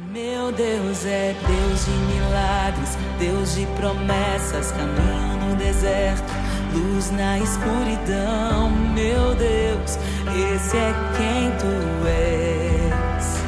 Meu Deus é Deus de milagres, Deus de promessas, caminho no deserto, luz na escuridão. Meu Deus, esse é quem tu és.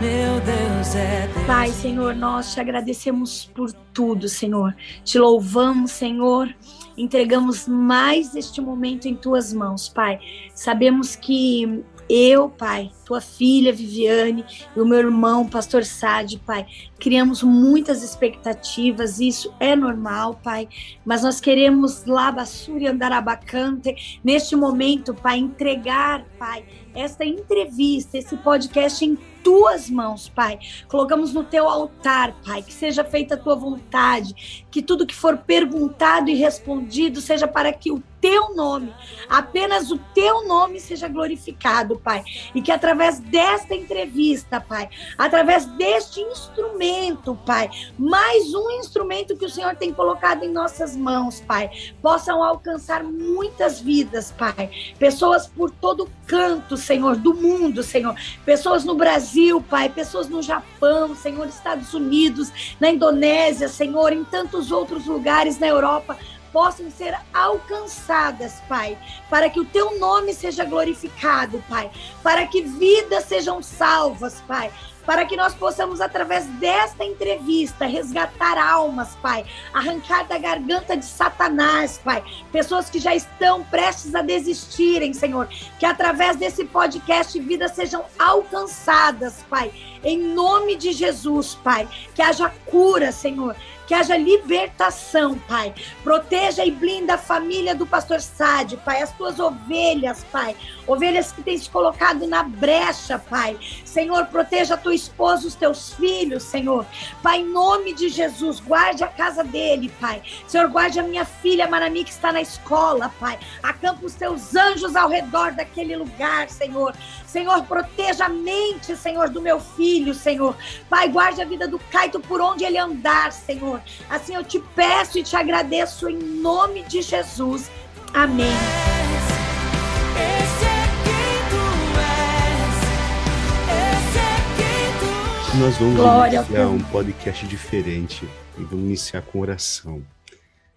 Meu Deus é Deus. Pai, Senhor, nós te agradecemos por tudo, Senhor. Te louvamos, Senhor. Entregamos mais este momento em tuas mãos, Pai. Sabemos que eu, Pai, tua filha Viviane e o meu irmão, pastor Sade, Pai, criamos muitas expectativas, isso é normal, Pai, mas nós queremos lá, Bassuri Andarabacante, neste momento, Pai, entregar, Pai, esta entrevista, esse podcast em tuas mãos, Pai. Colocamos no teu altar, Pai, que seja feita a tua vontade, que tudo que for perguntado e respondido seja para que o teu nome, apenas o teu nome seja glorificado, Pai. E que através desta entrevista, Pai, através deste instrumento, Pai, mais um instrumento que o Senhor tem colocado em nossas mãos, Pai, possam alcançar muitas vidas, Pai. Pessoas por todo canto, Senhor, do mundo, Senhor. Pessoas no Brasil, Pai, pessoas no Japão, Senhor, Estados Unidos, na Indonésia, Senhor, em tantos outros lugares na Europa possam ser alcançadas, Pai, para que o teu nome seja glorificado, Pai, para que vidas sejam salvas, Pai, para que nós possamos, através desta entrevista, resgatar almas, Pai, arrancar da garganta de Satanás, Pai, pessoas que já estão prestes a desistirem, Senhor, que através desse podcast vidas sejam alcançadas, Pai, em nome de Jesus, Pai, que haja cura, Senhor, que haja libertação, Pai. Proteja e blinda a família do pastor Sade, Pai, as tuas ovelhas, Pai. Ovelhas que têm se colocado na brecha, Pai. Senhor, proteja a tua esposa, os teus filhos, Senhor. Pai, em nome de Jesus, guarde a casa dele, Pai. Senhor, guarde a minha filha Marami, que está na escola, Pai. Acampa os teus anjos ao redor daquele lugar, Senhor. Senhor, proteja a mente, Senhor, do meu filho, Senhor. Pai, guarde a vida do Caito por onde ele andar, Senhor. Assim eu te peço e te agradeço em nome de Jesus. Amém. Nós vamos Glória iniciar um podcast diferente e vamos iniciar com oração.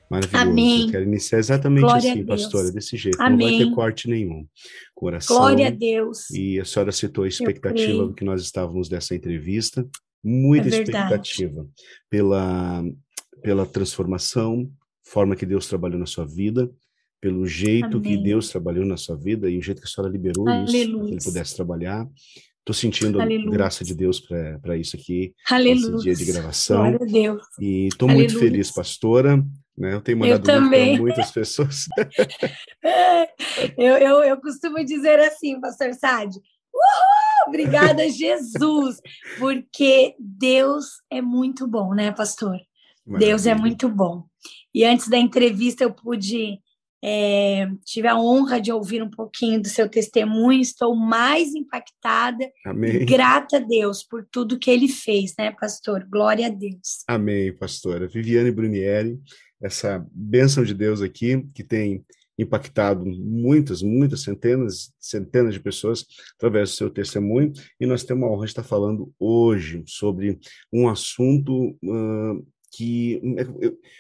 Maravilhoso. Amém. Eu quero iniciar exatamente Glória assim, pastora, desse jeito. Amém. Não vai ter corte nenhum. Coração. Glória a Deus. E a senhora citou a expectativa do que nós estávamos dessa entrevista. Muita é expectativa pela, pela transformação, forma que Deus trabalhou na sua vida, pelo jeito Amém. que Deus trabalhou na sua vida e o jeito que a senhora liberou Aleluia. isso, para que ele pudesse trabalhar. Estou sentindo Aleluia. graça de Deus para isso aqui, Aleluia. esse dia de gravação. Glória a Deus. E estou muito feliz, pastora. Né? Eu tenho mandado eu para muitas pessoas. eu, eu, eu costumo dizer assim, pastor Sade, Uhul! Obrigada, Jesus, porque Deus é muito bom, né, pastor? Maravilha. Deus é muito bom. E antes da entrevista eu pude é, tive a honra de ouvir um pouquinho do seu testemunho, estou mais impactada, Amém. grata a Deus por tudo que ele fez, né, pastor? Glória a Deus. Amém, pastora. Viviane Brunieri, essa bênção de Deus aqui, que tem impactado muitas, muitas centenas, centenas de pessoas através do seu testemunho, e nós temos a honra de estar falando hoje sobre um assunto uh, que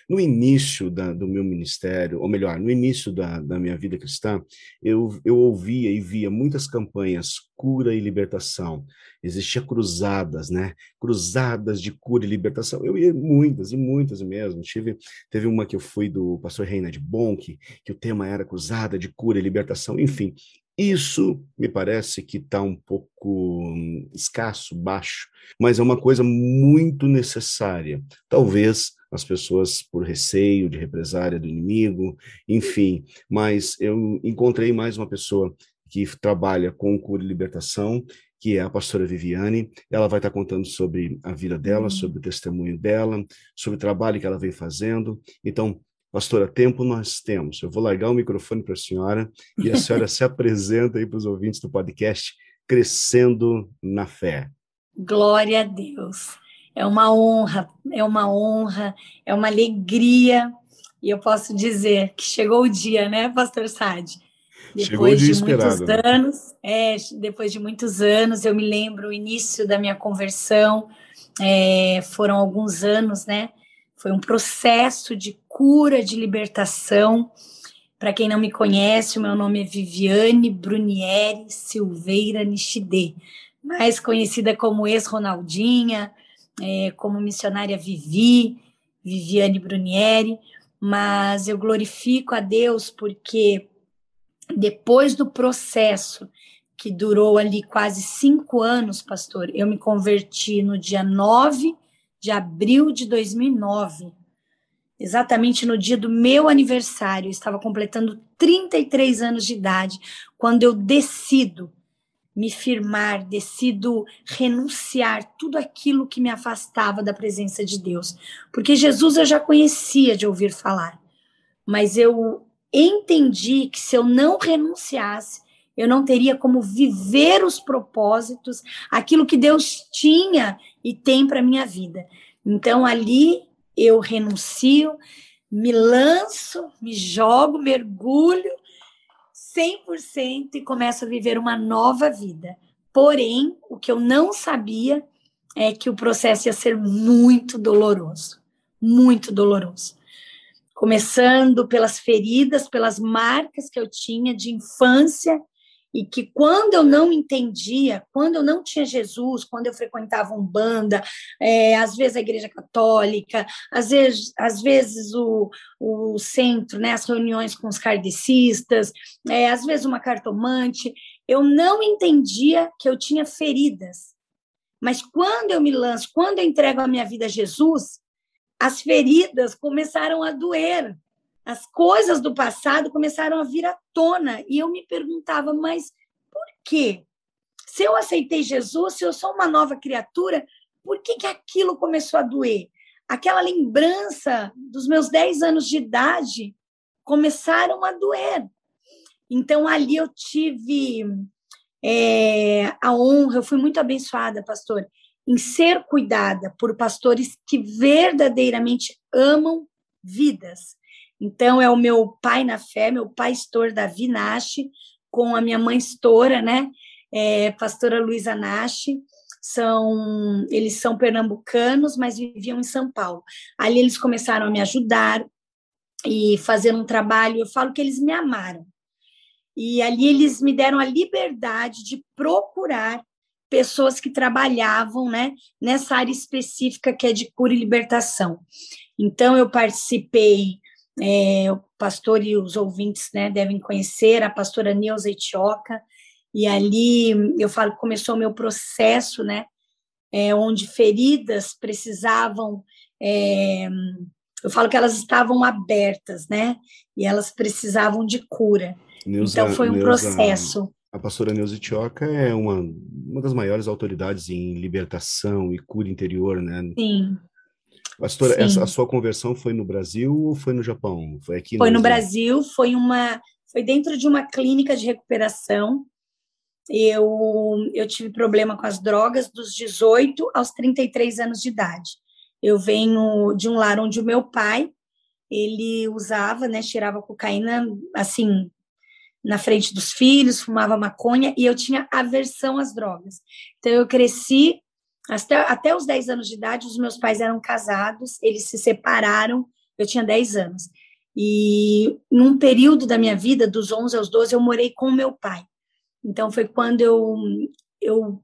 no início da, do meu ministério, ou melhor, no início da, da minha vida cristã, eu, eu ouvia e via muitas campanhas cura e libertação. Existia cruzadas, né? Cruzadas de cura e libertação. Eu ia muitas e muitas mesmo. Tive, teve uma que eu fui do pastor Reina de Bonk, que o tema era cruzada de cura e libertação. Enfim, isso me parece que está um pouco hum, escasso, baixo, mas é uma coisa muito necessária. Talvez as pessoas por receio de represária do inimigo, enfim, mas eu encontrei mais uma pessoa que trabalha com cura e libertação, que é a pastora Viviane. Ela vai estar contando sobre a vida dela, uhum. sobre o testemunho dela, sobre o trabalho que ela vem fazendo. Então, Pastora, tempo nós temos. Eu vou largar o microfone para a senhora e a senhora se apresenta aí para os ouvintes do podcast Crescendo na Fé. Glória a Deus. É uma honra, é uma honra, é uma alegria. E eu posso dizer que chegou o dia, né, Pastor Sade? Depois de muitos né? anos, é, depois de muitos anos, eu me lembro o início da minha conversão, é, foram alguns anos, né? Foi um processo de cura, de libertação. Para quem não me conhece, o meu nome é Viviane Brunieri Silveira Nishide, mais conhecida como ex-Ronaldinha, é, como missionária Vivi, Viviane Brunieri, mas eu glorifico a Deus porque depois do processo que durou ali quase cinco anos, pastor, eu me converti no dia 9 de abril de 2009, exatamente no dia do meu aniversário, estava completando 33 anos de idade, quando eu decido me firmar, decido renunciar tudo aquilo que me afastava da presença de Deus. Porque Jesus eu já conhecia de ouvir falar, mas eu entendi que se eu não renunciasse, eu não teria como viver os propósitos, aquilo que Deus tinha e tem para minha vida. Então ali eu renuncio, me lanço, me jogo, mergulho 100% e começo a viver uma nova vida. Porém, o que eu não sabia é que o processo ia ser muito doloroso, muito doloroso. Começando pelas feridas, pelas marcas que eu tinha de infância e que quando eu não entendia, quando eu não tinha Jesus, quando eu frequentava um banda, é, às vezes a igreja católica, às vezes, às vezes o, o centro, né, as reuniões com os kardecistas, é, às vezes uma cartomante, eu não entendia que eu tinha feridas. Mas quando eu me lanço, quando eu entrego a minha vida a Jesus, as feridas começaram a doer as coisas do passado começaram a vir à tona e eu me perguntava, mas por quê? Se eu aceitei Jesus, se eu sou uma nova criatura, por que, que aquilo começou a doer? Aquela lembrança dos meus 10 anos de idade começaram a doer. Então, ali eu tive é, a honra, eu fui muito abençoada, pastor, em ser cuidada por pastores que verdadeiramente amam vidas. Então, é o meu pai na fé, meu pai Estor Davi Nashi, com a minha mãe Estora, né? É, pastora Luísa Nashi. São, eles são pernambucanos, mas viviam em São Paulo. Ali eles começaram a me ajudar e fazer um trabalho. Eu falo que eles me amaram. E ali eles me deram a liberdade de procurar pessoas que trabalhavam né, nessa área específica que é de cura e libertação. Então, eu participei é, o pastor e os ouvintes né, devem conhecer a pastora Neuza Etioca, e ali eu falo que começou o meu processo, né, é, onde feridas precisavam, é, eu falo que elas estavam abertas, né, e elas precisavam de cura. Neuza, então foi um Neuza, processo. A pastora Neuza Etioca é uma, uma das maiores autoridades em libertação e cura interior, né? Sim. Pastora, essa, a sua conversão foi no Brasil ou foi no Japão? Foi aqui Foi no, no Brasil, foi uma foi dentro de uma clínica de recuperação. Eu eu tive problema com as drogas dos 18 aos 33 anos de idade. Eu venho de um lar onde o meu pai ele usava, né, tirava cocaína assim na frente dos filhos, fumava maconha e eu tinha aversão às drogas. Então eu cresci até, até os 10 anos de idade, os meus pais eram casados, eles se separaram, eu tinha 10 anos. E num período da minha vida, dos 11 aos 12, eu morei com meu pai. Então foi quando eu, eu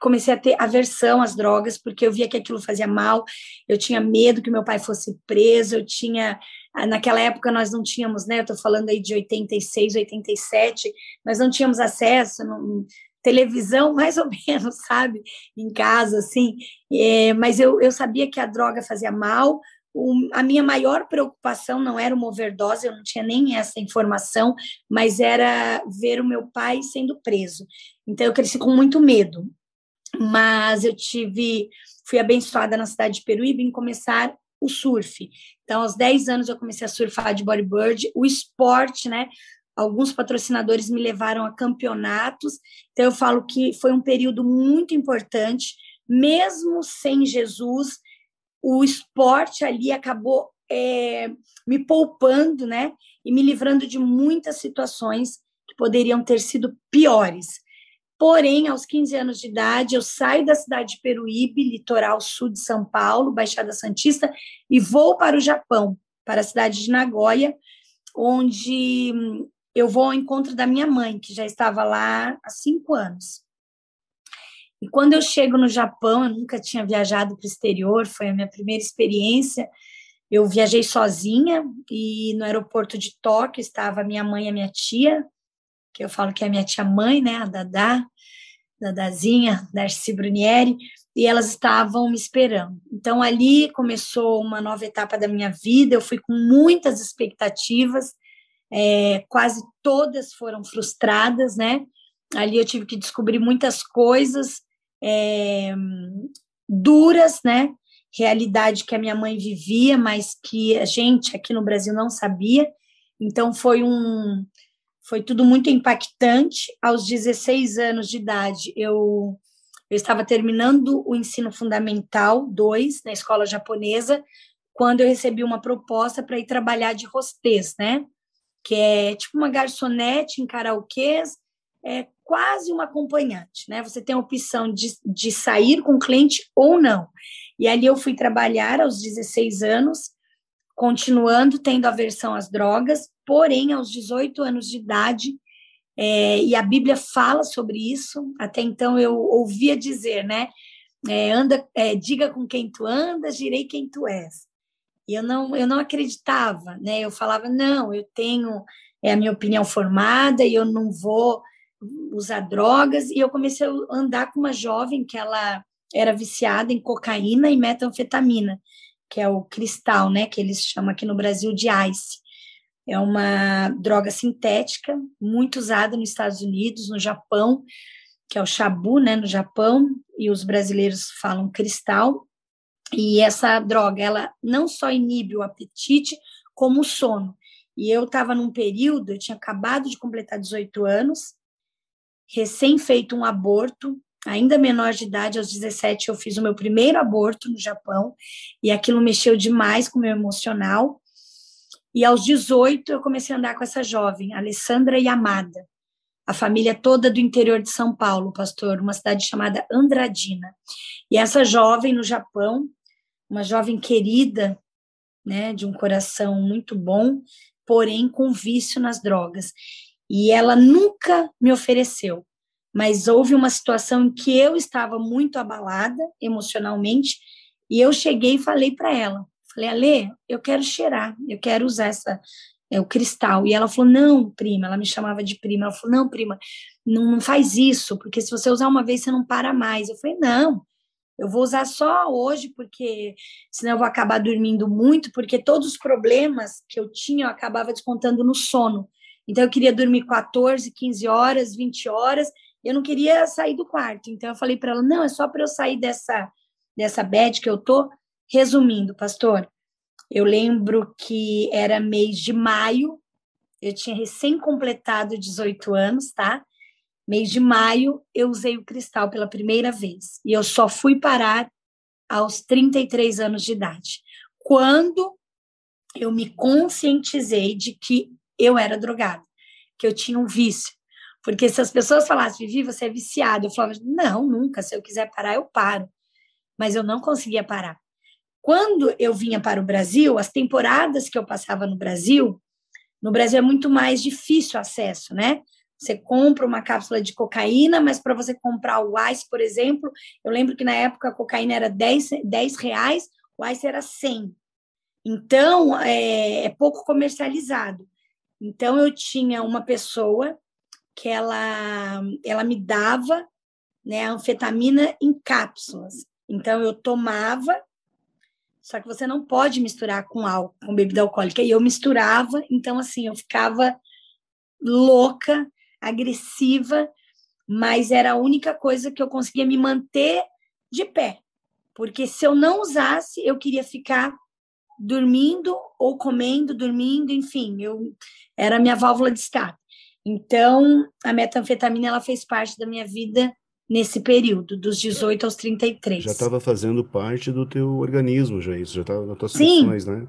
comecei a ter aversão às drogas, porque eu via que aquilo fazia mal, eu tinha medo que meu pai fosse preso, eu tinha. Naquela época nós não tínhamos, né? Eu tô falando aí de 86, 87, nós não tínhamos acesso, não, televisão, mais ou menos, sabe? Em casa, assim. É, mas eu, eu sabia que a droga fazia mal. O, a minha maior preocupação não era uma overdose, eu não tinha nem essa informação, mas era ver o meu pai sendo preso. Então, eu cresci com muito medo. Mas eu tive, fui abençoada na cidade de Peruíbe em começar o surf. Então, aos 10 anos eu comecei a surfar de bodyboard, o esporte, né? Alguns patrocinadores me levaram a campeonatos. Então, eu falo que foi um período muito importante, mesmo sem Jesus, o esporte ali acabou é, me poupando, né? E me livrando de muitas situações que poderiam ter sido piores. Porém, aos 15 anos de idade, eu saio da cidade de Peruíbe, litoral sul de São Paulo, Baixada Santista, e vou para o Japão, para a cidade de Nagoya, onde eu vou ao encontro da minha mãe, que já estava lá há cinco anos. E quando eu chego no Japão, eu nunca tinha viajado para o exterior, foi a minha primeira experiência. Eu viajei sozinha e no aeroporto de Tóquio estava minha mãe e a minha tia, que eu falo que é a minha tia mãe, né, a Dadá, Dadazinha, Darcy Brunieri, e elas estavam me esperando. Então ali começou uma nova etapa da minha vida, eu fui com muitas expectativas, é, quase todas foram frustradas, né? Ali eu tive que descobrir muitas coisas, é, duras, né? Realidade que a minha mãe vivia, mas que a gente aqui no Brasil não sabia. Então foi um foi tudo muito impactante. Aos 16 anos de idade, eu, eu estava terminando o ensino fundamental 2 na escola japonesa, quando eu recebi uma proposta para ir trabalhar de hostess, né? Que é tipo uma garçonete em karaokês, é quase uma acompanhante, né? Você tem a opção de, de sair com o cliente ou não. E ali eu fui trabalhar aos 16 anos, continuando tendo aversão às drogas, porém, aos 18 anos de idade, é, e a Bíblia fala sobre isso, até então eu ouvia dizer, né? É, anda, é, diga com quem tu andas, direi quem tu és. E eu não, eu não acreditava, né? Eu falava, não, eu tenho é a minha opinião formada e eu não vou usar drogas, e eu comecei a andar com uma jovem que ela era viciada em cocaína e metanfetamina, que é o cristal, né, que eles chamam aqui no Brasil de ice. É uma droga sintética muito usada nos Estados Unidos, no Japão, que é o chabu, né, no Japão, e os brasileiros falam cristal. E essa droga, ela não só inibe o apetite, como o sono. E eu estava num período, eu tinha acabado de completar 18 anos, recém feito um aborto, ainda menor de idade, aos 17 eu fiz o meu primeiro aborto no Japão, e aquilo mexeu demais com o meu emocional. E aos 18 eu comecei a andar com essa jovem, Alessandra Yamada, a família toda do interior de São Paulo, pastor, uma cidade chamada Andradina. E essa jovem no Japão, uma jovem querida, né, de um coração muito bom, porém com vício nas drogas e ela nunca me ofereceu. Mas houve uma situação em que eu estava muito abalada emocionalmente e eu cheguei e falei para ela, falei, Ale, eu quero cheirar, eu quero usar essa é, o cristal. E ela falou, não, prima, ela me chamava de prima, ela falou, não, prima, não, não faz isso, porque se você usar uma vez, você não para mais. Eu falei, não, eu vou usar só hoje, porque senão eu vou acabar dormindo muito, porque todos os problemas que eu tinha, eu acabava descontando no sono. Então, eu queria dormir 14, 15 horas, 20 horas, eu não queria sair do quarto. Então, eu falei para ela: não, é só para eu sair dessa, dessa bed que eu tô. Resumindo, pastor, eu lembro que era mês de maio, eu tinha recém completado 18 anos, tá? Mês de maio, eu usei o cristal pela primeira vez. E eu só fui parar aos 33 anos de idade. Quando eu me conscientizei de que eu era drogada, que eu tinha um vício. Porque se as pessoas falassem, Vivi, você é viciada, eu falava, não, nunca, se eu quiser parar, eu paro. Mas eu não conseguia parar. Quando eu vinha para o Brasil, as temporadas que eu passava no Brasil, no Brasil é muito mais difícil acesso, né? Você compra uma cápsula de cocaína, mas para você comprar o ice, por exemplo, eu lembro que na época a cocaína era 10, 10 reais, o ice era 100. Então, é, é pouco comercializado. Então eu tinha uma pessoa que ela ela me dava né, a anfetamina em cápsulas. Então eu tomava, só que você não pode misturar com álcool, com bebida alcoólica. E eu misturava, então assim, eu ficava louca, agressiva, mas era a única coisa que eu conseguia me manter de pé. Porque se eu não usasse, eu queria ficar dormindo ou comendo, dormindo, enfim, eu era a minha válvula de escape. Então, a metanfetamina ela fez parte da minha vida nesse período, dos 18 aos 33. Já estava fazendo parte do teu organismo, já isso, já estava nas tuas funções, né?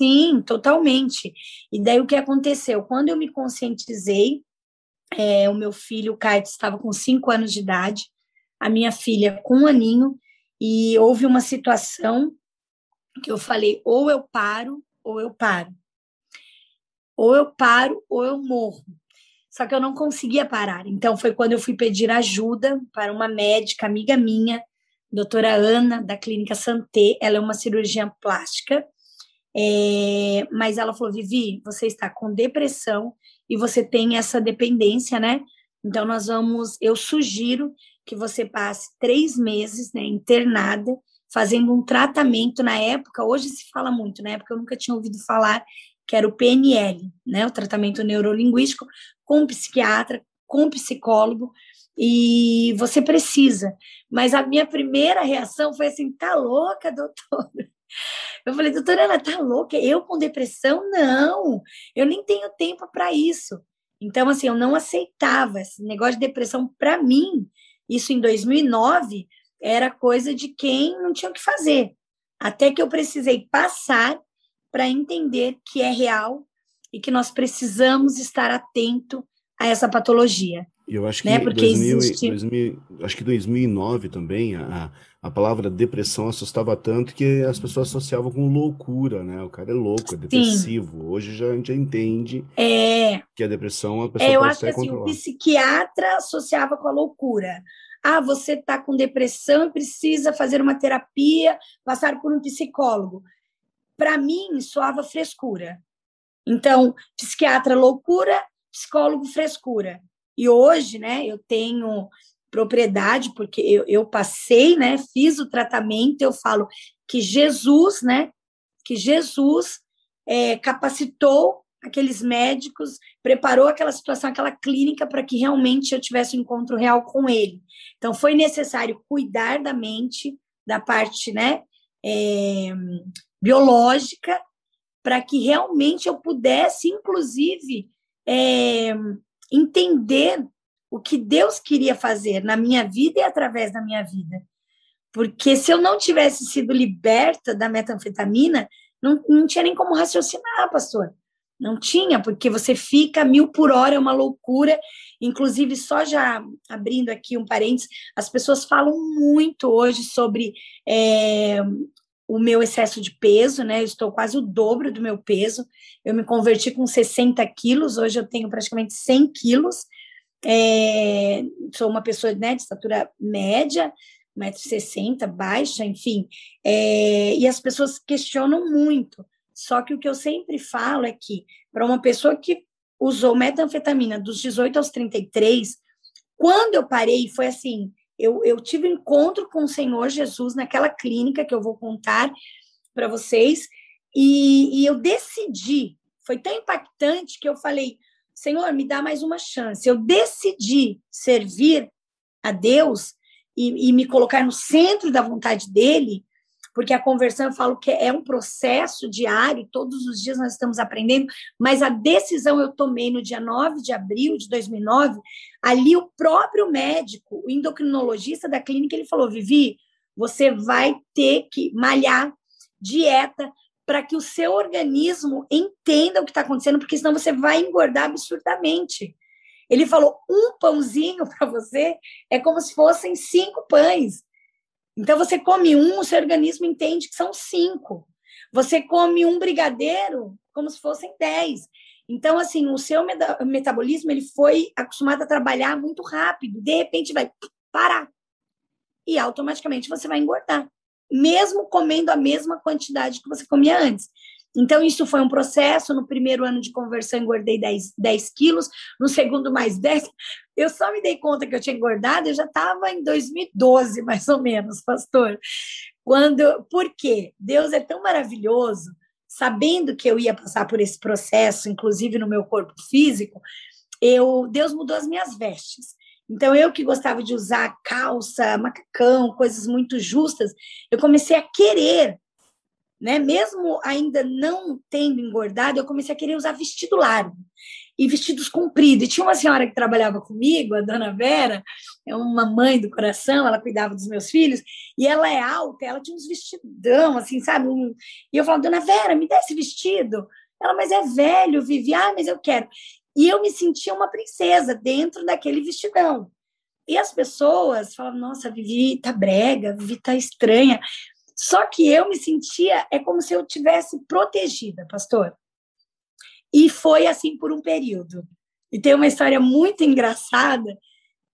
Sim, totalmente. E daí o que aconteceu? Quando eu me conscientizei, é, o meu filho, o Caio, estava com cinco anos de idade, a minha filha com um aninho, e houve uma situação que eu falei: ou eu paro, ou eu paro. Ou eu paro, ou eu morro. Só que eu não conseguia parar. Então foi quando eu fui pedir ajuda para uma médica amiga minha, doutora Ana, da Clínica Santé. Ela é uma cirurgiã plástica. É, mas ela falou: Vivi, você está com depressão e você tem essa dependência, né? Então nós vamos, eu sugiro que você passe três meses, né, internada, fazendo um tratamento na época. Hoje se fala muito, na época eu nunca tinha ouvido falar que era o PNL, né, o tratamento neurolinguístico, com psiquiatra, com psicólogo, e você precisa. Mas a minha primeira reação foi assim: tá louca, doutora? Eu falei, doutora, ela tá louca? Eu com depressão? Não, eu nem tenho tempo para isso. Então, assim, eu não aceitava esse negócio de depressão para mim. Isso em 2009 era coisa de quem não tinha o que fazer. Até que eu precisei passar para entender que é real e que nós precisamos estar atento a essa patologia. Eu acho que né? Porque 2000, existe... 2000, acho que 2009 também a, a palavra depressão assustava tanto que as pessoas associavam com loucura, né? O cara é louco, é depressivo. Sim. Hoje já a gente entende é... que a depressão a pessoa é, eu acho que assim, o psiquiatra associava com a loucura. Ah, você está com depressão e precisa fazer uma terapia, passar por um psicólogo. Para mim, soava frescura. Então, psiquiatra loucura, psicólogo frescura. E hoje, né, eu tenho propriedade, porque eu, eu passei, né, fiz o tratamento, eu falo que Jesus, né, que Jesus é, capacitou aqueles médicos, preparou aquela situação, aquela clínica para que realmente eu tivesse um encontro real com ele. Então foi necessário cuidar da mente, da parte, né, é, biológica, para que realmente eu pudesse, inclusive, é, entender o que Deus queria fazer na minha vida e através da minha vida. Porque se eu não tivesse sido liberta da metanfetamina, não, não tinha nem como raciocinar, pastor. Não tinha, porque você fica mil por hora, é uma loucura. Inclusive, só já abrindo aqui um parênteses, as pessoas falam muito hoje sobre é, o meu excesso de peso, né? Eu estou quase o dobro do meu peso. Eu me converti com 60 quilos, hoje eu tenho praticamente 100 quilos. É, sou uma pessoa né, de estatura média, 1,60m, baixa, enfim. É, e as pessoas questionam muito. Só que o que eu sempre falo é que, para uma pessoa que usou metanfetamina dos 18 aos 33, quando eu parei, foi assim: eu, eu tive um encontro com o Senhor Jesus naquela clínica que eu vou contar para vocês, e, e eu decidi, foi tão impactante que eu falei: Senhor, me dá mais uma chance. Eu decidi servir a Deus e, e me colocar no centro da vontade dele, porque a conversão eu falo que é um processo diário, todos os dias nós estamos aprendendo, mas a decisão eu tomei no dia 9 de abril de 2009, ali o próprio médico, o endocrinologista da clínica, ele falou: Vivi, você vai ter que malhar, dieta, para que o seu organismo entenda o que está acontecendo, porque senão você vai engordar absurdamente. Ele falou: um pãozinho para você é como se fossem cinco pães. Então, você come um, o seu organismo entende que são cinco. Você come um brigadeiro como se fossem dez. Então, assim, o seu metabolismo ele foi acostumado a trabalhar muito rápido. De repente, vai parar. E automaticamente você vai engordar. Mesmo comendo a mesma quantidade que você comia antes. Então, isso foi um processo. No primeiro ano de conversão, engordei 10, 10 quilos. No segundo, mais 10. Eu só me dei conta que eu tinha engordado, eu já estava em 2012, mais ou menos, pastor. Quando, por quê? Deus é tão maravilhoso, sabendo que eu ia passar por esse processo, inclusive no meu corpo físico, eu, Deus mudou as minhas vestes. Então, eu que gostava de usar calça, macacão, coisas muito justas, eu comecei a querer né? Mesmo ainda não tendo engordado, eu comecei a querer usar vestido largo. e vestidos compridos. E tinha uma senhora que trabalhava comigo, a dona Vera, é uma mãe do coração, ela cuidava dos meus filhos, e ela é alta, ela tinha uns vestidão, assim, sabe? E eu falava, dona Vera, me dá esse vestido. Ela, mas é velho, Vivi, ah, mas eu quero. E eu me sentia uma princesa dentro daquele vestidão. E as pessoas falavam, nossa, Vivi tá brega, Vivi tá estranha. Só que eu me sentia, é como se eu tivesse protegida, pastor. E foi assim por um período. E tem uma história muito engraçada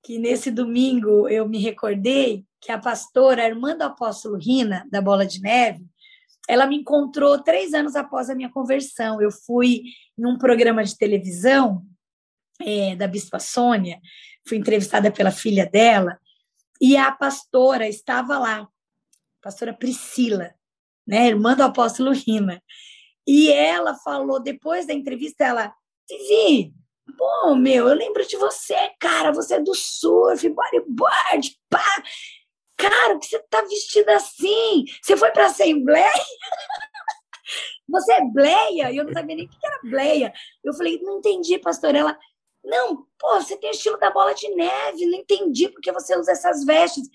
que nesse domingo eu me recordei que a pastora, a irmã do apóstolo Rina, da Bola de Neve, ela me encontrou três anos após a minha conversão. Eu fui num programa de televisão é, da Bispa Sônia, fui entrevistada pela filha dela, e a pastora estava lá, pastora Priscila, né, irmã do apóstolo Rina. E ela falou, depois da entrevista, ela, Vivi, bom, meu, eu lembro de você, cara, você é do surf, bodyboard, pá. Cara, que você tá vestida assim? Você foi para Assembleia? você é bleia? E eu não sabia nem o que era bleia. Eu falei, não entendi, pastor. Ela, não, pô, você tem o estilo da bola de neve, não entendi porque você usa essas vestes.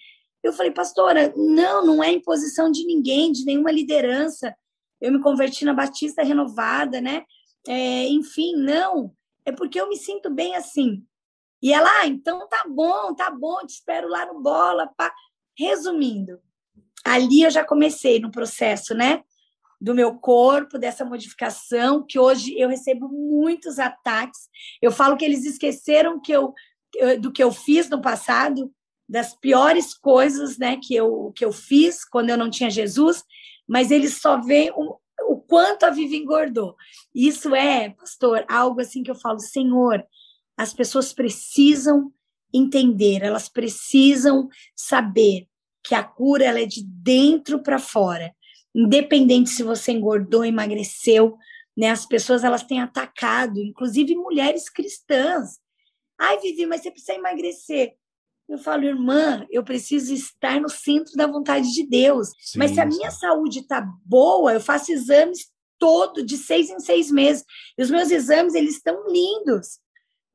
Eu falei, pastora, não, não é imposição de ninguém, de nenhuma liderança eu me converti na Batista Renovada, né? É, enfim, não, é porque eu me sinto bem assim. E ela, ah, então tá bom, tá bom, te espero lá no bola. Pá. Resumindo, ali eu já comecei no processo, né? Do meu corpo, dessa modificação, que hoje eu recebo muitos ataques. Eu falo que eles esqueceram que eu, do que eu fiz no passado, das piores coisas né, que, eu, que eu fiz quando eu não tinha Jesus, mas eles só veem o, o quanto a Vivi engordou. Isso é, pastor, algo assim que eu falo, Senhor, as pessoas precisam entender, elas precisam saber que a cura ela é de dentro para fora. Independente se você engordou, emagreceu, né? As pessoas elas têm atacado, inclusive mulheres cristãs. Ai, Vivi, mas você precisa emagrecer. Eu falo, irmã, eu preciso estar no centro da vontade de Deus. Sim, Mas se a minha saúde está boa, eu faço exames todo, de seis em seis meses. E os meus exames, eles estão lindos.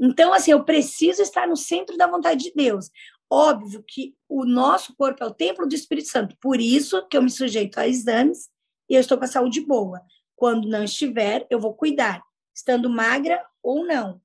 Então, assim, eu preciso estar no centro da vontade de Deus. Óbvio que o nosso corpo é o templo do Espírito Santo. Por isso que eu me sujeito a exames e eu estou com a saúde boa. Quando não estiver, eu vou cuidar, estando magra ou não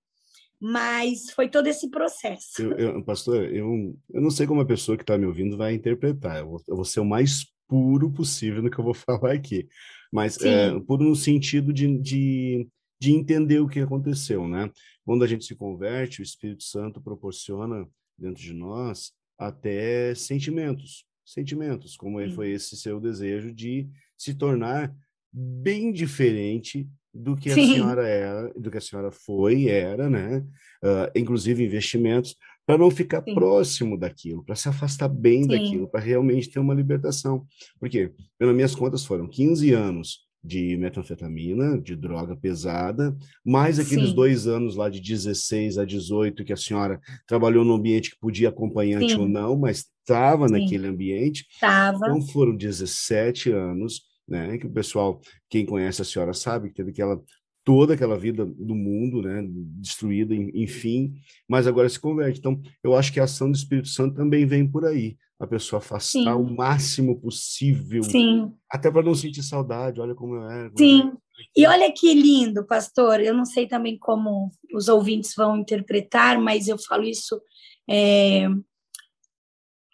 mas foi todo esse processo. Eu, eu, pastor, eu, eu não sei como a pessoa que está me ouvindo vai interpretar, eu vou, eu vou, ser o mais puro possível no que eu vou falar aqui, mas é, puro no sentido de, de, de entender o que aconteceu, né? Quando a gente se converte, o Espírito Santo proporciona dentro de nós até sentimentos, sentimentos, como Sim. foi esse seu desejo de se tornar bem diferente do que Sim. a senhora era, do que a senhora foi e era, né? Uh, inclusive investimentos, para não ficar Sim. próximo daquilo, para se afastar bem daquilo, para realmente ter uma libertação. Porque, pelas minhas contas, foram 15 anos de metanfetamina, de droga pesada, mais aqueles Sim. dois anos lá de 16 a 18 que a senhora trabalhou no ambiente que podia acompanhante Sim. ou não, mas estava naquele ambiente. Estava. Então foram 17 anos né? Que o pessoal, quem conhece a senhora sabe que teve aquela toda aquela vida do mundo, né, destruída, enfim, mas agora se converte. Então, eu acho que a ação do Espírito Santo também vem por aí, a pessoa afastar Sim. o máximo possível, Sim. até para não sentir saudade. Olha como eu era. Sim. E olha que lindo, pastor. Eu não sei também como os ouvintes vão interpretar, mas eu falo isso é,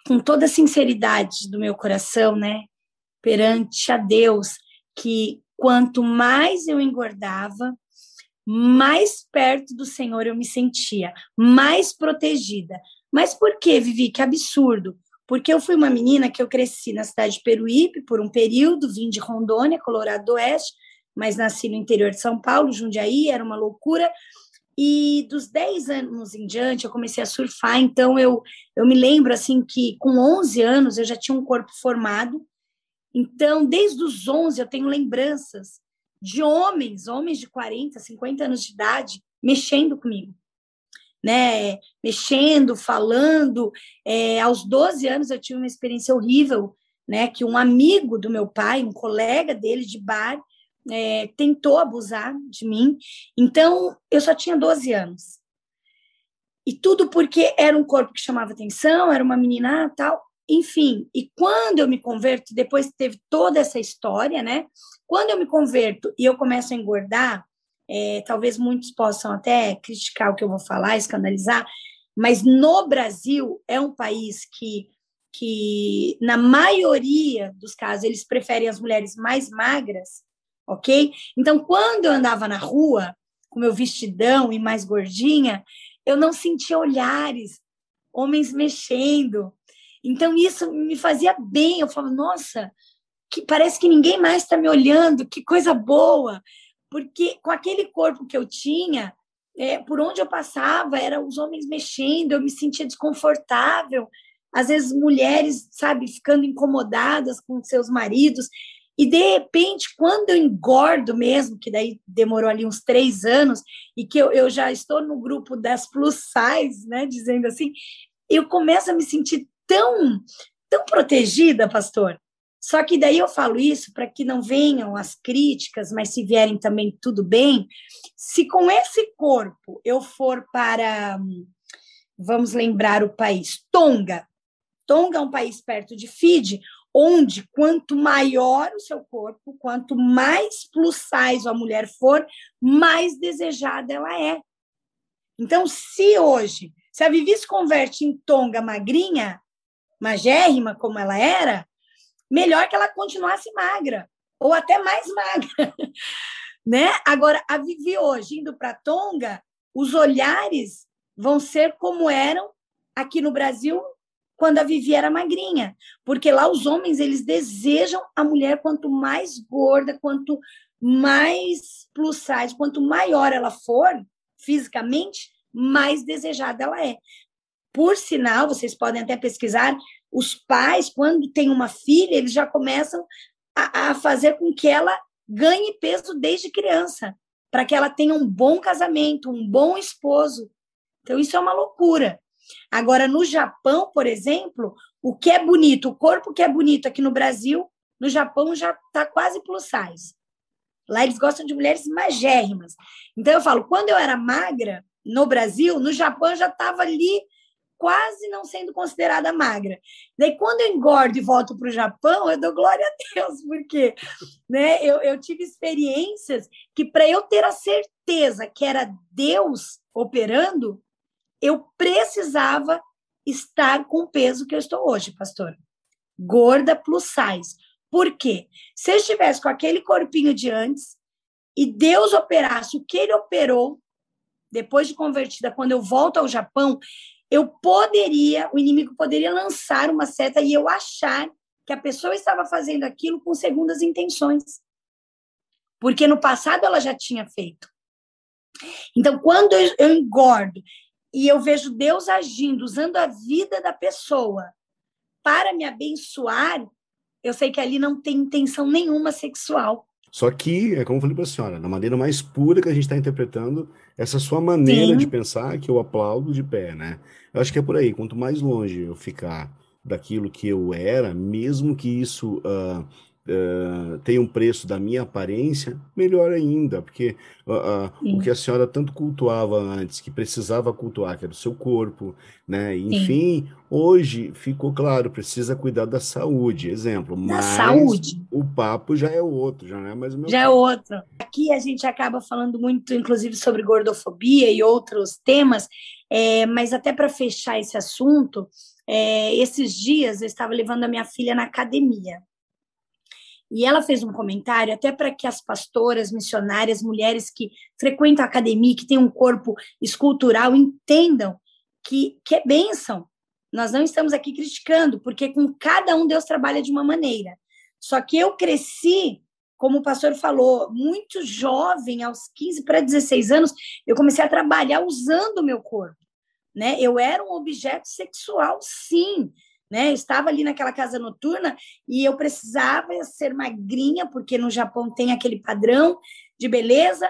com toda a sinceridade do meu coração, né? perante a Deus que quanto mais eu engordava, mais perto do Senhor eu me sentia, mais protegida. Mas por que, Vivi? Que absurdo. Porque eu fui uma menina que eu cresci na cidade de Peruípe por um período, vim de Rondônia, Colorado do Oeste, mas nasci no interior de São Paulo, Jundiaí, era uma loucura. E dos 10 anos em diante eu comecei a surfar, então eu, eu me lembro assim que com 11 anos eu já tinha um corpo formado, então, desde os 11, eu tenho lembranças de homens, homens de 40, 50 anos de idade, mexendo comigo. Né? Mexendo, falando. É, aos 12 anos, eu tive uma experiência horrível, né? que um amigo do meu pai, um colega dele de bar, é, tentou abusar de mim. Então, eu só tinha 12 anos. E tudo porque era um corpo que chamava atenção, era uma menina tal. Enfim, e quando eu me converto, depois teve toda essa história, né? Quando eu me converto e eu começo a engordar, é, talvez muitos possam até criticar o que eu vou falar, escandalizar, mas no Brasil é um país que, que na maioria dos casos, eles preferem as mulheres mais magras, ok? Então, quando eu andava na rua, com meu vestidão e mais gordinha, eu não sentia olhares, homens mexendo. Então, isso me fazia bem. Eu falava, nossa, que parece que ninguém mais está me olhando, que coisa boa. Porque com aquele corpo que eu tinha, é, por onde eu passava, eram os homens mexendo, eu me sentia desconfortável. Às vezes, mulheres, sabe, ficando incomodadas com seus maridos. E de repente, quando eu engordo mesmo, que daí demorou ali uns três anos, e que eu, eu já estou no grupo das plus size, né, dizendo assim, eu começo a me sentir tão, tão protegida, pastor. Só que daí eu falo isso para que não venham as críticas, mas se vierem também tudo bem. Se com esse corpo eu for para, vamos lembrar o país, Tonga. Tonga é um país perto de Fiji, onde quanto maior o seu corpo, quanto mais plus size a mulher for, mais desejada ela é. Então, se hoje, se a Vivi se converte em tonga magrinha, magérrima como ela era, melhor que ela continuasse magra, ou até mais magra. né? Agora, a Vivi hoje, indo para Tonga, os olhares vão ser como eram aqui no Brasil quando a Vivi era magrinha, porque lá os homens eles desejam a mulher quanto mais gorda, quanto mais plus size, quanto maior ela for fisicamente, mais desejada ela é. Por sinal, vocês podem até pesquisar, os pais, quando tem uma filha, eles já começam a, a fazer com que ela ganhe peso desde criança, para que ela tenha um bom casamento, um bom esposo. Então, isso é uma loucura. Agora, no Japão, por exemplo, o que é bonito, o corpo que é bonito aqui no Brasil, no Japão já está quase plus size. Lá eles gostam de mulheres magérrimas. Então, eu falo, quando eu era magra no Brasil, no Japão eu já estava ali quase não sendo considerada magra. Daí, quando eu engordo e volto para o Japão, eu dou glória a Deus, porque né, eu, eu tive experiências que, para eu ter a certeza que era Deus operando, eu precisava estar com o peso que eu estou hoje, pastor. Gorda plus size. Por quê? Se eu estivesse com aquele corpinho de antes e Deus operasse o que ele operou, depois de convertida, quando eu volto ao Japão, eu poderia, o inimigo poderia lançar uma seta e eu achar que a pessoa estava fazendo aquilo com segundas intenções. Porque no passado ela já tinha feito. Então, quando eu engordo e eu vejo Deus agindo, usando a vida da pessoa para me abençoar, eu sei que ali não tem intenção nenhuma sexual. Só que, é como eu falei para a senhora, na maneira mais pura que a gente está interpretando essa sua maneira Sim. de pensar, que eu aplaudo de pé, né? Eu acho que é por aí. Quanto mais longe eu ficar daquilo que eu era, mesmo que isso uh, uh, tem um preço da minha aparência, melhor ainda, porque uh, o que a senhora tanto cultuava antes, que precisava cultuar, que era o seu corpo, né? Enfim, Sim. hoje ficou claro, precisa cuidar da saúde, exemplo. Da mas saúde. O papo já é outro, já não é mais o meu. Já é papo. é outro. Aqui a gente acaba falando muito, inclusive, sobre gordofobia e outros temas, é, mas até para fechar esse assunto, é, esses dias eu estava levando a minha filha na academia. E ela fez um comentário até para que as pastoras, missionárias, mulheres que frequentam a academia, que têm um corpo escultural, entendam que, que é bênção. Nós não estamos aqui criticando, porque com cada um Deus trabalha de uma maneira. Só que eu cresci, como o pastor falou, muito jovem, aos 15 para 16 anos, eu comecei a trabalhar usando o meu corpo. Né? Eu era um objeto sexual, sim né? Estava ali naquela casa noturna e eu precisava ser magrinha, porque no Japão tem aquele padrão de beleza,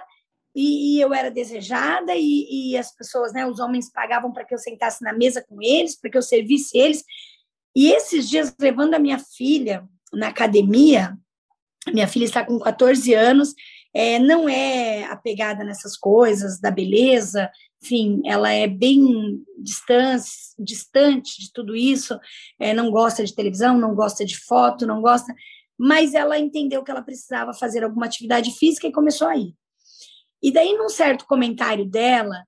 e, e eu era desejada, e, e, as pessoas, né, os homens pagavam para que eu sentasse na mesa com eles, para que eu servisse eles. E esses dias, levando a minha filha na academia, Minha filha está com 14 anos, é, não é apegada nessas coisas da beleza, enfim, ela é bem distante, distante de tudo isso, é, não gosta de televisão, não gosta de foto, não gosta, mas ela entendeu que ela precisava fazer alguma atividade física e começou a ir. E daí, num certo comentário dela,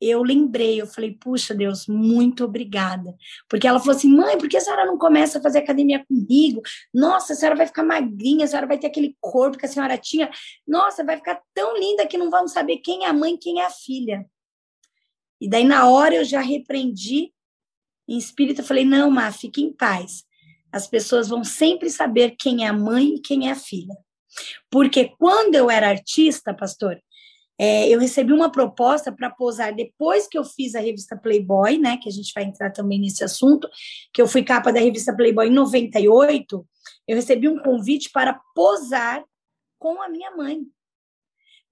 eu lembrei, eu falei, puxa Deus, muito obrigada. Porque ela falou assim, mãe, por que a senhora não começa a fazer academia comigo? Nossa, a senhora vai ficar magrinha, a senhora vai ter aquele corpo que a senhora tinha. Nossa, vai ficar tão linda que não vamos saber quem é a mãe quem é a filha. E daí, na hora, eu já repreendi em espírito, eu falei, não, Má, fique em paz. As pessoas vão sempre saber quem é a mãe e quem é a filha. Porque quando eu era artista, pastor, é, eu recebi uma proposta para posar depois que eu fiz a revista Playboy, né? Que a gente vai entrar também nesse assunto, que eu fui capa da revista Playboy em 98. Eu recebi um convite para posar com a minha mãe.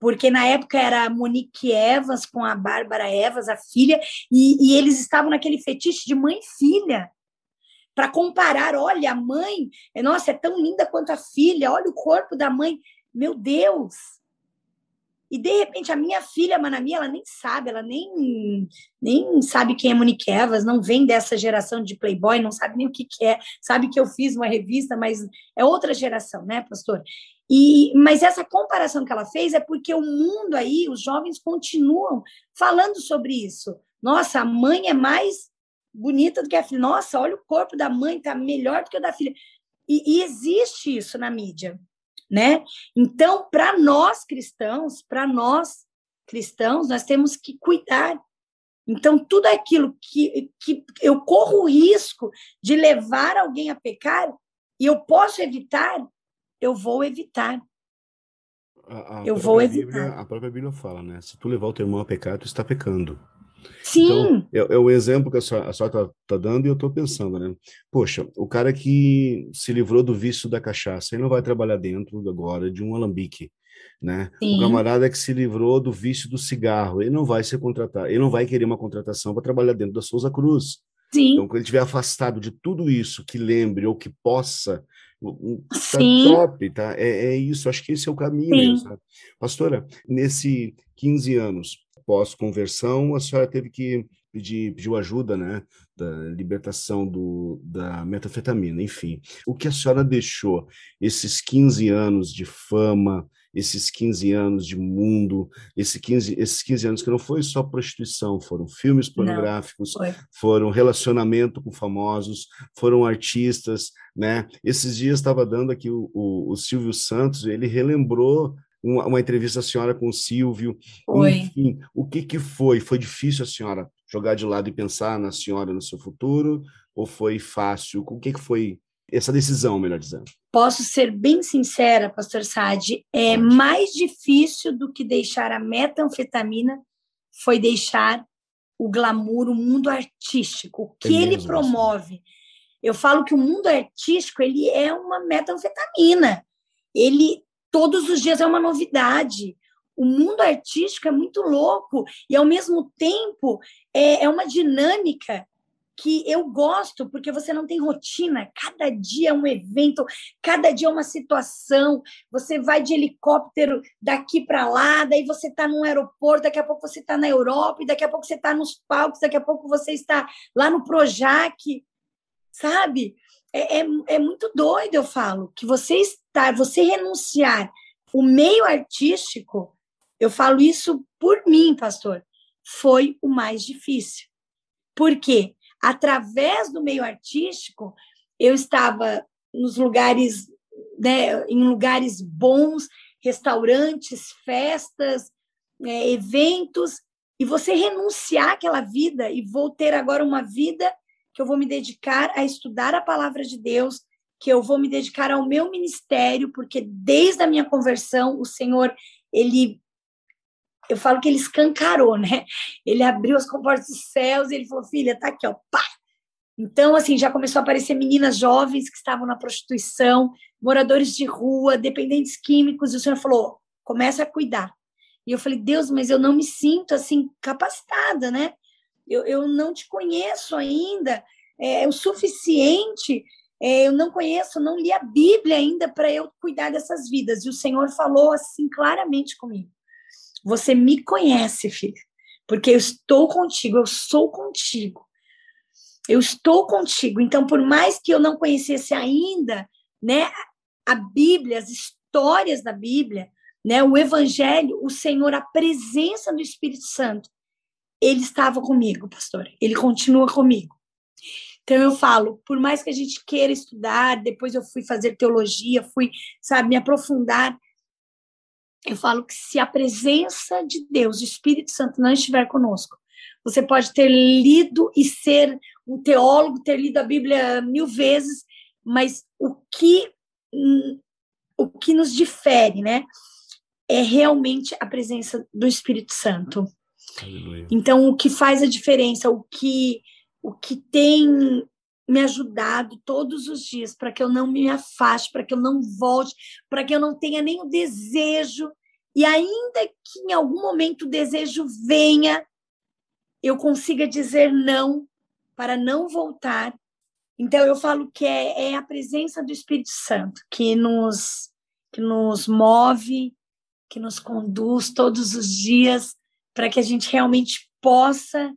Porque na época era a Monique Evans com a Bárbara Evans, a filha, e, e eles estavam naquele fetiche de mãe e filha para comparar, olha, a mãe, nossa, é tão linda quanto a filha, olha o corpo da mãe. Meu Deus, e de repente a minha filha, Manami, ela nem sabe, ela nem, nem sabe quem é Monique Evans, não vem dessa geração de Playboy, não sabe nem o que, que é, sabe que eu fiz uma revista, mas é outra geração, né, pastor? E, mas essa comparação que ela fez é porque o mundo aí, os jovens continuam falando sobre isso. Nossa, a mãe é mais bonita do que a filha. Nossa, olha o corpo da mãe, tá melhor do que o da filha. E, e existe isso na mídia né? Então, para nós cristãos, para nós cristãos, nós temos que cuidar. Então, tudo aquilo que, que eu corro o risco de levar alguém a pecar e eu posso evitar, eu vou evitar. A, a eu vou evitar. Bíblia, a própria Bíblia fala, né? Se tu levar o teu irmão a pecar, tu está pecando. Sim. Então, é, é um exemplo que a senhora está tá dando e eu estou pensando, né? Poxa, o cara que se livrou do vício da cachaça, ele não vai trabalhar dentro agora de um alambique, né? Sim. O camarada que se livrou do vício do cigarro, ele não vai ser contratado, ele não vai querer uma contratação para trabalhar dentro da Souza Cruz. Sim. Então, quando ele estiver afastado de tudo isso que lembre ou que possa Tá Sim. top, tá? É, é, isso, acho que esse é o caminho mesmo, Pastora, nesse 15 anos, pós-conversão, a senhora teve que pedir, pediu ajuda, né, da libertação do, da metafetamina, enfim. O que a senhora deixou esses 15 anos de fama, esses 15 anos de mundo, esse 15, esses 15 anos que não foi só prostituição, foram filmes pornográficos, foram relacionamento com famosos, foram artistas, né? Esses dias estava dando aqui o, o, o Silvio Santos, ele relembrou uma, uma, entrevista a senhora com o Silvio. Foi. Enfim, o que, que foi? Foi difícil a senhora jogar de lado e pensar na senhora no seu futuro? Ou foi fácil? O que, que foi essa decisão, melhor dizendo? Posso ser bem sincera, pastor Sade, é mais difícil do que deixar a metanfetamina foi deixar o glamour, o mundo artístico, o que é ele promove. Assim. Eu falo que o mundo artístico ele é uma metanfetamina. Ele todos os dias é uma novidade. O mundo artístico é muito louco e, ao mesmo tempo, é, é uma dinâmica que eu gosto, porque você não tem rotina, cada dia é um evento, cada dia é uma situação. Você vai de helicóptero daqui para lá, daí você está num aeroporto, daqui a pouco você está na Europa, daqui a pouco você está nos palcos, daqui a pouco você está lá no Projac, sabe? É, é, é muito doido, eu falo, que você está, você renunciar o meio artístico, eu falo isso por mim, pastor, foi o mais difícil. Por quê? Através do meio artístico, eu estava nos lugares, né, em lugares bons, restaurantes, festas, é, eventos, e você renunciar àquela vida e vou ter agora uma vida que eu vou me dedicar a estudar a palavra de Deus, que eu vou me dedicar ao meu ministério, porque desde a minha conversão, o Senhor, ele eu falo que ele escancarou, né? Ele abriu as comportas dos céus e ele falou: "Filha, tá aqui, ó, pá". Então, assim, já começou a aparecer meninas jovens que estavam na prostituição, moradores de rua, dependentes químicos, e o Senhor falou: "Começa a cuidar". E eu falei: "Deus, mas eu não me sinto assim capacitada, né? eu, eu não te conheço ainda é, é o suficiente. é, eu não conheço, não li a Bíblia ainda para eu cuidar dessas vidas. E o Senhor falou assim claramente comigo: Você me conhece, filha, porque eu estou contigo, eu sou contigo. Eu estou contigo. Então, por mais que eu não conhecesse ainda, né, a Bíblia, as histórias da Bíblia, né, o Evangelho, o Senhor, a presença do Espírito Santo, ele estava comigo, pastor. Ele continua comigo. Então eu falo, por mais que a gente queira estudar, depois eu fui fazer teologia, fui, sabe, me aprofundar. Eu falo que se a presença de Deus, o Espírito Santo não estiver conosco, você pode ter lido e ser um teólogo, ter lido a Bíblia mil vezes, mas o que o que nos difere, né, é realmente a presença do Espírito Santo. Aleluia. Então, o que faz a diferença, o que o que tem me ajudado todos os dias para que eu não me afaste, para que eu não volte, para que eu não tenha nem o desejo e ainda que em algum momento o desejo venha, eu consiga dizer não para não voltar. Então eu falo que é, é a presença do Espírito Santo que nos que nos move, que nos conduz todos os dias para que a gente realmente possa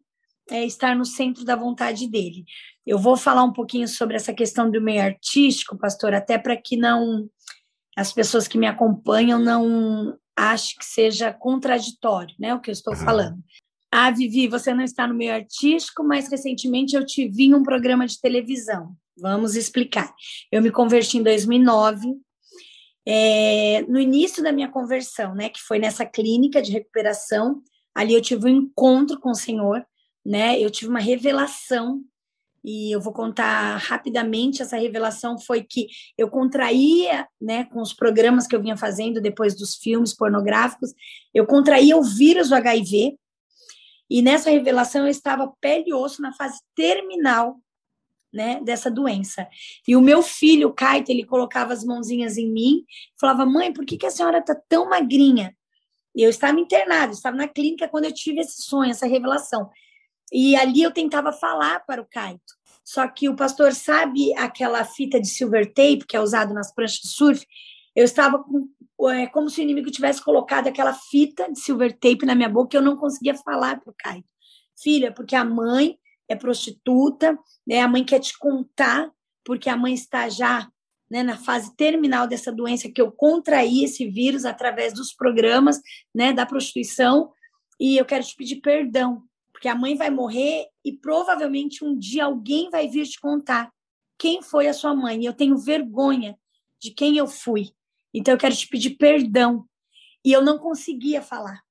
é, estar no centro da vontade dele. Eu vou falar um pouquinho sobre essa questão do meio artístico, pastor, até para que não as pessoas que me acompanham não achem que seja contraditório, né, o que eu estou falando. Ah, Vivi, você não está no meio artístico, mas recentemente eu te vi em um programa de televisão. Vamos explicar. Eu me converti em 2009. É, no início da minha conversão, né, que foi nessa clínica de recuperação, ali eu tive um encontro com o Senhor, né? Eu tive uma revelação e eu vou contar rapidamente essa revelação foi que eu contraía, né, com os programas que eu vinha fazendo depois dos filmes pornográficos, eu contraía o vírus do HIV e nessa revelação eu estava pele e osso na fase terminal, né, dessa doença. E o meu filho, o Kaito, ele colocava as mãozinhas em mim, falava: "Mãe, por que, que a senhora tá tão magrinha?" Eu estava internado, estava na clínica quando eu tive esse sonho, essa revelação. E ali eu tentava falar para o Kaito. Só que o pastor sabe aquela fita de silver tape que é usado nas pranchas de surf? Eu estava com é como se o inimigo tivesse colocado aquela fita de silver tape na minha boca e eu não conseguia falar para o Caio. Filha, porque a mãe é prostituta, né? a mãe quer te contar, porque a mãe está já né, na fase terminal dessa doença, que eu contraí esse vírus através dos programas né, da prostituição, e eu quero te pedir perdão, porque a mãe vai morrer e provavelmente um dia alguém vai vir te contar quem foi a sua mãe. Eu tenho vergonha de quem eu fui. Então eu quero te pedir perdão. E eu não conseguia falar.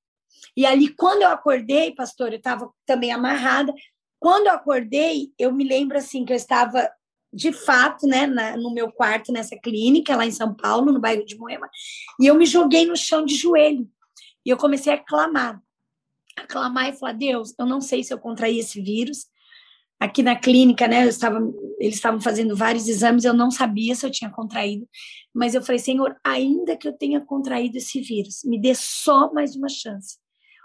E ali, quando eu acordei, pastor, eu estava também amarrada. Quando eu acordei, eu me lembro assim que eu estava de fato, né, na, no meu quarto nessa clínica lá em São Paulo, no bairro de Moema, e eu me joguei no chão de joelho. E eu comecei a clamar. Clamar e falar: "Deus, eu não sei se eu contraí esse vírus, aqui na clínica, né? Eu estava, eles estavam fazendo vários exames, eu não sabia se eu tinha contraído, mas eu falei, Senhor, ainda que eu tenha contraído esse vírus, me dê só mais uma chance,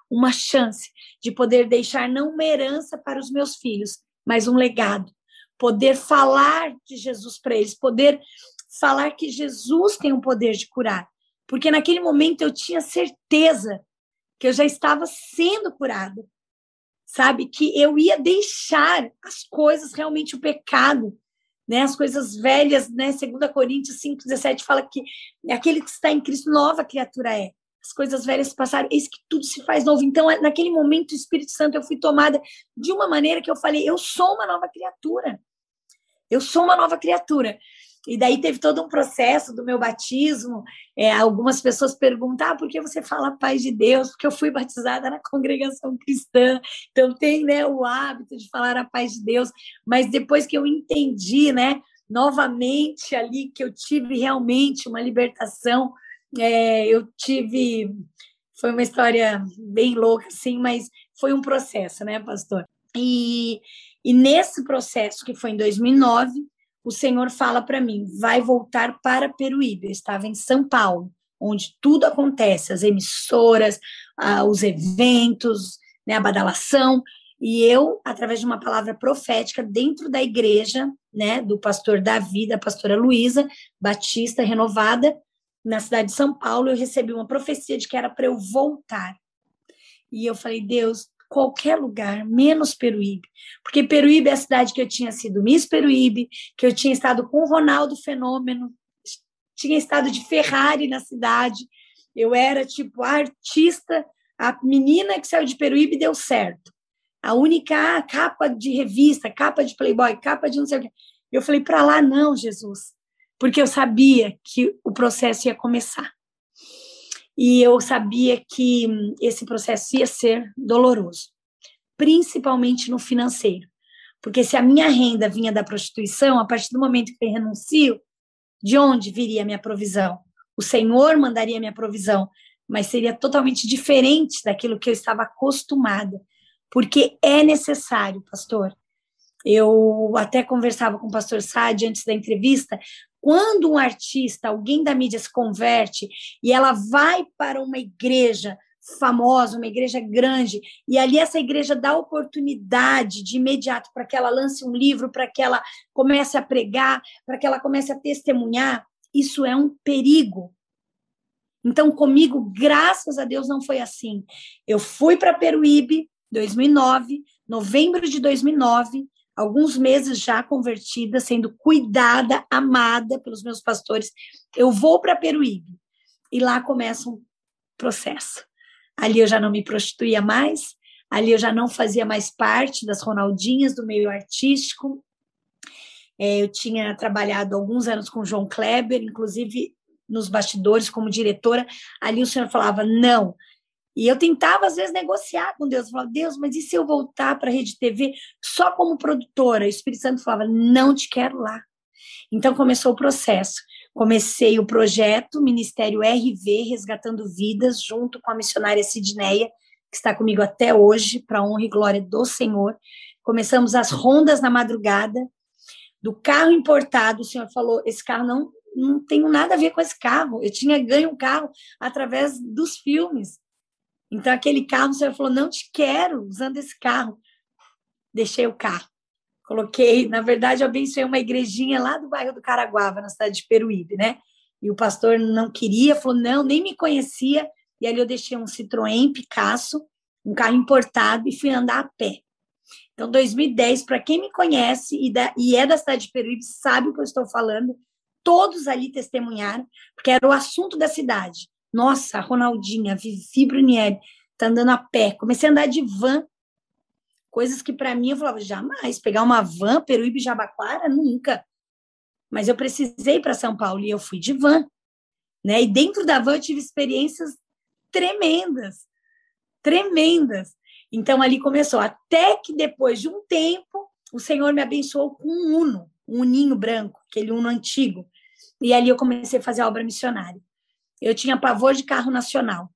uma chance de poder deixar não uma herança para os meus filhos, mas um legado, poder falar de Jesus para eles, poder falar que Jesus tem o poder de curar, porque naquele momento eu tinha certeza que eu já estava sendo curada sabe? Que eu ia deixar as coisas, realmente o pecado, né? As coisas velhas, né? Segunda Coríntios 5:17 fala que aquele que está em Cristo nova criatura é. As coisas velhas passaram, eis que tudo se faz novo. Então, naquele momento, o Espírito Santo, eu fui tomada de uma maneira que eu falei, eu sou uma nova criatura. Eu sou uma nova criatura. E daí teve todo um processo do meu batismo. É, algumas pessoas perguntam: ah, por que você fala paz de Deus? Porque eu fui batizada na congregação cristã, então tem né, o hábito de falar a paz de Deus. Mas depois que eu entendi, né, novamente ali, que eu tive realmente uma libertação, é, eu tive. Foi uma história bem louca, assim, mas foi um processo, né, pastor? E, e nesse processo, que foi em 2009, o Senhor fala para mim, vai voltar para Peruíbe. Eu estava em São Paulo, onde tudo acontece, as emissoras, os eventos, né, a badalação. E eu, através de uma palavra profética dentro da igreja, né, do pastor Davi, da pastora Luísa Batista, renovada, na cidade de São Paulo, eu recebi uma profecia de que era para eu voltar. E eu falei, Deus, qualquer lugar, menos Peruíbe. Porque Peruíbe é a cidade que eu tinha sido Miss Peruíbe, que eu tinha estado com o Ronaldo Fenômeno, tinha estado de Ferrari na cidade. Eu era, tipo, a artista, a menina que saiu de Peruíbe deu certo. A única capa de revista, capa de Playboy, capa de não sei o quê. Eu falei, para lá não, Jesus porque eu sabia que o processo ia começar. E eu sabia que esse processo ia ser doloroso, principalmente no financeiro. Porque se a minha renda vinha da prostituição, a partir do momento que eu renuncio, de onde viria a minha provisão? O Senhor mandaria a minha provisão, mas seria totalmente diferente daquilo que eu estava acostumada. Porque é necessário, pastor. Eu até conversava com o pastor Sade antes da entrevista, quando um artista, alguém da mídia se converte e ela vai para uma igreja famosa, uma igreja grande, e ali essa igreja dá oportunidade de imediato para que ela lance um livro, para que ela comece a pregar, para que ela comece a testemunhar, isso é um perigo. Então, comigo, graças a Deus, não foi assim. Eu fui para Peruíbe, 2009, novembro de 2009, alguns meses já convertida, sendo cuidada, amada pelos meus pastores. Eu vou para Peruíbe e lá começa um processo. Ali eu já não me prostituía mais, ali eu já não fazia mais parte das Ronaldinhas do meio artístico. É, eu tinha trabalhado alguns anos com João Kleber, inclusive nos bastidores como diretora. Ali o senhor falava: não, e eu tentava, às vezes, negociar com Deus. Eu falava, Deus, mas e se eu voltar para a Rede TV só como produtora? E o Espírito Santo falava, não te quero lá. Então começou o processo. Comecei o projeto Ministério RV, Resgatando Vidas, junto com a missionária Sidneia, que está comigo até hoje, para honra e glória do Senhor. Começamos as rondas na madrugada, do carro importado. O senhor falou: esse carro não, não tem nada a ver com esse carro. Eu tinha ganho um carro através dos filmes. Então, aquele carro, o senhor falou: não te quero usando esse carro. Deixei o carro. Coloquei, na verdade, eu abençoei uma igrejinha lá do bairro do Caraguava, na cidade de Peruíbe, né? E o pastor não queria, falou: não, nem me conhecia. E ali eu deixei um Citroën Picasso, um carro importado, e fui andar a pé. Então, 2010, para quem me conhece e, da, e é da cidade de Peruíbe, sabe o que eu estou falando. Todos ali testemunharam, porque era o assunto da cidade. Nossa, Ronaldinha, Vivi Brunieri, tá andando a pé. Comecei a andar de van. Coisas que para mim eu falava, jamais. Pegar uma van, Peruíbe Jabaquara, nunca. Mas eu precisei para São Paulo e eu fui de van. Né? E dentro da van eu tive experiências tremendas. Tremendas. Então ali começou. Até que depois de um tempo, o Senhor me abençoou com um Uno, um Uninho branco, aquele Uno antigo. E ali eu comecei a fazer a obra missionária. Eu tinha pavor de carro nacional.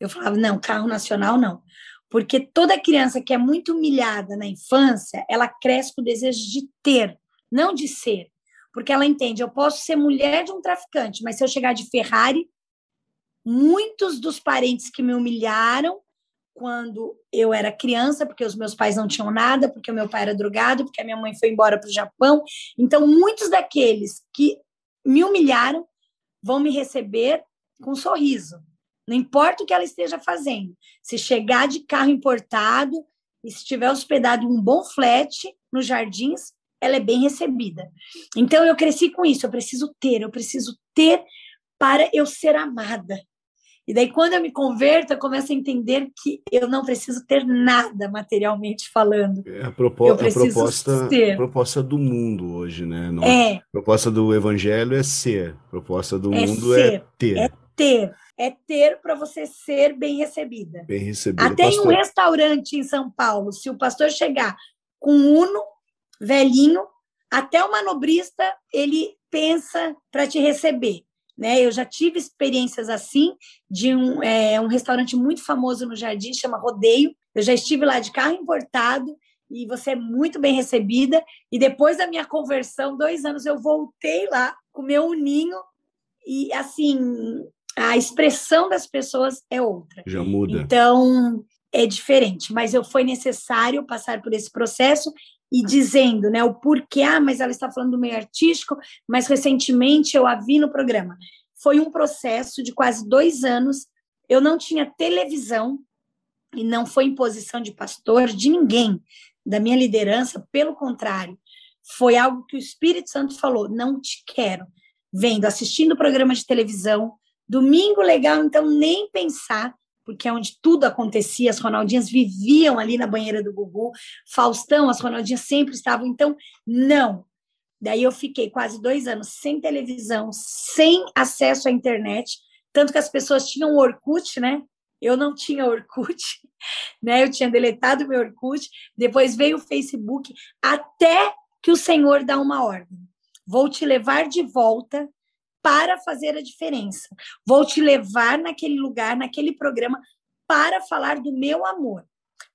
Eu falava, não, carro nacional não. Porque toda criança que é muito humilhada na infância, ela cresce com o desejo de ter, não de ser. Porque ela entende, eu posso ser mulher de um traficante, mas se eu chegar de Ferrari, muitos dos parentes que me humilharam quando eu era criança, porque os meus pais não tinham nada, porque o meu pai era drogado, porque a minha mãe foi embora para o Japão. Então, muitos daqueles que me humilharam vão me receber com um sorriso. Não importa o que ela esteja fazendo. Se chegar de carro importado e se estiver hospedado em um bom flat nos jardins, ela é bem recebida. Então eu cresci com isso. Eu preciso ter, eu preciso ter para eu ser amada. E daí, quando eu me converto, eu começo a entender que eu não preciso ter nada materialmente falando. É a, propo a proposta. A proposta do mundo hoje, né? Não, é. A proposta do evangelho é ser. A proposta do é mundo é ser, é ter. É ter. É ter para você ser bem recebida. Bem recebida. Até pastor. em um restaurante em São Paulo, se o pastor chegar com um uno velhinho, até o manobrista ele pensa para te receber. Né? Eu já tive experiências assim, de um, é, um restaurante muito famoso no Jardim, chama Rodeio. Eu já estive lá de carro importado e você é muito bem recebida. E depois da minha conversão, dois anos, eu voltei lá com meu uninho e, assim, a expressão das pessoas é outra. Já muda. Então, é diferente. Mas eu foi necessário passar por esse processo e dizendo, né, o porquê, ah, mas ela está falando do meio artístico, mas recentemente eu a vi no programa. Foi um processo de quase dois anos, eu não tinha televisão, e não foi imposição de pastor, de ninguém, da minha liderança, pelo contrário, foi algo que o Espírito Santo falou: não te quero. Vendo, assistindo programa de televisão, domingo legal, então nem pensar, porque é onde tudo acontecia, as Ronaldinhas viviam ali na banheira do Gugu, Faustão, as Ronaldinhas sempre estavam, então não. Daí eu fiquei quase dois anos sem televisão, sem acesso à internet, tanto que as pessoas tinham Orkut, né? Eu não tinha Orkut, né? Eu tinha deletado meu Orkut, depois veio o Facebook, até que o Senhor dá uma ordem. Vou te levar de volta para fazer a diferença. Vou te levar naquele lugar, naquele programa, para falar do meu amor,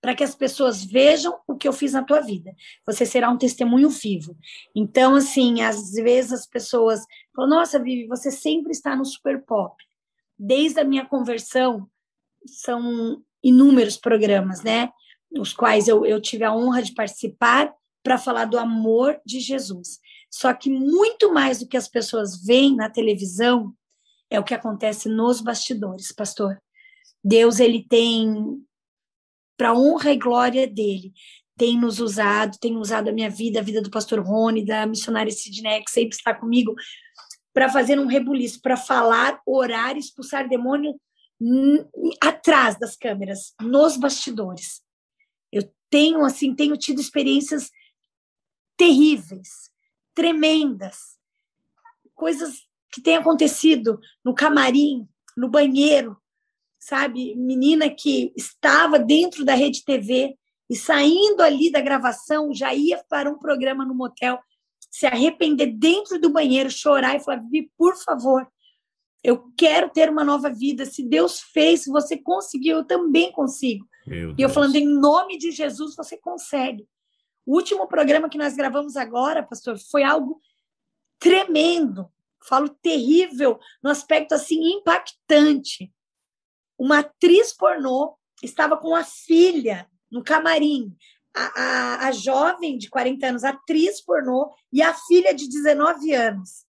para que as pessoas vejam o que eu fiz na tua vida. Você será um testemunho vivo. Então, assim, às vezes as pessoas falam: Nossa, Vivi, você sempre está no super pop. Desde a minha conversão, são inúmeros programas, né? Os quais eu, eu tive a honra de participar para falar do amor de Jesus. Só que muito mais do que as pessoas veem na televisão é o que acontece nos bastidores, pastor. Deus ele tem para honra e glória dele, tem nos usado, tem usado a minha vida, a vida do pastor Rony, da missionária Sidney, que sempre está comigo, para fazer um rebuliço, para falar, orar, expulsar demônio atrás das câmeras, nos bastidores. Eu tenho assim, tenho tido experiências terríveis, tremendas, coisas que têm acontecido no camarim, no banheiro, sabe? Menina que estava dentro da rede TV e saindo ali da gravação já ia para um programa no motel, se arrepender dentro do banheiro, chorar e falar: Vivi, por favor, eu quero ter uma nova vida. Se Deus fez, se você conseguiu, eu também consigo. e eu falando, em nome de Jesus, você consegue. O último programa que nós gravamos agora, pastor, foi algo tremendo. Falo terrível, no aspecto assim impactante. Uma atriz pornô estava com a filha no camarim. A, a, a jovem de 40 anos, atriz pornô, e a filha de 19 anos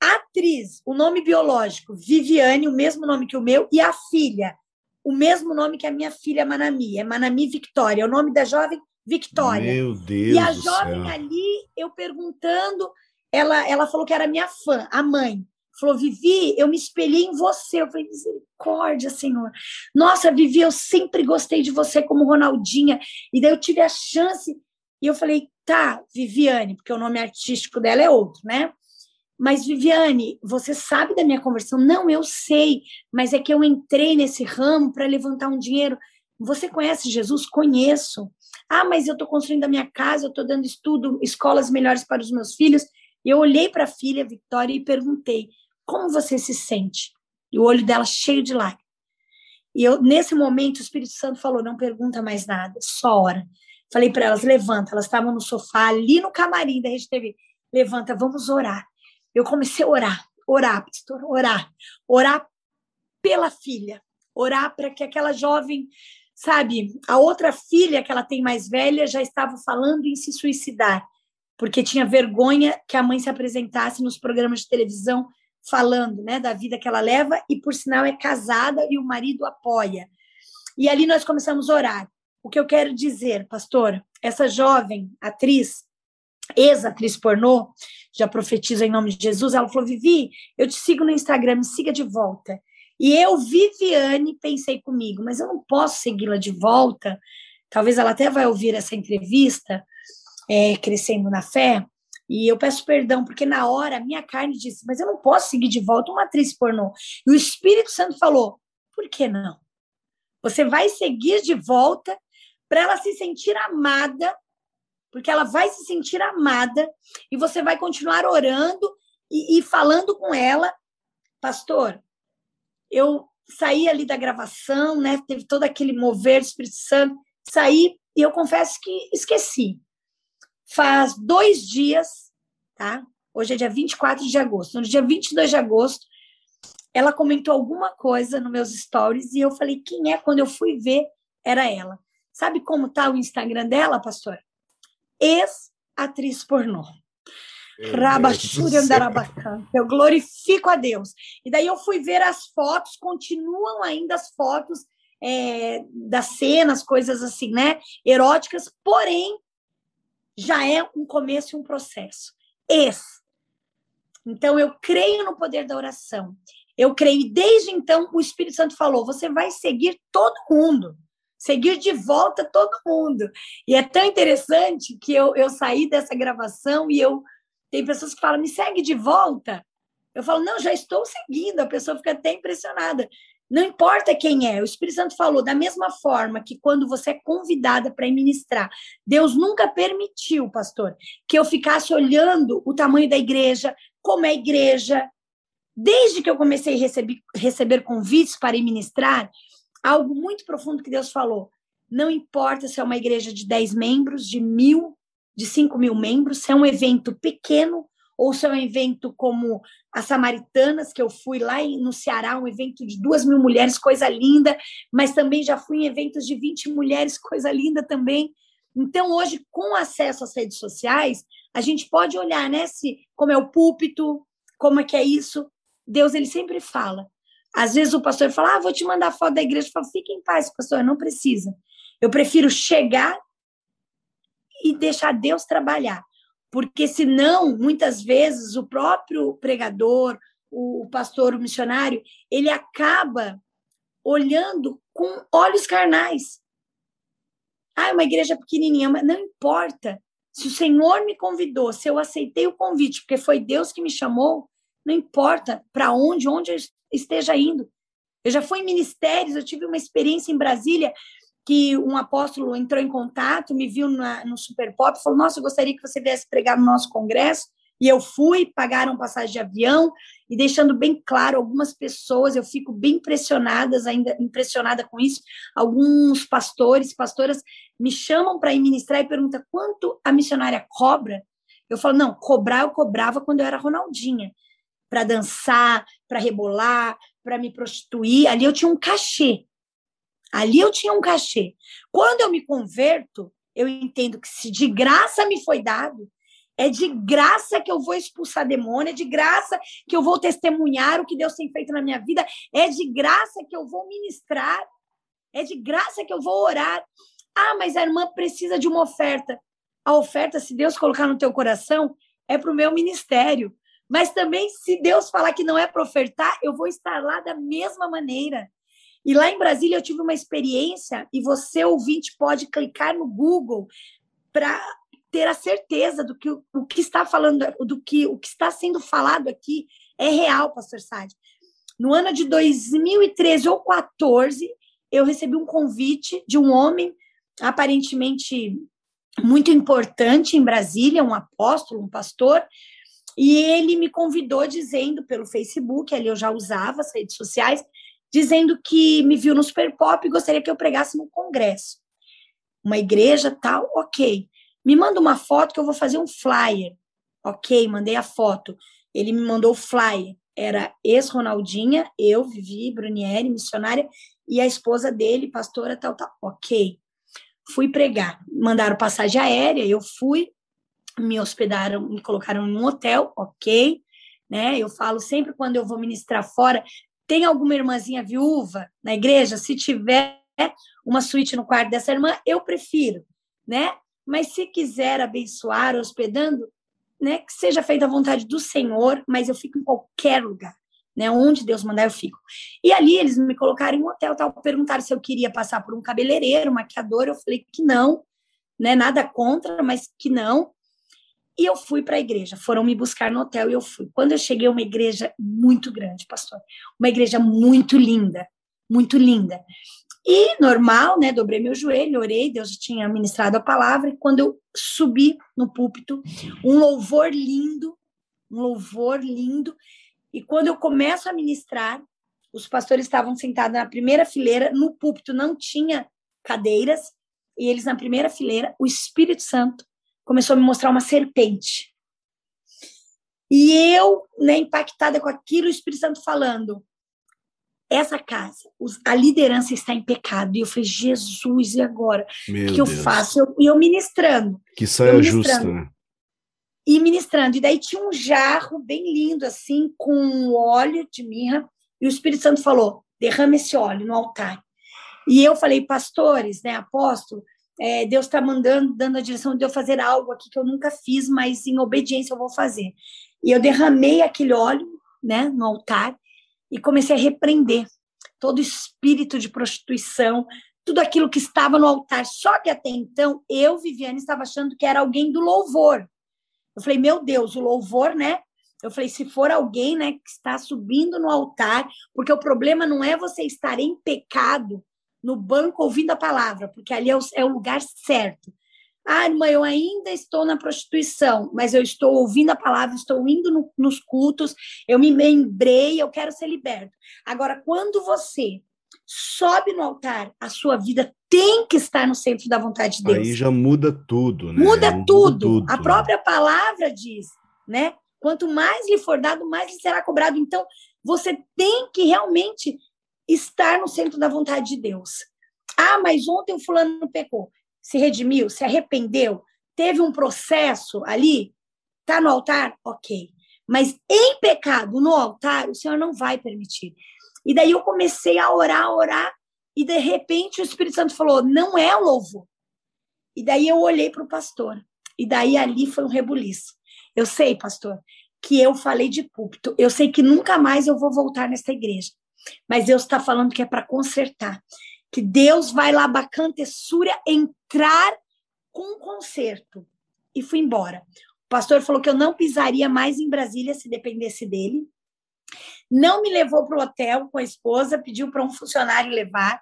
atriz, o nome biológico, Viviane, o mesmo nome que o meu, e a filha, o mesmo nome que a minha filha Manami, é Manami Victoria, é o nome da jovem Victoria. Meu Deus. E a jovem céu. ali, eu perguntando, ela, ela falou que era minha fã, a mãe. Falou, Vivi, eu me espelhei em você. Eu falei, misericórdia, Senhor. Nossa, Vivi, eu sempre gostei de você como Ronaldinha. E daí eu tive a chance. E eu falei, tá, Viviane, porque o nome artístico dela é outro, né? Mas, Viviane, você sabe da minha conversão? Não, eu sei, mas é que eu entrei nesse ramo para levantar um dinheiro. Você conhece Jesus? Conheço. Ah, mas eu estou construindo a minha casa, eu estou dando estudo, escolas melhores para os meus filhos. Eu olhei para a filha, Vitória, e perguntei: como você se sente? E o olho dela cheio de lágrimas. E eu, nesse momento, o Espírito Santo falou: não pergunta mais nada, só ora. Falei para elas: levanta. Elas estavam no sofá, ali no camarim da Rede TV. Levanta, vamos orar eu comecei a orar, orar, pastor, orar, orar pela filha, orar para que aquela jovem, sabe, a outra filha que ela tem mais velha já estava falando em se suicidar, porque tinha vergonha que a mãe se apresentasse nos programas de televisão falando, né, da vida que ela leva e por sinal é casada e o marido apoia. E ali nós começamos a orar. O que eu quero dizer, pastor, essa jovem atriz, ex-atriz pornô, já profetiza em nome de Jesus, ela falou: Vivi, eu te sigo no Instagram, me siga de volta. E eu, Viviane, pensei comigo, mas eu não posso segui-la de volta. Talvez ela até vai ouvir essa entrevista, é, Crescendo na Fé, e eu peço perdão, porque na hora a minha carne disse, mas eu não posso seguir de volta uma atriz pornô. E o Espírito Santo falou: por que não? Você vai seguir de volta para ela se sentir amada porque ela vai se sentir amada e você vai continuar orando e, e falando com ela, pastor. Eu saí ali da gravação, né? Teve todo aquele mover do Espírito Santo, saí e eu confesso que esqueci. Faz dois dias, tá? Hoje é dia 24 de agosto. No dia 22 de agosto, ela comentou alguma coisa nos meus stories e eu falei, quem é? Quando eu fui ver, era ela. Sabe como tá o Instagram dela, pastor? ex-atriz pornô. Eu glorifico a Deus. E daí eu fui ver as fotos, continuam ainda as fotos é, das cenas, coisas assim, né? Eróticas, porém, já é um começo e um processo. Esse. Então, eu creio no poder da oração. Eu creio, desde então, o Espírito Santo falou: você vai seguir todo mundo seguir de volta todo mundo. E é tão interessante que eu, eu saí dessa gravação e eu tem pessoas que falam, me segue de volta. Eu falo, não, já estou seguindo. A pessoa fica até impressionada. Não importa quem é, o Espírito Santo falou, da mesma forma que quando você é convidada para ministrar, Deus nunca permitiu, pastor, que eu ficasse olhando o tamanho da igreja, como é a igreja. Desde que eu comecei a receber, receber convites para ministrar, algo muito profundo que Deus falou. Não importa se é uma igreja de 10 membros, de mil, de 5 mil membros, se é um evento pequeno ou se é um evento como as Samaritanas, que eu fui lá no Ceará, um evento de duas mil mulheres, coisa linda, mas também já fui em eventos de 20 mulheres, coisa linda também. Então, hoje, com acesso às redes sociais, a gente pode olhar, né, se, como é o púlpito, como é que é isso. Deus, ele sempre fala. Às vezes o pastor fala, ah, vou te mandar foto da igreja. Eu falo, fique em paz, pastor, não precisa. Eu prefiro chegar e deixar Deus trabalhar. Porque senão, muitas vezes, o próprio pregador, o pastor, o missionário, ele acaba olhando com olhos carnais. Ah, é uma igreja pequenininha, mas não importa. Se o Senhor me convidou, se eu aceitei o convite, porque foi Deus que me chamou, não importa para onde, onde eu esteja indo. Eu já fui em ministérios, eu tive uma experiência em Brasília que um apóstolo entrou em contato, me viu na, no Super Pop, falou: Nossa, eu gostaria que você viesse pregar no nosso congresso. E eu fui, pagaram passagem de avião, e deixando bem claro, algumas pessoas, eu fico bem impressionadas, ainda impressionada com isso. Alguns pastores, pastoras, me chamam para ir ministrar e perguntam quanto a missionária cobra. Eu falo, não, cobrar eu cobrava quando eu era Ronaldinha, para dançar, para rebolar, para me prostituir. Ali eu tinha um cachê. Ali eu tinha um cachê. Quando eu me converto, eu entendo que se de graça me foi dado, é de graça que eu vou expulsar demônio, é de graça que eu vou testemunhar o que Deus tem feito na minha vida, é de graça que eu vou ministrar, é de graça que eu vou orar. Ah, mas a irmã precisa de uma oferta. A oferta, se Deus colocar no teu coração, é para o meu ministério. Mas também, se Deus falar que não é para ofertar, eu vou estar lá da mesma maneira. E lá em Brasília eu tive uma experiência, e você, ouvinte, pode clicar no Google para ter a certeza do que o, que está falando, do que o que está sendo falado aqui é real, pastor Sade. No ano de 2013 ou 14, eu recebi um convite de um homem aparentemente muito importante em Brasília, um apóstolo, um pastor, e ele me convidou dizendo pelo Facebook, ali eu já usava as redes sociais, dizendo que me viu no Super Pop e gostaria que eu pregasse no congresso. Uma igreja tal, ok. Me manda uma foto que eu vou fazer um flyer. Ok, mandei a foto. Ele me mandou o flyer. Era ex-Ronaldinha, eu, Vivi, Brunieri, missionária, e a esposa dele, pastora, tal, tal. Ok. Fui pregar. Mandaram passagem aérea, eu fui, me hospedaram, me colocaram em um hotel, ok. Né? Eu falo sempre quando eu vou ministrar fora, tem alguma irmãzinha viúva na igreja? Se tiver uma suíte no quarto dessa irmã, eu prefiro, né? Mas se quiser abençoar, hospedando, né, que seja feita a vontade do Senhor, mas eu fico em qualquer lugar, né? Onde Deus mandar, eu fico. E ali eles me colocaram em um hotel, tal, perguntaram se eu queria passar por um cabeleireiro, maquiador, eu falei que não, né? Nada contra, mas que não. E eu fui para a igreja. Foram me buscar no hotel e eu fui. Quando eu cheguei, uma igreja muito grande, pastor. Uma igreja muito linda, muito linda. E normal, né? Dobrei meu joelho, orei, Deus tinha ministrado a palavra. E quando eu subi no púlpito, um louvor lindo, um louvor lindo. E quando eu começo a ministrar, os pastores estavam sentados na primeira fileira, no púlpito não tinha cadeiras, e eles na primeira fileira, o Espírito Santo começou a me mostrar uma serpente. E eu, né, impactada com aquilo, o Espírito Santo falando: essa casa, a liderança está em pecado. E eu falei, Jesus, e agora? O que Deus. eu faço? E eu, eu, ministrando. Que saia justa, né? E ministrando. E daí tinha um jarro bem lindo, assim, com óleo de mirra. E o Espírito Santo falou: derrama esse óleo no altar. E eu falei, pastores, né, apóstolo, é, Deus está mandando, dando a direção de eu fazer algo aqui que eu nunca fiz, mas em obediência eu vou fazer. E eu derramei aquele óleo, né, no altar e comecei a repreender todo espírito de prostituição, tudo aquilo que estava no altar. Só que até então eu, Viviane, estava achando que era alguém do louvor. Eu falei, meu Deus, o louvor, né? Eu falei, se for alguém, né, que está subindo no altar, porque o problema não é você estar em pecado no banco ouvindo a palavra, porque ali é o, é o lugar certo. Ah, irmã, eu ainda estou na prostituição, mas eu estou ouvindo a palavra, estou indo no, nos cultos, eu me lembrei, eu quero ser liberto. Agora, quando você sobe no altar, a sua vida tem que estar no centro da vontade de Deus. Aí já muda tudo, né? Muda, muda tudo. tudo. A própria palavra diz, né? Quanto mais lhe for dado, mais lhe será cobrado. Então, você tem que realmente estar no centro da vontade de Deus. Ah, mas ontem o fulano pecou se redimiu, se arrependeu, teve um processo ali, está no altar, ok. Mas em pecado, no altar, o Senhor não vai permitir. E daí eu comecei a orar, a orar, e de repente o Espírito Santo falou: não é louvor. E daí eu olhei para o pastor, e daí ali foi um rebuliço. Eu sei, pastor, que eu falei de púlpito, eu sei que nunca mais eu vou voltar nessa igreja, mas Deus está falando que é para consertar que Deus vai lá, bacante súria, entrar com um conserto. E fui embora. O pastor falou que eu não pisaria mais em Brasília se dependesse dele. Não me levou para o hotel com a esposa, pediu para um funcionário levar.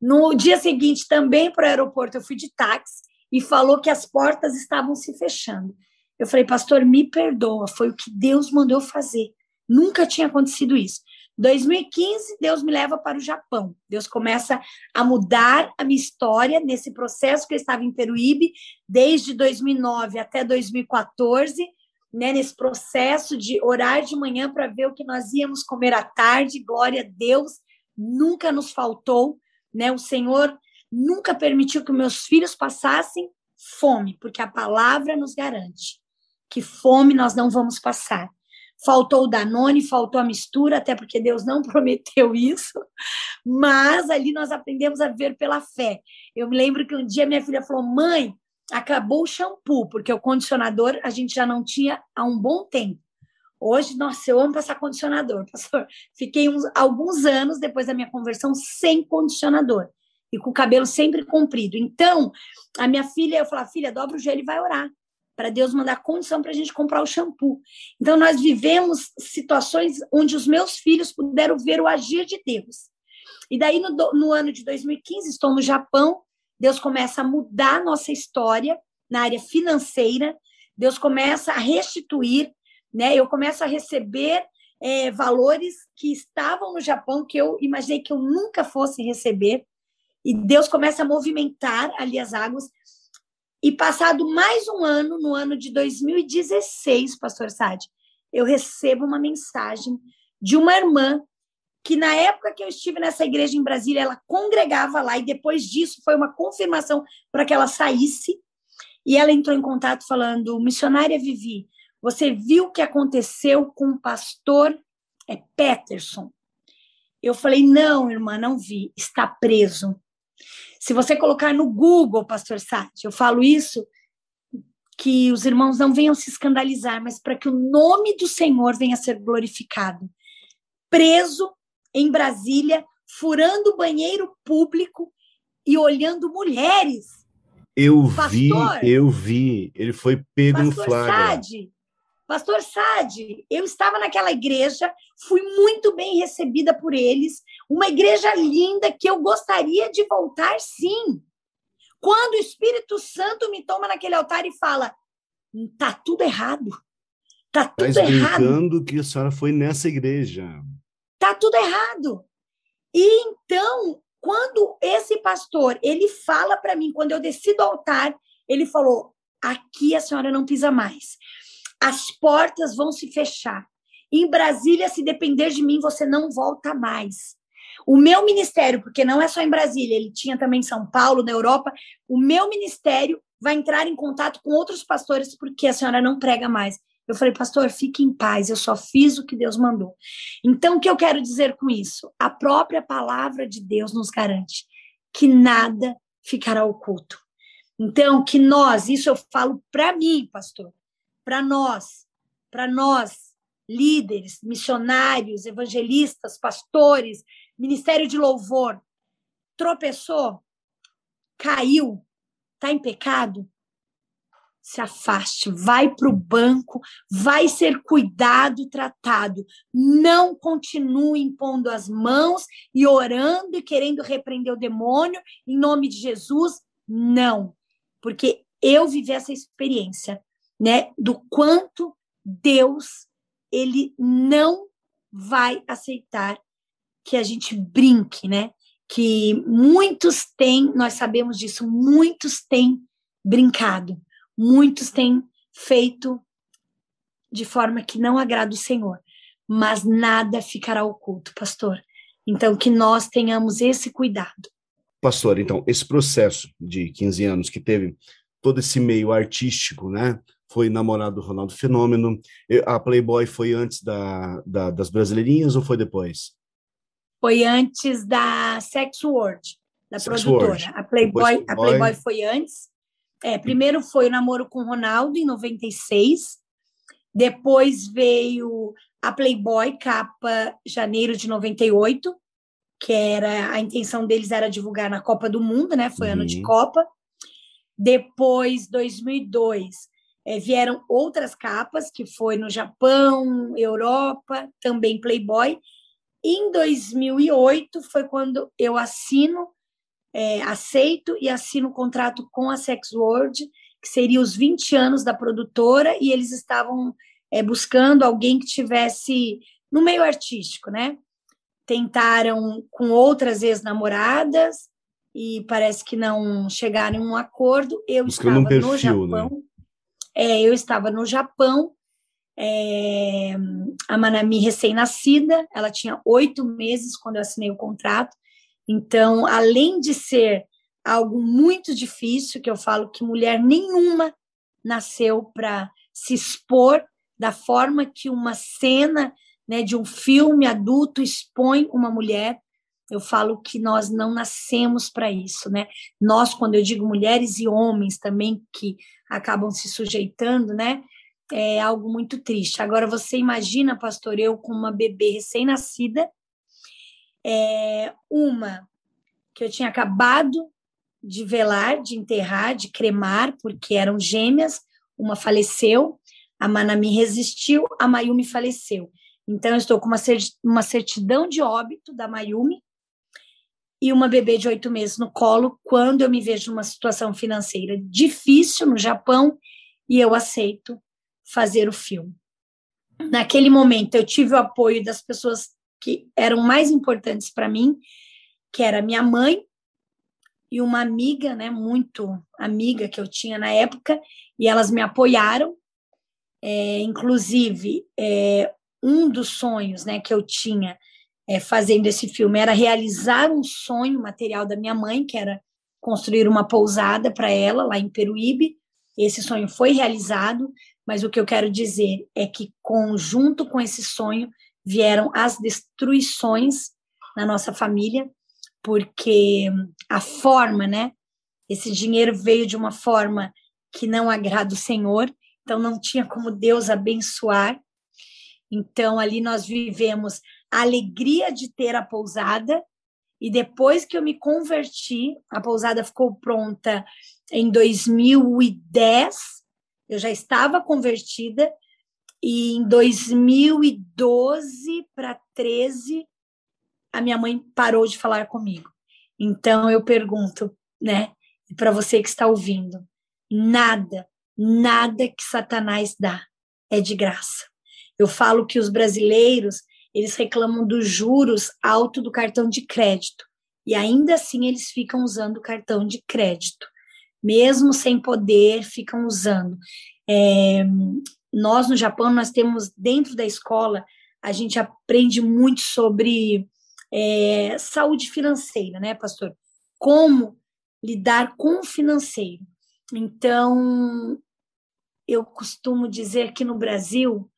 No dia seguinte, também para o aeroporto, eu fui de táxi e falou que as portas estavam se fechando. Eu falei, pastor, me perdoa, foi o que Deus mandou fazer. Nunca tinha acontecido isso. 2015, Deus me leva para o Japão. Deus começa a mudar a minha história nesse processo que eu estava em Peruíbe, desde 2009 até 2014, né, nesse processo de orar de manhã para ver o que nós íamos comer à tarde. Glória a Deus, nunca nos faltou, né? O Senhor nunca permitiu que meus filhos passassem fome, porque a palavra nos garante que fome nós não vamos passar faltou o Danone, faltou a mistura, até porque Deus não prometeu isso, mas ali nós aprendemos a viver pela fé. Eu me lembro que um dia minha filha falou: mãe, acabou o shampoo, porque o condicionador a gente já não tinha há um bom tempo. Hoje, nossa, eu amo passar condicionador, pastor. Fiquei uns, alguns anos depois da minha conversão sem condicionador e com o cabelo sempre comprido. Então, a minha filha, eu falava, filha, dobra o joelho e vai orar para Deus mandar condição para a gente comprar o shampoo. Então, nós vivemos situações onde os meus filhos puderam ver o agir de Deus. E daí, no, no ano de 2015, estou no Japão, Deus começa a mudar a nossa história na área financeira, Deus começa a restituir, né? Eu começo a receber é, valores que estavam no Japão que eu imaginei que eu nunca fosse receber. E Deus começa a movimentar ali as águas. E passado mais um ano, no ano de 2016, pastor Sade, eu recebo uma mensagem de uma irmã que na época que eu estive nessa igreja em Brasília, ela congregava lá e depois disso foi uma confirmação para que ela saísse. E ela entrou em contato falando: "Missionária Vivi, você viu o que aconteceu com o pastor é Peterson?" Eu falei: "Não, irmã, não vi. Está preso." Se você colocar no Google, Pastor Sati, eu falo isso que os irmãos não venham se escandalizar, mas para que o nome do Senhor venha a ser glorificado. Preso em Brasília, furando banheiro público e olhando mulheres. Eu Pastor, vi, eu vi. Ele foi pego Pastor no flagra. Sade, Pastor Sade, eu estava naquela igreja, fui muito bem recebida por eles, uma igreja linda que eu gostaria de voltar, sim. Quando o Espírito Santo me toma naquele altar e fala: tá tudo errado. Tá tudo tá errado. que a senhora foi nessa igreja. Tá tudo errado. E então, quando esse pastor, ele fala para mim, quando eu desci do altar, ele falou: aqui a senhora não pisa mais as portas vão se fechar. Em Brasília, se depender de mim, você não volta mais. O meu ministério, porque não é só em Brasília, ele tinha também em São Paulo, na Europa, o meu ministério vai entrar em contato com outros pastores porque a senhora não prega mais. Eu falei, pastor, fique em paz, eu só fiz o que Deus mandou. Então, o que eu quero dizer com isso? A própria palavra de Deus nos garante que nada ficará oculto. Então, que nós, isso eu falo para mim, pastor, para nós, para nós, líderes, missionários, evangelistas, pastores, ministério de louvor, tropeçou, caiu, está em pecado, se afaste, vai para o banco, vai ser cuidado, tratado. Não continue impondo as mãos e orando e querendo repreender o demônio em nome de Jesus. Não, porque eu vivi essa experiência, né, do quanto Deus ele não vai aceitar que a gente brinque, né? Que muitos têm, nós sabemos disso, muitos têm brincado muitos têm feito de forma que não agrada o Senhor, mas nada ficará oculto, pastor. Então, que nós tenhamos esse cuidado. Pastor, então, esse processo de 15 anos que teve todo esse meio artístico, né? Foi namorado do Ronaldo Fenômeno. A Playboy foi antes da, da, das Brasileirinhas ou foi depois? Foi antes da Sex World, da Sex produtora. World. A Playboy, a Playboy foi antes é, primeiro foi o namoro com o Ronaldo, em 96. Depois veio a Playboy, capa janeiro de 98, que era a intenção deles era divulgar na Copa do Mundo, né? Foi uhum. ano de uhum. Copa. Depois, 2002, é, vieram outras capas, que foi no Japão, Europa, também Playboy. Em 2008 foi quando eu assino é, aceito e assino um contrato com a Sex World, que seria os 20 anos da produtora, e eles estavam é, buscando alguém que tivesse no meio artístico, né? Tentaram com outras ex-namoradas e parece que não chegaram em um acordo. Eu buscando estava um perfil, no Japão. Né? É, eu estava no Japão. É, a Manami recém-nascida, ela tinha oito meses quando eu assinei o contrato. Então, além de ser algo muito difícil, que eu falo que mulher nenhuma nasceu para se expor da forma que uma cena né, de um filme adulto expõe uma mulher. Eu falo que nós não nascemos para isso, né? Nós, quando eu digo mulheres e homens também que acabam se sujeitando, né? É algo muito triste. Agora, você imagina, pastor, eu com uma bebê recém-nascida, é, uma que eu tinha acabado de velar, de enterrar, de cremar, porque eram gêmeas, uma faleceu, a Manami resistiu, a Mayumi faleceu. Então, eu estou com uma certidão de óbito da Mayumi e uma bebê de oito meses no colo, quando eu me vejo numa situação financeira difícil no Japão e eu aceito fazer o filme. Naquele momento, eu tive o apoio das pessoas que eram mais importantes para mim, que era minha mãe e uma amiga, né, muito amiga que eu tinha na época, e elas me apoiaram. É, inclusive, é, um dos sonhos, né, que eu tinha é, fazendo esse filme era realizar um sonho material da minha mãe, que era construir uma pousada para ela lá em Peruíbe. Esse sonho foi realizado, mas o que eu quero dizer é que, conjunto com esse sonho, vieram as destruições na nossa família, porque a forma, né? Esse dinheiro veio de uma forma que não agrada o Senhor, então não tinha como Deus abençoar. Então ali nós vivemos a alegria de ter a pousada, e depois que eu me converti, a pousada ficou pronta em 2010, eu já estava convertida, e em 2012 para 13, a minha mãe parou de falar comigo. Então eu pergunto, né, para você que está ouvindo, nada, nada que Satanás dá é de graça. Eu falo que os brasileiros, eles reclamam dos juros alto do cartão de crédito, e ainda assim eles ficam usando o cartão de crédito. Mesmo sem poder, ficam usando. É, nós no Japão nós temos dentro da escola a gente aprende muito sobre é, saúde financeira, né, pastor? Como lidar com o financeiro. Então, eu costumo dizer que no Brasil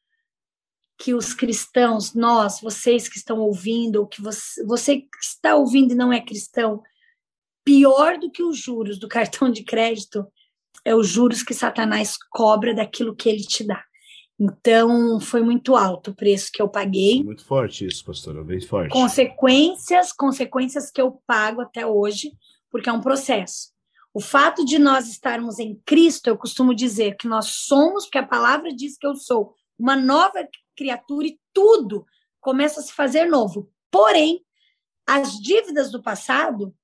que os cristãos, nós, vocês que estão ouvindo, ou que você, você que está ouvindo e não é cristão, pior do que os juros do cartão de crédito é os juros que Satanás cobra daquilo que ele te dá. Então, foi muito alto o preço que eu paguei. Muito forte isso, pastora, bem forte. Consequências, consequências que eu pago até hoje, porque é um processo. O fato de nós estarmos em Cristo, eu costumo dizer que nós somos, porque a palavra diz que eu sou uma nova criatura e tudo começa a se fazer novo. Porém, as dívidas do passado,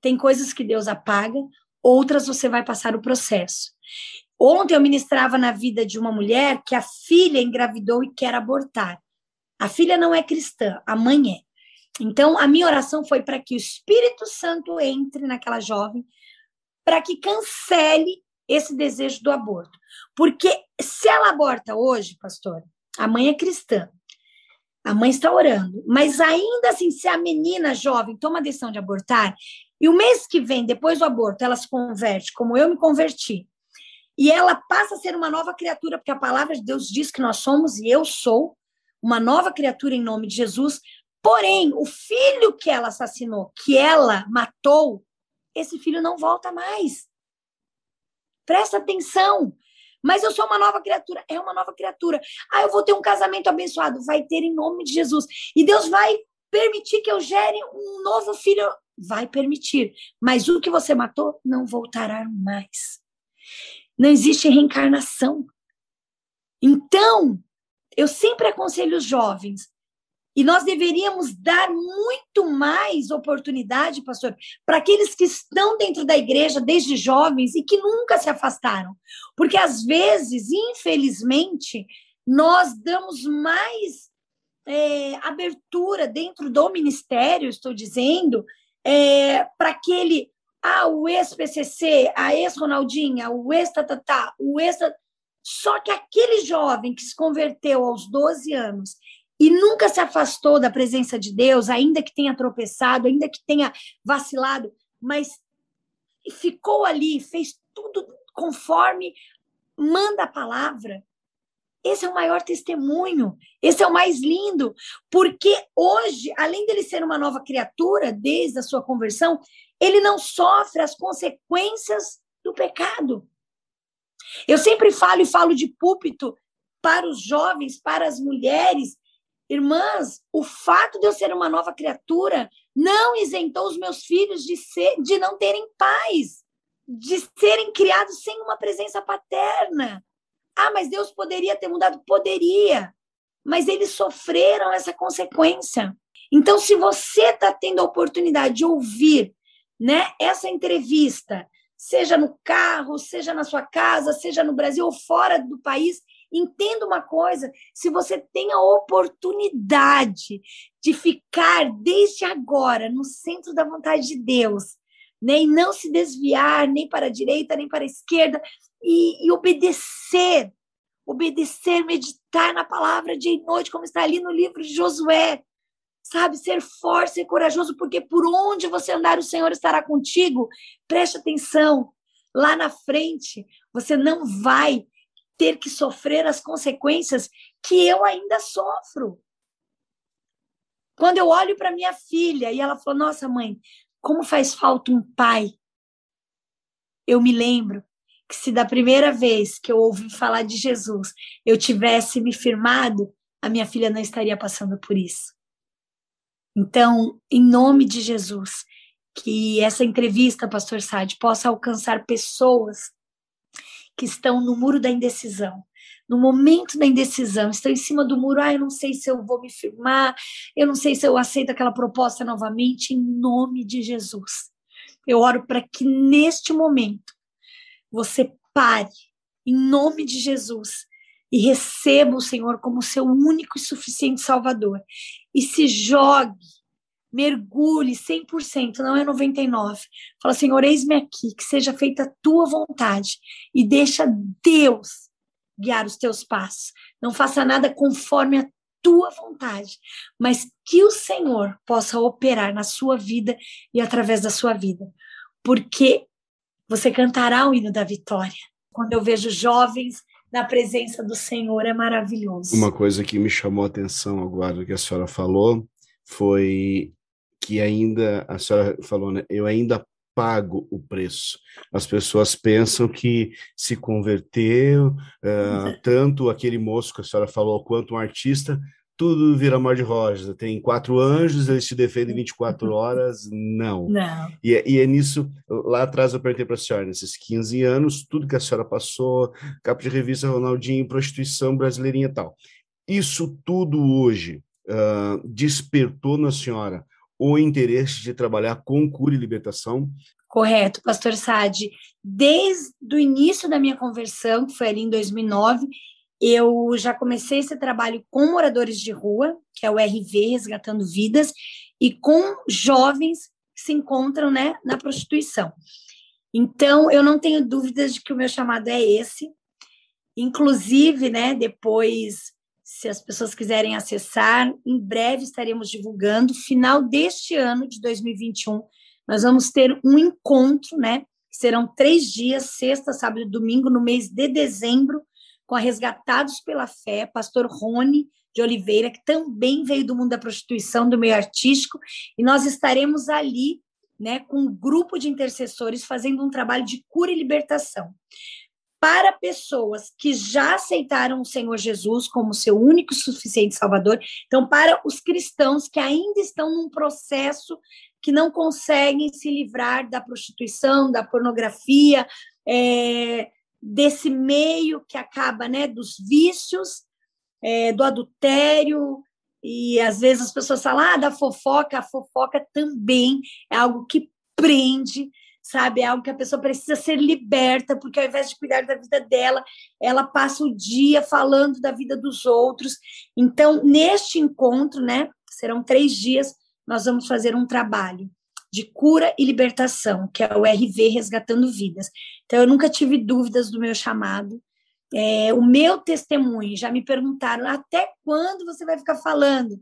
tem coisas que Deus apaga, outras você vai passar o processo. Ontem eu ministrava na vida de uma mulher que a filha engravidou e quer abortar. A filha não é cristã, a mãe é. Então, a minha oração foi para que o Espírito Santo entre naquela jovem, para que cancele esse desejo do aborto. Porque se ela aborta hoje, pastor, a mãe é cristã, a mãe está orando, mas ainda assim, se a menina jovem toma a decisão de abortar, e o mês que vem, depois do aborto, ela se converte, como eu me converti, e ela passa a ser uma nova criatura, porque a palavra de Deus diz que nós somos, e eu sou, uma nova criatura em nome de Jesus. Porém, o filho que ela assassinou, que ela matou, esse filho não volta mais. Presta atenção. Mas eu sou uma nova criatura. É uma nova criatura. Ah, eu vou ter um casamento abençoado. Vai ter em nome de Jesus. E Deus vai permitir que eu gere um novo filho. Vai permitir. Mas o que você matou não voltará mais. Não existe reencarnação. Então, eu sempre aconselho os jovens e nós deveríamos dar muito mais oportunidade, pastor, para aqueles que estão dentro da igreja desde jovens e que nunca se afastaram. Porque às vezes, infelizmente, nós damos mais é, abertura dentro do ministério, estou dizendo, é, para aquele, ah, o ex-PCC, a ex-Ronaldinha, o ex-tatatá, o ex... Só que aquele jovem que se converteu aos 12 anos e nunca se afastou da presença de Deus, ainda que tenha tropeçado, ainda que tenha vacilado, mas ficou ali, fez tudo conforme manda a palavra. Esse é o maior testemunho, esse é o mais lindo, porque hoje, além dele ser uma nova criatura desde a sua conversão, ele não sofre as consequências do pecado. Eu sempre falo e falo de púlpito para os jovens, para as mulheres, Irmãs, o fato de eu ser uma nova criatura não isentou os meus filhos de, ser, de não terem pais, de serem criados sem uma presença paterna. Ah, mas Deus poderia ter mudado? Poderia. Mas eles sofreram essa consequência. Então, se você está tendo a oportunidade de ouvir né, essa entrevista, seja no carro, seja na sua casa, seja no Brasil ou fora do país, Entenda uma coisa: se você tem a oportunidade de ficar desde agora no centro da vontade de Deus, né, e não se desviar nem para a direita nem para a esquerda, e, e obedecer, obedecer, meditar na palavra dia e noite, como está ali no livro de Josué, sabe? Ser forte, e corajoso, porque por onde você andar, o Senhor estará contigo. Preste atenção, lá na frente, você não vai ter que sofrer as consequências que eu ainda sofro. Quando eu olho para minha filha e ela falou: Nossa, mãe, como faz falta um pai? Eu me lembro que se da primeira vez que eu ouvi falar de Jesus eu tivesse me firmado, a minha filha não estaria passando por isso. Então, em nome de Jesus, que essa entrevista, Pastor Sade, possa alcançar pessoas que estão no muro da indecisão. No momento da indecisão, estão em cima do muro. Ah, eu não sei se eu vou me firmar, eu não sei se eu aceito aquela proposta novamente, em nome de Jesus. Eu oro para que neste momento você pare, em nome de Jesus, e receba o Senhor como seu único e suficiente Salvador. E se jogue mergulhe 100%, não é 99%. Fala, Senhor, eis-me aqui, que seja feita a tua vontade e deixa Deus guiar os teus passos. Não faça nada conforme a tua vontade, mas que o Senhor possa operar na sua vida e através da sua vida, porque você cantará o hino da vitória. Quando eu vejo jovens na presença do Senhor, é maravilhoso. Uma coisa que me chamou a atenção agora que a senhora falou foi que ainda, a senhora falou, né? Eu ainda pago o preço. As pessoas pensam que se converter, uh, tanto aquele moço que a senhora falou, quanto um artista, tudo vira mar de rosas. Tem quatro anjos, eles te defendem 24 horas. Não. Não. E, é, e é nisso, lá atrás eu perguntei para a senhora, nesses 15 anos, tudo que a senhora passou, capa de revista Ronaldinho, prostituição brasileirinha e tal. Isso tudo hoje uh, despertou na senhora o interesse de trabalhar com cura e libertação? Correto, pastor Sade. Desde o início da minha conversão, que foi ali em 2009, eu já comecei esse trabalho com moradores de rua, que é o RV, Resgatando Vidas, e com jovens que se encontram né, na prostituição. Então, eu não tenho dúvidas de que o meu chamado é esse. Inclusive, né, depois se as pessoas quiserem acessar, em breve estaremos divulgando. Final deste ano de 2021, nós vamos ter um encontro, né? Serão três dias, sexta, sábado e domingo, no mês de dezembro, com a Resgatados pela Fé, pastor Rony de Oliveira, que também veio do mundo da prostituição, do meio artístico, e nós estaremos ali, né, com um grupo de intercessores fazendo um trabalho de cura e libertação para pessoas que já aceitaram o Senhor Jesus como seu único e suficiente Salvador. Então, para os cristãos que ainda estão num processo que não conseguem se livrar da prostituição, da pornografia, é, desse meio que acaba, né, dos vícios, é, do adultério, e às vezes as pessoas falam, ah, da fofoca, a fofoca também é algo que prende, sabe? É algo que a pessoa precisa ser liberta, porque ao invés de cuidar da vida dela, ela passa o dia falando da vida dos outros. Então, neste encontro, né, serão três dias, nós vamos fazer um trabalho de cura e libertação, que é o RV Resgatando Vidas. Então, eu nunca tive dúvidas do meu chamado. É, o meu testemunho, já me perguntaram até quando você vai ficar falando?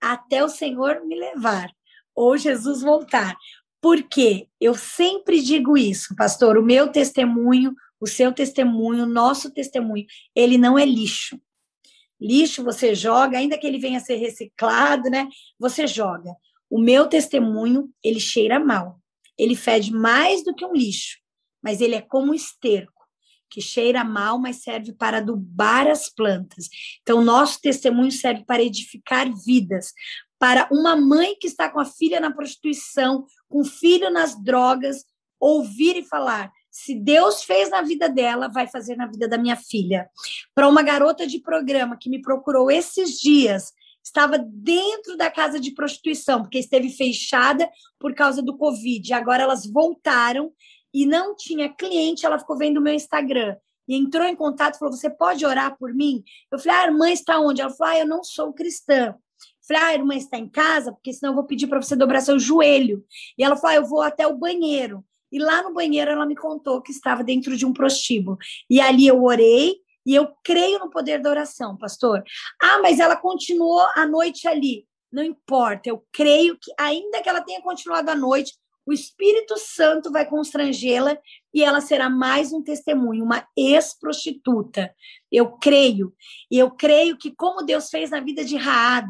Até o Senhor me levar, ou Jesus voltar. Porque eu sempre digo isso, pastor, o meu testemunho, o seu testemunho, o nosso testemunho, ele não é lixo. Lixo você joga, ainda que ele venha a ser reciclado, né? Você joga. O meu testemunho, ele cheira mal. Ele fede mais do que um lixo, mas ele é como um esterco, que cheira mal, mas serve para adubar as plantas. Então, nosso testemunho serve para edificar vidas, para uma mãe que está com a filha na prostituição, com o filho nas drogas, ouvir e falar: se Deus fez na vida dela, vai fazer na vida da minha filha. Para uma garota de programa que me procurou esses dias, estava dentro da casa de prostituição, porque esteve fechada por causa do Covid. Agora elas voltaram e não tinha cliente, ela ficou vendo o meu Instagram. E entrou em contato e falou: Você pode orar por mim? Eu falei: Ah, a irmã está onde? Ela falou: Ah, eu não sou cristã. Falei, ah, a irmã está em casa, porque senão eu vou pedir para você dobrar seu joelho. E ela falou, ah, eu vou até o banheiro. E lá no banheiro ela me contou que estava dentro de um prostíbulo. E ali eu orei e eu creio no poder da oração, pastor. Ah, mas ela continuou a noite ali. Não importa, eu creio que ainda que ela tenha continuado a noite, o Espírito Santo vai constrangê-la e ela será mais um testemunho, uma ex-prostituta. Eu creio. E eu creio que como Deus fez na vida de Raab,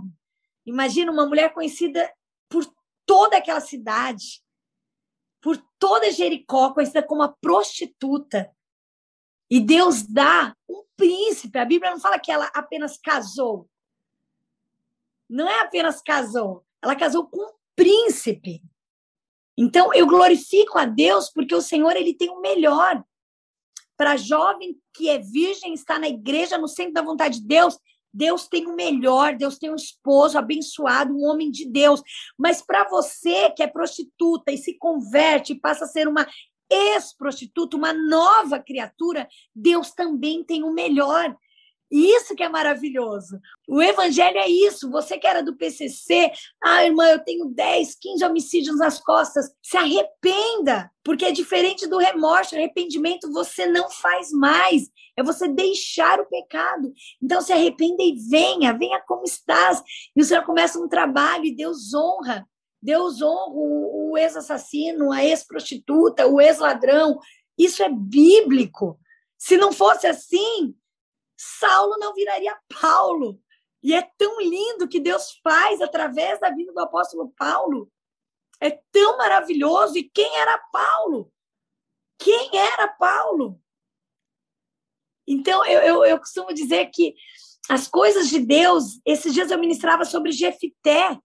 Imagina uma mulher conhecida por toda aquela cidade, por toda Jericó, conhecida como a prostituta. E Deus dá um príncipe. A Bíblia não fala que ela apenas casou. Não é apenas casou, ela casou com um príncipe. Então eu glorifico a Deus porque o Senhor ele tem o melhor. Para jovem que é virgem, está na igreja no centro da vontade de Deus, Deus tem o melhor, Deus tem um esposo abençoado, um homem de Deus. Mas para você que é prostituta e se converte passa a ser uma ex-prostituta, uma nova criatura, Deus também tem o melhor. Isso que é maravilhoso. O evangelho é isso. Você que era do PCC, ah, irmã, eu tenho 10, 15 homicídios nas costas. Se arrependa, porque é diferente do remorso. Arrependimento você não faz mais. É você deixar o pecado. Então se arrependa e venha, venha como estás. E o Senhor começa um trabalho e Deus honra. Deus honra o ex-assassino, a ex-prostituta, o ex-ladrão. Isso é bíblico. Se não fosse assim, Saulo não viraria Paulo. E é tão lindo que Deus faz através da vida do apóstolo Paulo. É tão maravilhoso. E quem era Paulo? Quem era Paulo? Então, eu, eu, eu costumo dizer que as coisas de Deus, esses dias eu ministrava sobre Jefité.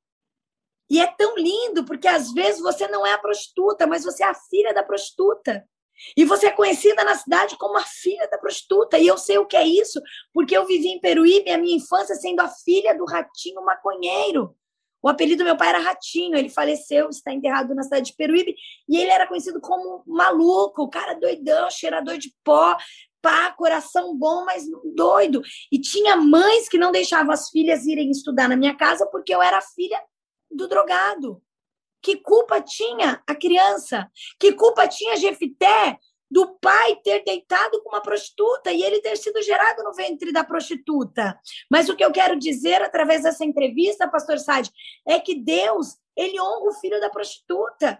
E é tão lindo, porque às vezes você não é a prostituta, mas você é a filha da prostituta. E você é conhecida na cidade como a filha da prostituta. E eu sei o que é isso, porque eu vivi em Peruíbe a minha infância sendo a filha do ratinho maconheiro. O apelido do meu pai era Ratinho, ele faleceu, está enterrado na cidade de Peruíbe, e ele era conhecido como maluco, cara doidão, cheirador de pó, pá, coração bom, mas doido. E tinha mães que não deixavam as filhas irem estudar na minha casa porque eu era filha do drogado. Que culpa tinha a criança? Que culpa tinha Jefité do pai ter deitado com uma prostituta e ele ter sido gerado no ventre da prostituta? Mas o que eu quero dizer através dessa entrevista, pastor Sade, é que Deus, ele honra o filho da prostituta.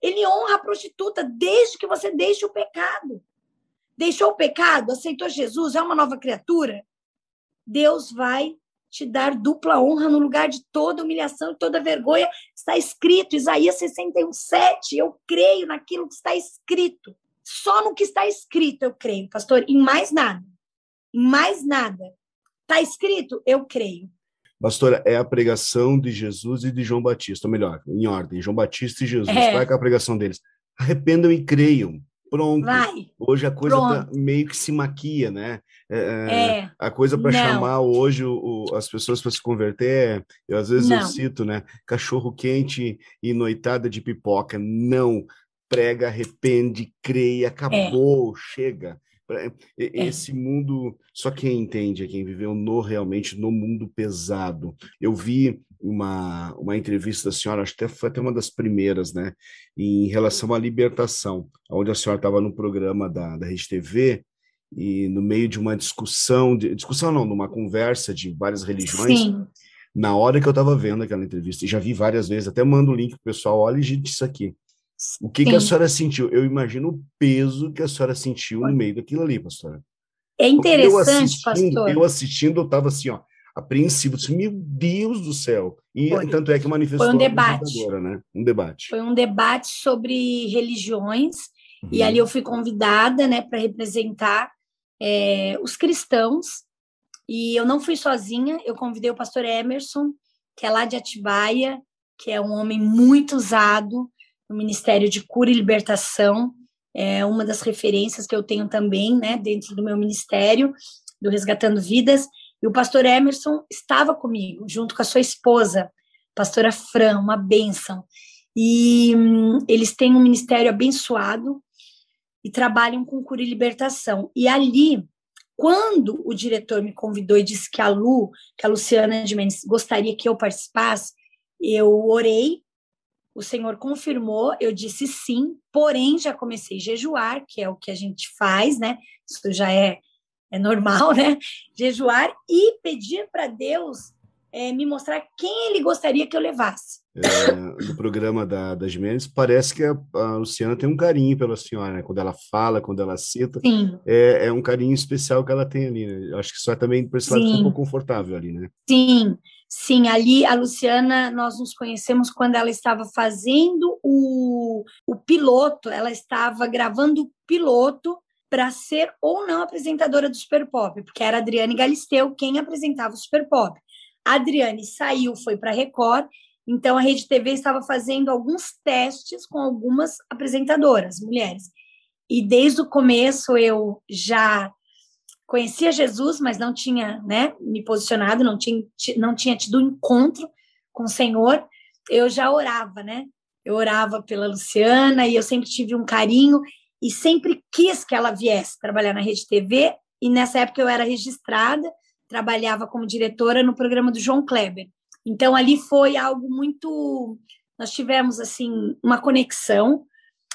Ele honra a prostituta desde que você deixe o pecado. Deixou o pecado, aceitou Jesus, é uma nova criatura. Deus vai te dar dupla honra no lugar de toda humilhação e toda vergonha. Está escrito, Isaías 61, 7. Eu creio naquilo que está escrito. Só no que está escrito eu creio, pastor. Em mais nada. Em mais nada. Está escrito, eu creio. Pastora, é a pregação de Jesus e de João Batista, ou melhor, em ordem, João Batista e Jesus. É. Qual é, é a pregação deles? Arrependam e creiam. Pronto. Vai. Hoje a coisa tá meio que se maquia, né? É, é, é. a coisa para chamar hoje o, o, as pessoas para se converter, é, eu às vezes não. eu cito, né? Cachorro quente e noitada de pipoca. Não. Prega, arrepende, creia, acabou, chega. Esse mundo, só quem entende é quem viveu no realmente no mundo pesado. Eu vi uma, uma entrevista da senhora, acho que foi até uma das primeiras, né, em relação à libertação, onde a senhora estava no programa da, da Rede TV e no meio de uma discussão, de, discussão não, numa conversa de várias religiões, Sim. na hora que eu estava vendo aquela entrevista, e já vi várias vezes, até mando o link para o pessoal, olha gente, isso aqui. O que, que a senhora sentiu? Eu imagino o peso que a senhora sentiu no meio daquilo ali, pastora. É interessante, eu pastor. Eu assistindo, eu estava assim, ó, apreensivo. Disse, Meu Deus do céu! E Foi. tanto é que manifestou Foi um debate. Né? Um debate. Foi um debate sobre religiões, uhum. e ali eu fui convidada né, para representar é, os cristãos. E eu não fui sozinha, eu convidei o pastor Emerson, que é lá de Atibaia, que é um homem muito usado no Ministério de Cura e Libertação, é uma das referências que eu tenho também, né, dentro do meu ministério, do Resgatando Vidas. E o pastor Emerson estava comigo, junto com a sua esposa, pastora Fran, uma bênção. E hum, eles têm um ministério abençoado e trabalham com cura e libertação. E ali, quando o diretor me convidou e disse que a Lu, que a Luciana de Mendes, gostaria que eu participasse, eu orei, o Senhor confirmou, eu disse sim, porém já comecei a jejuar, que é o que a gente faz, né? Isso já é é normal, né? Jejuar e pedir para Deus é, me mostrar quem ele gostaria que eu levasse. É, no programa da, da Jimenez, parece que a, a, Luciana tem um carinho pela senhora, né? Quando ela fala, quando ela cita, é, é, um carinho especial que ela tem ali, né? Acho que só também por esse lado um pouco confortável ali, né? Sim, sim. Ali, a Luciana, nós nos conhecemos quando ela estava fazendo o, o piloto, ela estava gravando o piloto para ser ou não apresentadora do Super Pop, porque era a Adriane Galisteu quem apresentava o Super Pop. A Adriane saiu, foi para Record, então a Rede TV estava fazendo alguns testes com algumas apresentadoras, mulheres. E desde o começo eu já conhecia Jesus, mas não tinha né, me posicionado, não tinha, não tinha tido encontro com o Senhor. Eu já orava, né? Eu orava pela Luciana e eu sempre tive um carinho e sempre quis que ela viesse trabalhar na Rede TV. E nessa época eu era registrada trabalhava como diretora no programa do João Kleber. Então ali foi algo muito nós tivemos assim uma conexão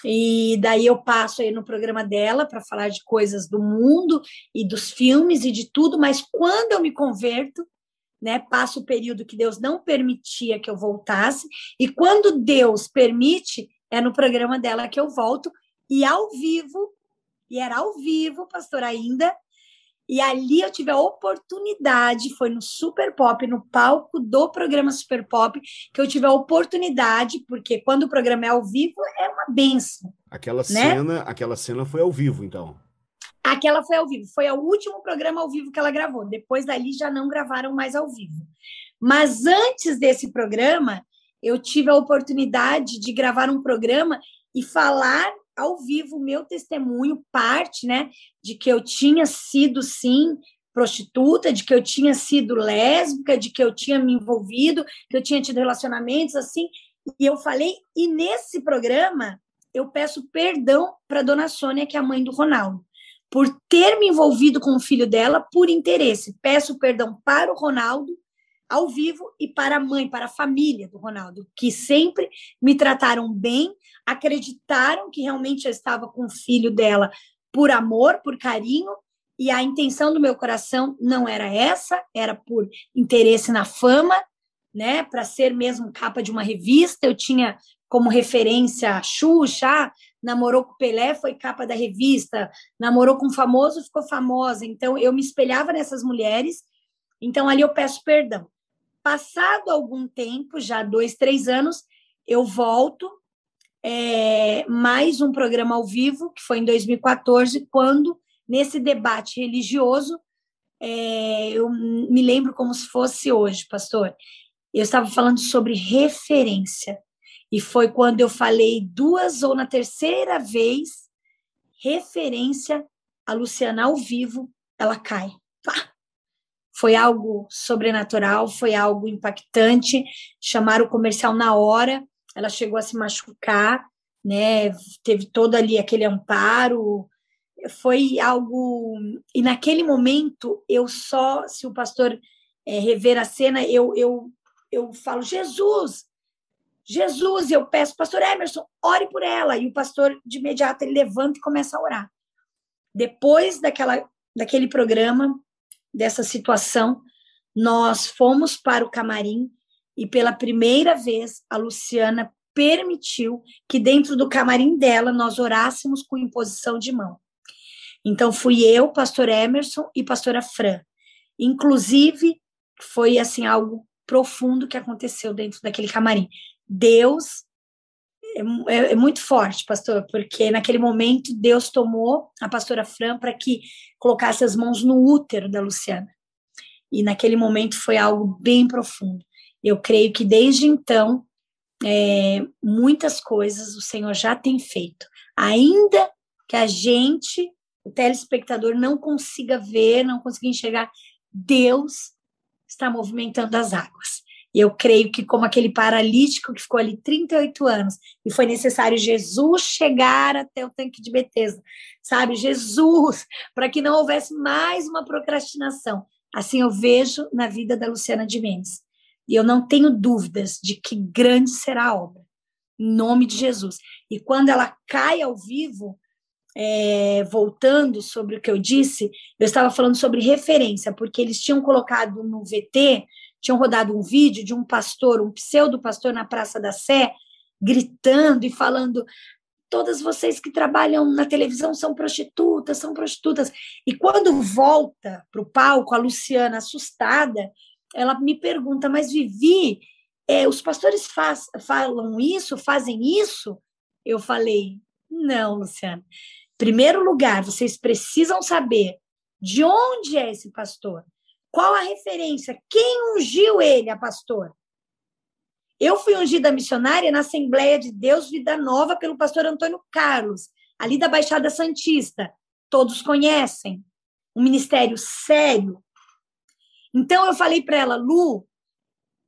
e daí eu passo aí no programa dela para falar de coisas do mundo e dos filmes e de tudo, mas quando eu me converto, né, passo o período que Deus não permitia que eu voltasse, e quando Deus permite, é no programa dela que eu volto, e ao vivo, e era ao vivo, pastor, ainda, e ali eu tive a oportunidade, foi no Super Pop, no palco do programa Super Pop, que eu tive a oportunidade, porque quando o programa é ao vivo, é uma benção. Aquela né? cena, aquela cena foi ao vivo, então. Aquela foi ao vivo, foi o último programa ao vivo que ela gravou. Depois dali já não gravaram mais ao vivo. Mas antes desse programa, eu tive a oportunidade de gravar um programa e falar ao vivo o meu testemunho, parte, né, de que eu tinha sido, sim, prostituta, de que eu tinha sido lésbica, de que eu tinha me envolvido, que eu tinha tido relacionamentos assim. E eu falei, e nesse programa eu peço perdão para dona Sônia, que é a mãe do Ronaldo, por ter me envolvido com o filho dela por interesse. Peço perdão para o Ronaldo ao vivo e para a mãe, para a família do Ronaldo, que sempre me trataram bem, acreditaram que realmente eu estava com o filho dela por amor, por carinho, e a intenção do meu coração não era essa, era por interesse na fama, né, para ser mesmo capa de uma revista. Eu tinha como referência a Xuxa, namorou com Pelé, foi capa da revista, namorou com um famoso, ficou famosa. Então eu me espelhava nessas mulheres. Então ali eu peço perdão. Passado algum tempo, já dois, três anos, eu volto é, mais um programa ao vivo, que foi em 2014, quando, nesse debate religioso, é, eu me lembro como se fosse hoje, pastor. Eu estava falando sobre referência. E foi quando eu falei duas ou na terceira vez, referência a Luciana ao vivo, ela cai. Pá! Foi algo sobrenatural, foi algo impactante. Chamaram o comercial na hora, ela chegou a se machucar, né? Teve todo ali aquele amparo. Foi algo. E naquele momento, eu só, se o pastor é, rever a cena, eu, eu, eu falo, Jesus, Jesus, eu peço, pastor Emerson, ore por ela. E o pastor, de imediato, ele levanta e começa a orar. Depois daquela, daquele programa, dessa situação, nós fomos para o camarim e pela primeira vez a Luciana permitiu que dentro do camarim dela nós orássemos com imposição de mão. Então fui eu, pastor Emerson e pastora Fran. Inclusive foi assim algo profundo que aconteceu dentro daquele camarim. Deus é, é, muito forte, pastor, porque naquele momento Deus tomou a pastora Fran para que colocasse as mãos no útero da Luciana. E naquele momento foi algo bem profundo. Eu creio que desde então, é, muitas coisas o Senhor já tem feito. Ainda que a gente, o telespectador, não consiga ver, não consiga enxergar, Deus está movimentando as águas. E eu creio que, como aquele paralítico que ficou ali 38 anos, e foi necessário Jesus chegar até o tanque de Betesda, sabe? Jesus, para que não houvesse mais uma procrastinação. Assim eu vejo na vida da Luciana de Mendes. E eu não tenho dúvidas de que grande será a obra, em nome de Jesus. E quando ela cai ao vivo, é, voltando sobre o que eu disse, eu estava falando sobre referência, porque eles tinham colocado no VT tinham rodado um vídeo de um pastor, um pseudo-pastor na Praça da Sé, gritando e falando: todas vocês que trabalham na televisão são prostitutas, são prostitutas. E quando volta para o palco, a Luciana, assustada, ela me pergunta: Mas Vivi, é, os pastores faz, falam isso, fazem isso? Eu falei: Não, Luciana. Primeiro lugar, vocês precisam saber de onde é esse pastor. Qual a referência? Quem ungiu ele a pastor? Eu fui ungida missionária na Assembleia de Deus Vida Nova pelo pastor Antônio Carlos, ali da Baixada Santista. Todos conhecem. Um ministério sério. Então eu falei para ela, Lu,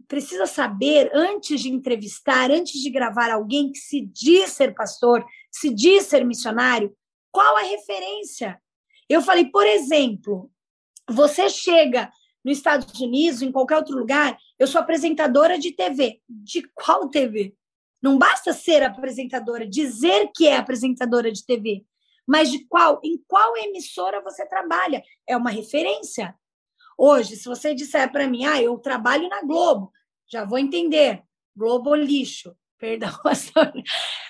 precisa saber antes de entrevistar, antes de gravar alguém que se diz ser pastor, se diz ser missionário, qual a referência? Eu falei, por exemplo, você chega nos Estados Unidos, em qualquer outro lugar, eu sou apresentadora de TV. De qual TV? Não basta ser apresentadora, dizer que é apresentadora de TV, mas de qual, em qual emissora você trabalha? É uma referência. Hoje, se você disser para mim, ah, eu trabalho na Globo, já vou entender. Globo lixo. Perdão.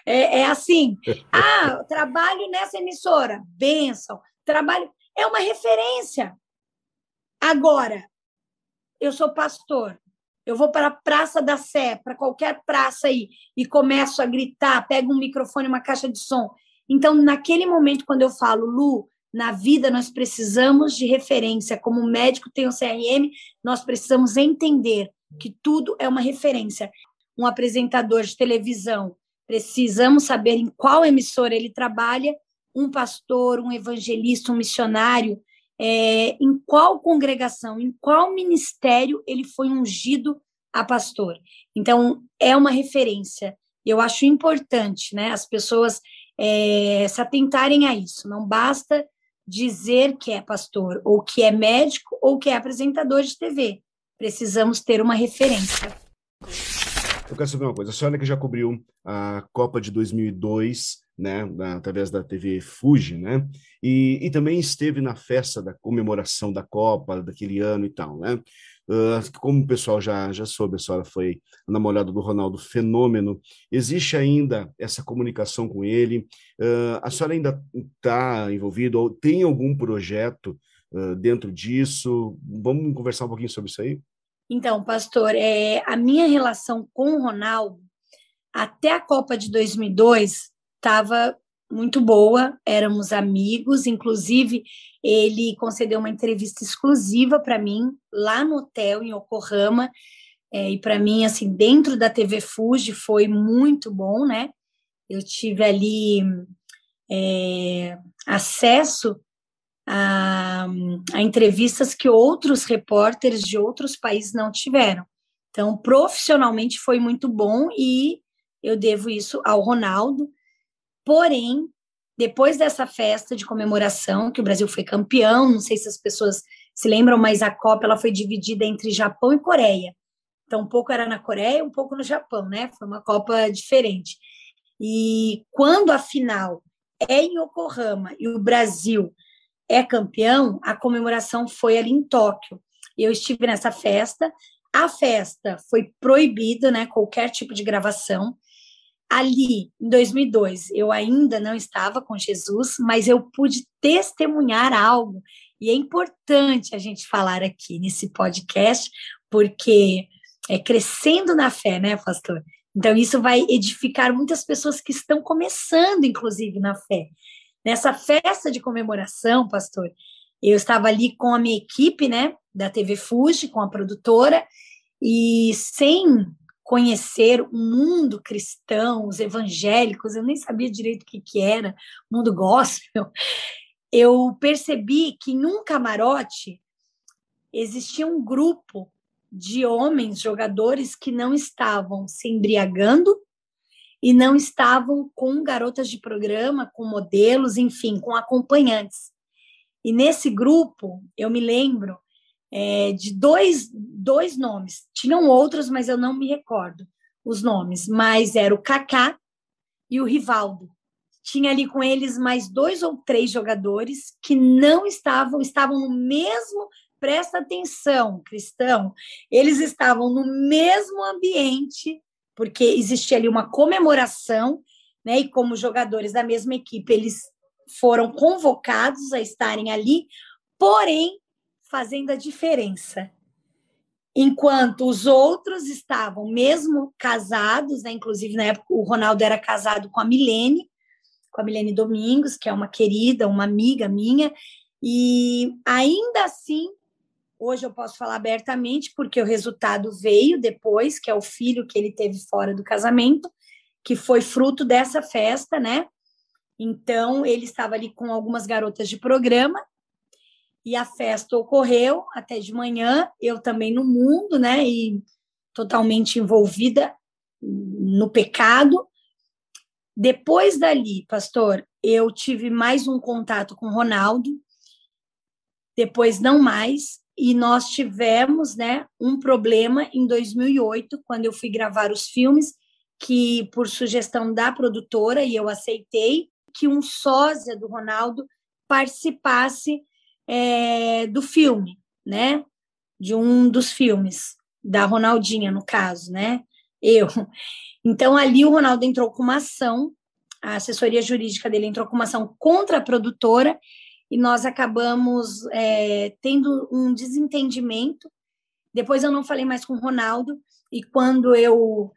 É, é assim. Ah, trabalho nessa emissora. Benção. Trabalho. É uma referência. Agora, eu sou pastor. Eu vou para a Praça da Sé, para qualquer praça aí, e começo a gritar, pego um microfone, uma caixa de som. Então, naquele momento, quando eu falo, Lu, na vida nós precisamos de referência. Como médico tem o CRM, nós precisamos entender que tudo é uma referência. Um apresentador de televisão, precisamos saber em qual emissora ele trabalha, um pastor, um evangelista, um missionário, é, em qual congregação, em qual ministério ele foi ungido a pastor. Então, é uma referência. Eu acho importante né, as pessoas é, se atentarem a isso. Não basta dizer que é pastor, ou que é médico, ou que é apresentador de TV. Precisamos ter uma referência. Eu quero saber uma coisa. A senhora que já cobriu a Copa de 2002, né, através da TV Fuji, né, e, e também esteve na festa da comemoração da Copa daquele ano e tal, né. Uh, como o pessoal já, já soube, a senhora foi namorada do Ronaldo Fenômeno, existe ainda essa comunicação com ele? Uh, a senhora ainda está envolvida ou tem algum projeto uh, dentro disso? Vamos conversar um pouquinho sobre isso aí? Então, pastor, é, a minha relação com o Ronaldo, até a Copa de 2002, estava muito boa, éramos amigos, inclusive ele concedeu uma entrevista exclusiva para mim lá no hotel em Yokohama, é, e para mim, assim, dentro da TV Fuji foi muito bom, né? Eu tive ali é, acesso a, a entrevistas que outros repórteres de outros países não tiveram. Então, profissionalmente foi muito bom e eu devo isso ao Ronaldo. Porém, depois dessa festa de comemoração, que o Brasil foi campeão, não sei se as pessoas se lembram, mas a Copa ela foi dividida entre Japão e Coreia. Então, um pouco era na Coreia, um pouco no Japão, né? Foi uma Copa diferente. E quando a final é em Yokohama e o Brasil é campeão, a comemoração foi ali em Tóquio. Eu estive nessa festa. A festa foi proibida, né? Qualquer tipo de gravação. Ali, em 2002, eu ainda não estava com Jesus, mas eu pude testemunhar algo. E é importante a gente falar aqui nesse podcast, porque é crescendo na fé, né, pastor? Então, isso vai edificar muitas pessoas que estão começando, inclusive, na fé. Nessa festa de comemoração, pastor, eu estava ali com a minha equipe, né, da TV Fuji, com a produtora, e sem conhecer o mundo cristão, os evangélicos, eu nem sabia direito o que, que era, mundo gospel, eu percebi que em um camarote existia um grupo de homens jogadores que não estavam se embriagando e não estavam com garotas de programa, com modelos, enfim, com acompanhantes. E nesse grupo, eu me lembro é, de dois, dois nomes. Tinham outros, mas eu não me recordo os nomes. Mas era o Kaká e o Rivaldo. Tinha ali com eles mais dois ou três jogadores que não estavam, estavam no mesmo. Presta atenção, cristão. Eles estavam no mesmo ambiente porque existia ali uma comemoração, né? E como jogadores da mesma equipe, eles foram convocados a estarem ali, porém fazendo a diferença. Enquanto os outros estavam mesmo casados, né? Inclusive na época o Ronaldo era casado com a Milene, com a Milene Domingos, que é uma querida, uma amiga minha, e ainda assim Hoje eu posso falar abertamente, porque o resultado veio depois, que é o filho que ele teve fora do casamento, que foi fruto dessa festa, né? Então, ele estava ali com algumas garotas de programa, e a festa ocorreu até de manhã, eu também no mundo, né? E totalmente envolvida no pecado. Depois dali, pastor, eu tive mais um contato com Ronaldo, depois não mais, e nós tivemos, né, um problema em 2008, quando eu fui gravar os filmes, que por sugestão da produtora, e eu aceitei, que um sósia do Ronaldo participasse é, do filme, né, de um dos filmes, da Ronaldinha, no caso, né, eu. Então, ali o Ronaldo entrou com uma ação, a assessoria jurídica dele entrou com uma ação contra a produtora, e nós acabamos é, tendo um desentendimento. Depois eu não falei mais com o Ronaldo, e quando eu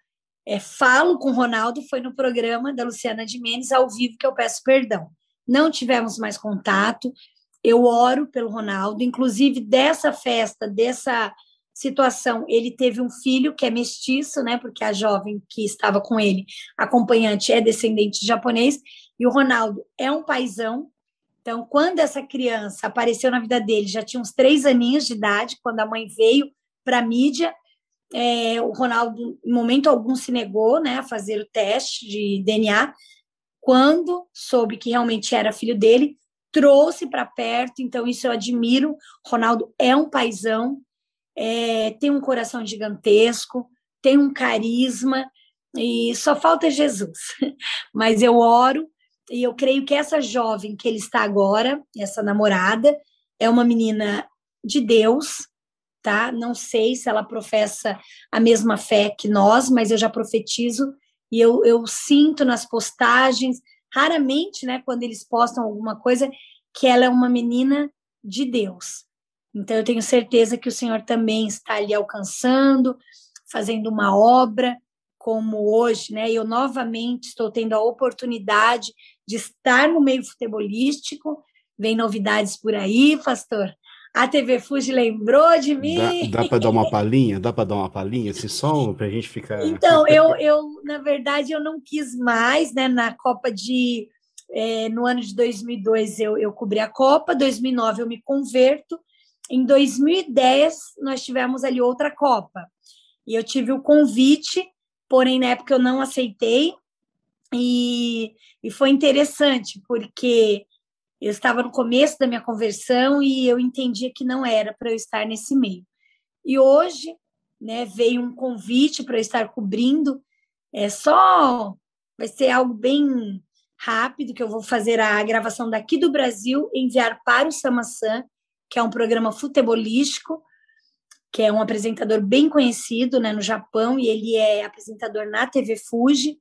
é, falo com o Ronaldo foi no programa da Luciana de Mendes, ao vivo, que eu peço perdão. Não tivemos mais contato, eu oro pelo Ronaldo, inclusive dessa festa, dessa situação, ele teve um filho que é mestiço, né? Porque a jovem que estava com ele, acompanhante, é descendente de japonês, e o Ronaldo é um paizão, então, quando essa criança apareceu na vida dele, já tinha uns três aninhos de idade, quando a mãe veio para a mídia, é, o Ronaldo, em momento algum, se negou né, a fazer o teste de DNA. Quando soube que realmente era filho dele, trouxe para perto, então isso eu admiro. Ronaldo é um paizão, é, tem um coração gigantesco, tem um carisma, e só falta Jesus. Mas eu oro e eu creio que essa jovem que ele está agora, essa namorada, é uma menina de Deus, tá? Não sei se ela professa a mesma fé que nós, mas eu já profetizo e eu, eu sinto nas postagens, raramente, né, quando eles postam alguma coisa, que ela é uma menina de Deus. Então eu tenho certeza que o Senhor também está ali alcançando, fazendo uma obra, como hoje, né? Eu novamente estou tendo a oportunidade de estar no meio futebolístico. Vem novidades por aí, pastor. A TV Fuji lembrou de mim. Dá, dá para dar uma palhinha? Dá para dar uma palhinha, esse som, para a gente ficar. Então, eu, eu, na verdade, eu não quis mais, né? Na Copa de. É, no ano de 2002 eu, eu cobri a Copa, 2009 eu me converto. Em 2010 nós tivemos ali outra Copa. E eu tive o convite, porém na época eu não aceitei. E, e foi interessante, porque eu estava no começo da minha conversão e eu entendia que não era para eu estar nesse meio. E hoje, né, veio um convite para eu estar cobrindo. É só vai ser algo bem rápido que eu vou fazer a gravação daqui do Brasil, enviar para o Samasan, que é um programa futebolístico, que é um apresentador bem conhecido, né, no Japão, e ele é apresentador na TV Fuji.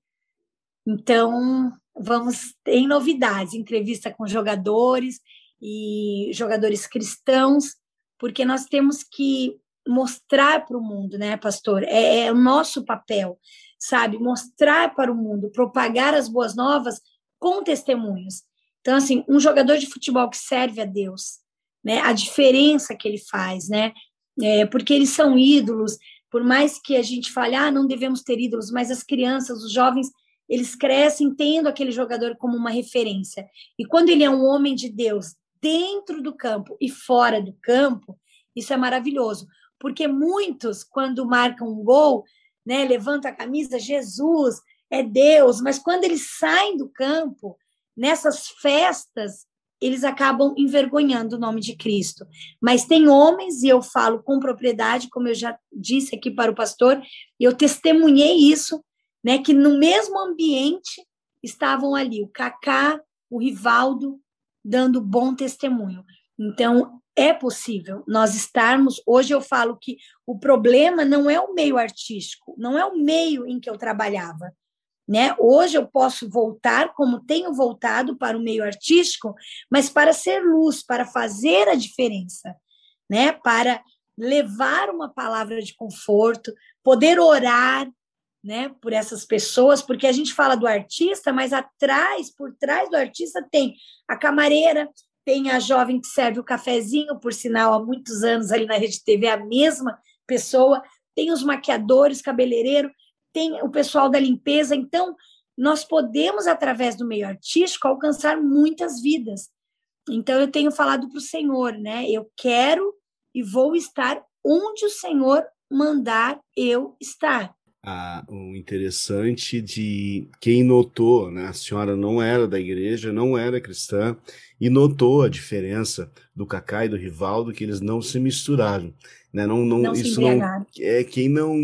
Então, vamos ter novidades, entrevista com jogadores e jogadores cristãos, porque nós temos que mostrar para o mundo, né, pastor? É, é, o nosso papel, sabe? Mostrar para o mundo, propagar as boas novas com testemunhos. Então, assim, um jogador de futebol que serve a Deus, né? A diferença que ele faz, né? É, porque eles são ídolos, por mais que a gente fale, ah, não devemos ter ídolos, mas as crianças, os jovens, eles crescem tendo aquele jogador como uma referência. E quando ele é um homem de Deus dentro do campo e fora do campo, isso é maravilhoso, porque muitos quando marcam um gol, né, levanta a camisa, Jesus é Deus, mas quando eles saem do campo, nessas festas, eles acabam envergonhando o nome de Cristo. Mas tem homens, e eu falo com propriedade, como eu já disse aqui para o pastor, eu testemunhei isso, né, que no mesmo ambiente estavam ali o Kaká, o Rivaldo, dando bom testemunho. Então, é possível nós estarmos. Hoje eu falo que o problema não é o meio artístico, não é o meio em que eu trabalhava. Né? Hoje eu posso voltar, como tenho voltado para o meio artístico, mas para ser luz, para fazer a diferença, né? para levar uma palavra de conforto, poder orar, né, por essas pessoas, porque a gente fala do artista, mas atrás, por trás do artista, tem a camareira, tem a jovem que serve o cafezinho, por sinal, há muitos anos ali na Rede TV, a mesma pessoa, tem os maquiadores, cabeleireiro, tem o pessoal da limpeza. Então, nós podemos, através do meio artístico, alcançar muitas vidas. Então, eu tenho falado para o Senhor, né? Eu quero e vou estar onde o Senhor mandar eu estar o interessante de quem notou, né? A senhora não era da igreja, não era cristã, e notou a diferença do Cacá e do Rivaldo, que eles não se misturaram. Né? Não, não, Não se isso não é quem não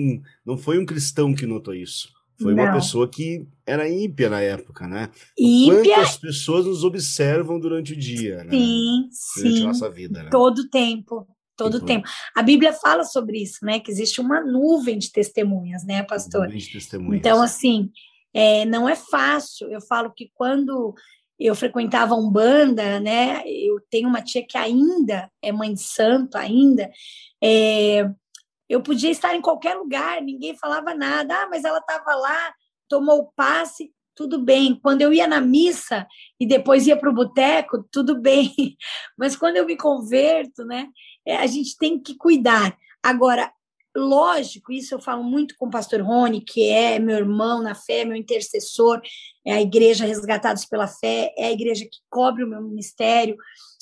não foi um cristão que notou isso. Foi uma Não. pessoa que era ímpia na época, né? Ímpia, Quantas pessoas nos observam durante o dia, né? sim, Durante a sim. nossa vida, né? Todo tempo, todo Então, tempo. A Bíblia fala sobre isso, né? Que existe uma nuvem de testemunhas, né, pastor? nuvem de testemunhas. Então, assim, é, não é fácil. Eu falo que quando eu frequentava Umbanda, né? Eu tenho uma tia que ainda é mãe de santo, ainda. é, eu podia estar em qualquer lugar, ninguém falava nada. Ah, mas ela estava lá, tomou o passe, tudo bem. Quando eu ia na missa e depois ia para o boteco, tudo bem. Mas quando eu me converto, né? É, a gente tem que cuidar. Agora, lógico, isso eu falo muito com o pastor Rony, que é meu irmão na fé, meu intercessor, é a igreja Resgatados pela Fé, é a igreja que cobre o meu ministério,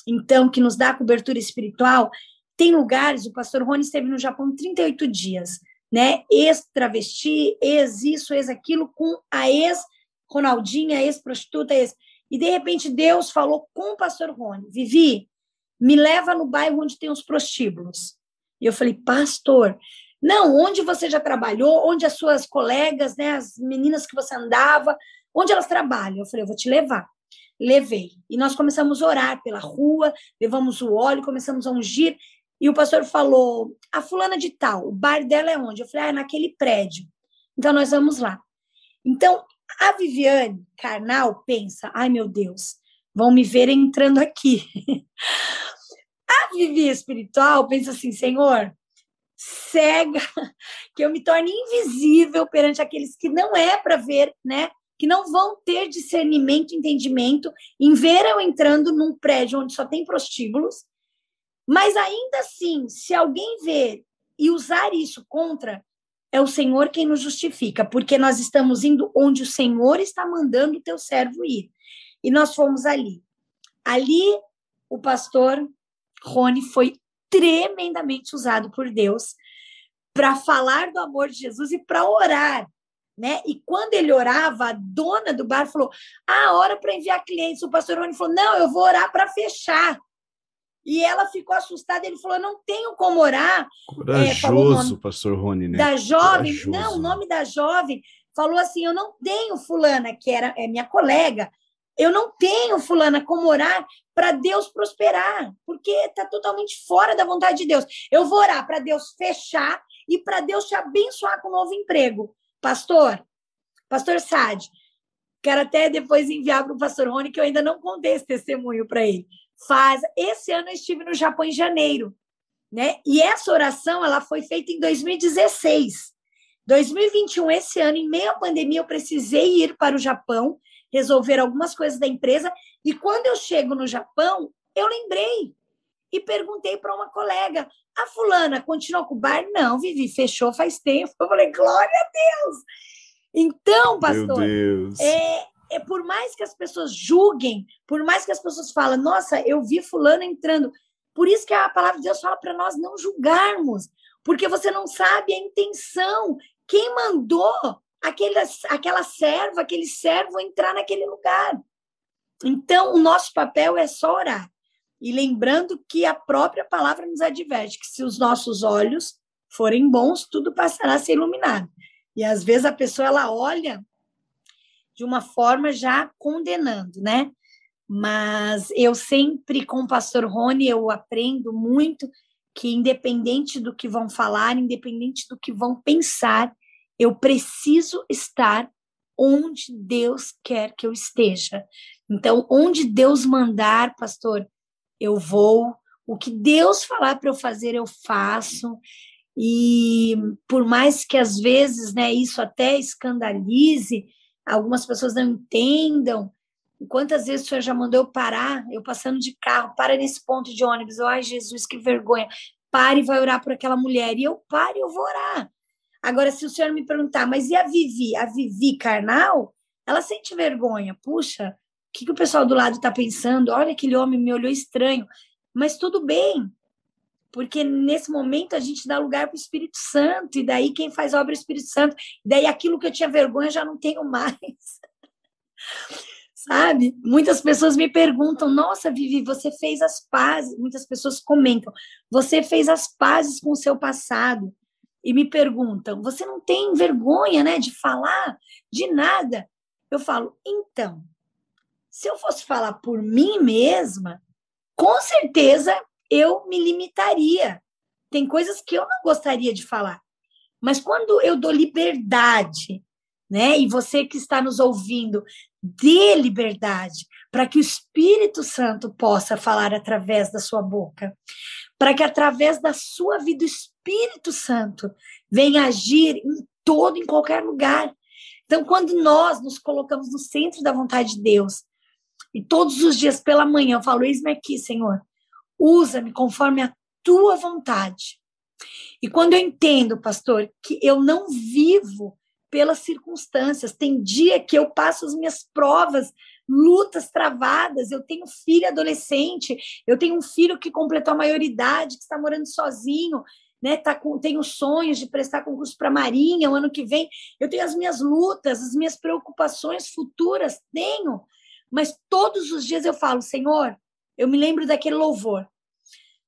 então, que nos dá cobertura espiritual. Tem lugares, o pastor Rony esteve no Japão 38 dias, né? Ex-travesti, ex-isso, ex-aquilo, com a ex-Ronaldinha, ex-prostituta, ex. E de repente Deus falou com o pastor Rony: Vivi, me leva no bairro onde tem os prostíbulos. E eu falei, pastor, não, onde você já trabalhou, onde as suas colegas, né, as meninas que você andava, onde elas trabalham? Eu falei, eu vou te levar. Levei. E nós começamos a orar pela rua, levamos o óleo, começamos a ungir. E o pastor falou, a fulana de tal, o bar dela é onde? Eu falei, ah, é naquele prédio. Então nós vamos lá. Então, a Viviane carnal pensa, ai meu Deus, vão me ver entrando aqui. A Vivi espiritual pensa assim, Senhor, cega, que eu me torne invisível perante aqueles que não é para ver, né? Que não vão ter discernimento, entendimento em ver eu entrando num prédio onde só tem prostíbulos. Mas ainda assim, se alguém ver e usar isso contra, é o Senhor quem nos justifica, porque nós estamos indo onde o Senhor está mandando o teu servo ir. E nós fomos ali. Ali, o pastor Rony foi tremendamente usado por Deus para falar do amor de Jesus e para orar, né? E quando ele orava, a dona do bar falou: "Ah, hora para enviar clientes". O pastor Rony falou: "Não, eu vou orar para fechar". E ela ficou assustada, ele falou: "Não tenho como orar". Corajoso, falou o nome pastor Rony, né? da jovem, Corajoso. não, o nome da jovem falou assim: "Eu não tenho fulana, que era é minha colega, eu não tenho fulana como orar para Deus prosperar, porque está totalmente fora da vontade de Deus. Eu vou orar para Deus fechar e para Deus te abençoar com um novo emprego. Pastor, pastor Sade, quero até depois enviar para o pastor Rony, que eu ainda não contei esse testemunho para ele. Faz. Esse ano eu estive no Japão em janeiro, né? E essa oração ela foi feita em 2016. 2021, esse ano, em meio à pandemia, eu precisei ir para o Japão resolver algumas coisas da empresa. E quando eu chego no Japão, eu lembrei e perguntei para uma colega: a fulana continua com o bar? Não, Vivi, fechou faz tempo. Eu falei: glória a Deus! Então, pastor, é, é por mais que as pessoas julguem, por mais que as pessoas falem, nossa, eu vi fulano entrando. Por isso que a palavra de Deus fala para nós não julgarmos, porque você não sabe a intenção, quem mandou aquele, aquela serva, aquele servo entrar naquele lugar. Então, o nosso papel é só orar. E lembrando que a própria palavra nos adverte que se os nossos olhos forem bons, tudo passará a ser iluminado. E às vezes a pessoa ela olha de uma forma já condenando, né? Mas eu sempre com o pastor Rony eu aprendo muito que independente do que vão falar, independente do que vão pensar, eu preciso estar onde Deus quer que eu esteja. Então, onde Deus mandar, pastor, eu vou. O que Deus falar para eu fazer, eu faço. E por mais que às vezes, né, isso até escandalize, algumas pessoas não entendam. Quantas vezes o senhor já mandou eu parar, eu passando de carro, para nesse ponto de ônibus, ai Jesus, que vergonha, pare e vai orar por aquela mulher. E eu paro e eu vou orar. Agora, se o senhor me perguntar, mas e a Vivi? A Vivi carnal, ela sente vergonha. Puxa, o que, que o pessoal do lado está pensando? Olha, aquele homem me olhou estranho. Mas tudo bem, porque nesse momento a gente dá lugar para o Espírito Santo, e daí quem faz obra é o Espírito Santo, daí aquilo que eu tinha vergonha já não tenho mais. Sabe? Muitas pessoas me perguntam: Nossa, Vivi, você fez as pazes. Muitas pessoas comentam: Você fez as pazes com o seu passado. E me perguntam: Você não tem vergonha, né, de falar de nada? Eu falo: Então, se eu fosse falar por mim mesma, com certeza eu me limitaria. Tem coisas que eu não gostaria de falar. Mas quando eu dou liberdade, né? E você que está nos ouvindo, dê liberdade para que o Espírito Santo possa falar através da sua boca, para que através da sua vida o Espírito Santo venha agir em todo, em qualquer lugar. Então, quando nós nos colocamos no centro da vontade de Deus, e todos os dias pela manhã eu falo: Eis-me aqui, Senhor, usa-me conforme a tua vontade. E quando eu entendo, pastor, que eu não vivo pelas circunstâncias, tem dia que eu passo as minhas provas, lutas travadas, eu tenho filho adolescente, eu tenho um filho que completou a maioridade, que está morando sozinho, né, tá com, tenho sonhos de prestar concurso para a Marinha o ano que vem, eu tenho as minhas lutas, as minhas preocupações futuras, tenho, mas todos os dias eu falo, Senhor, eu me lembro daquele louvor.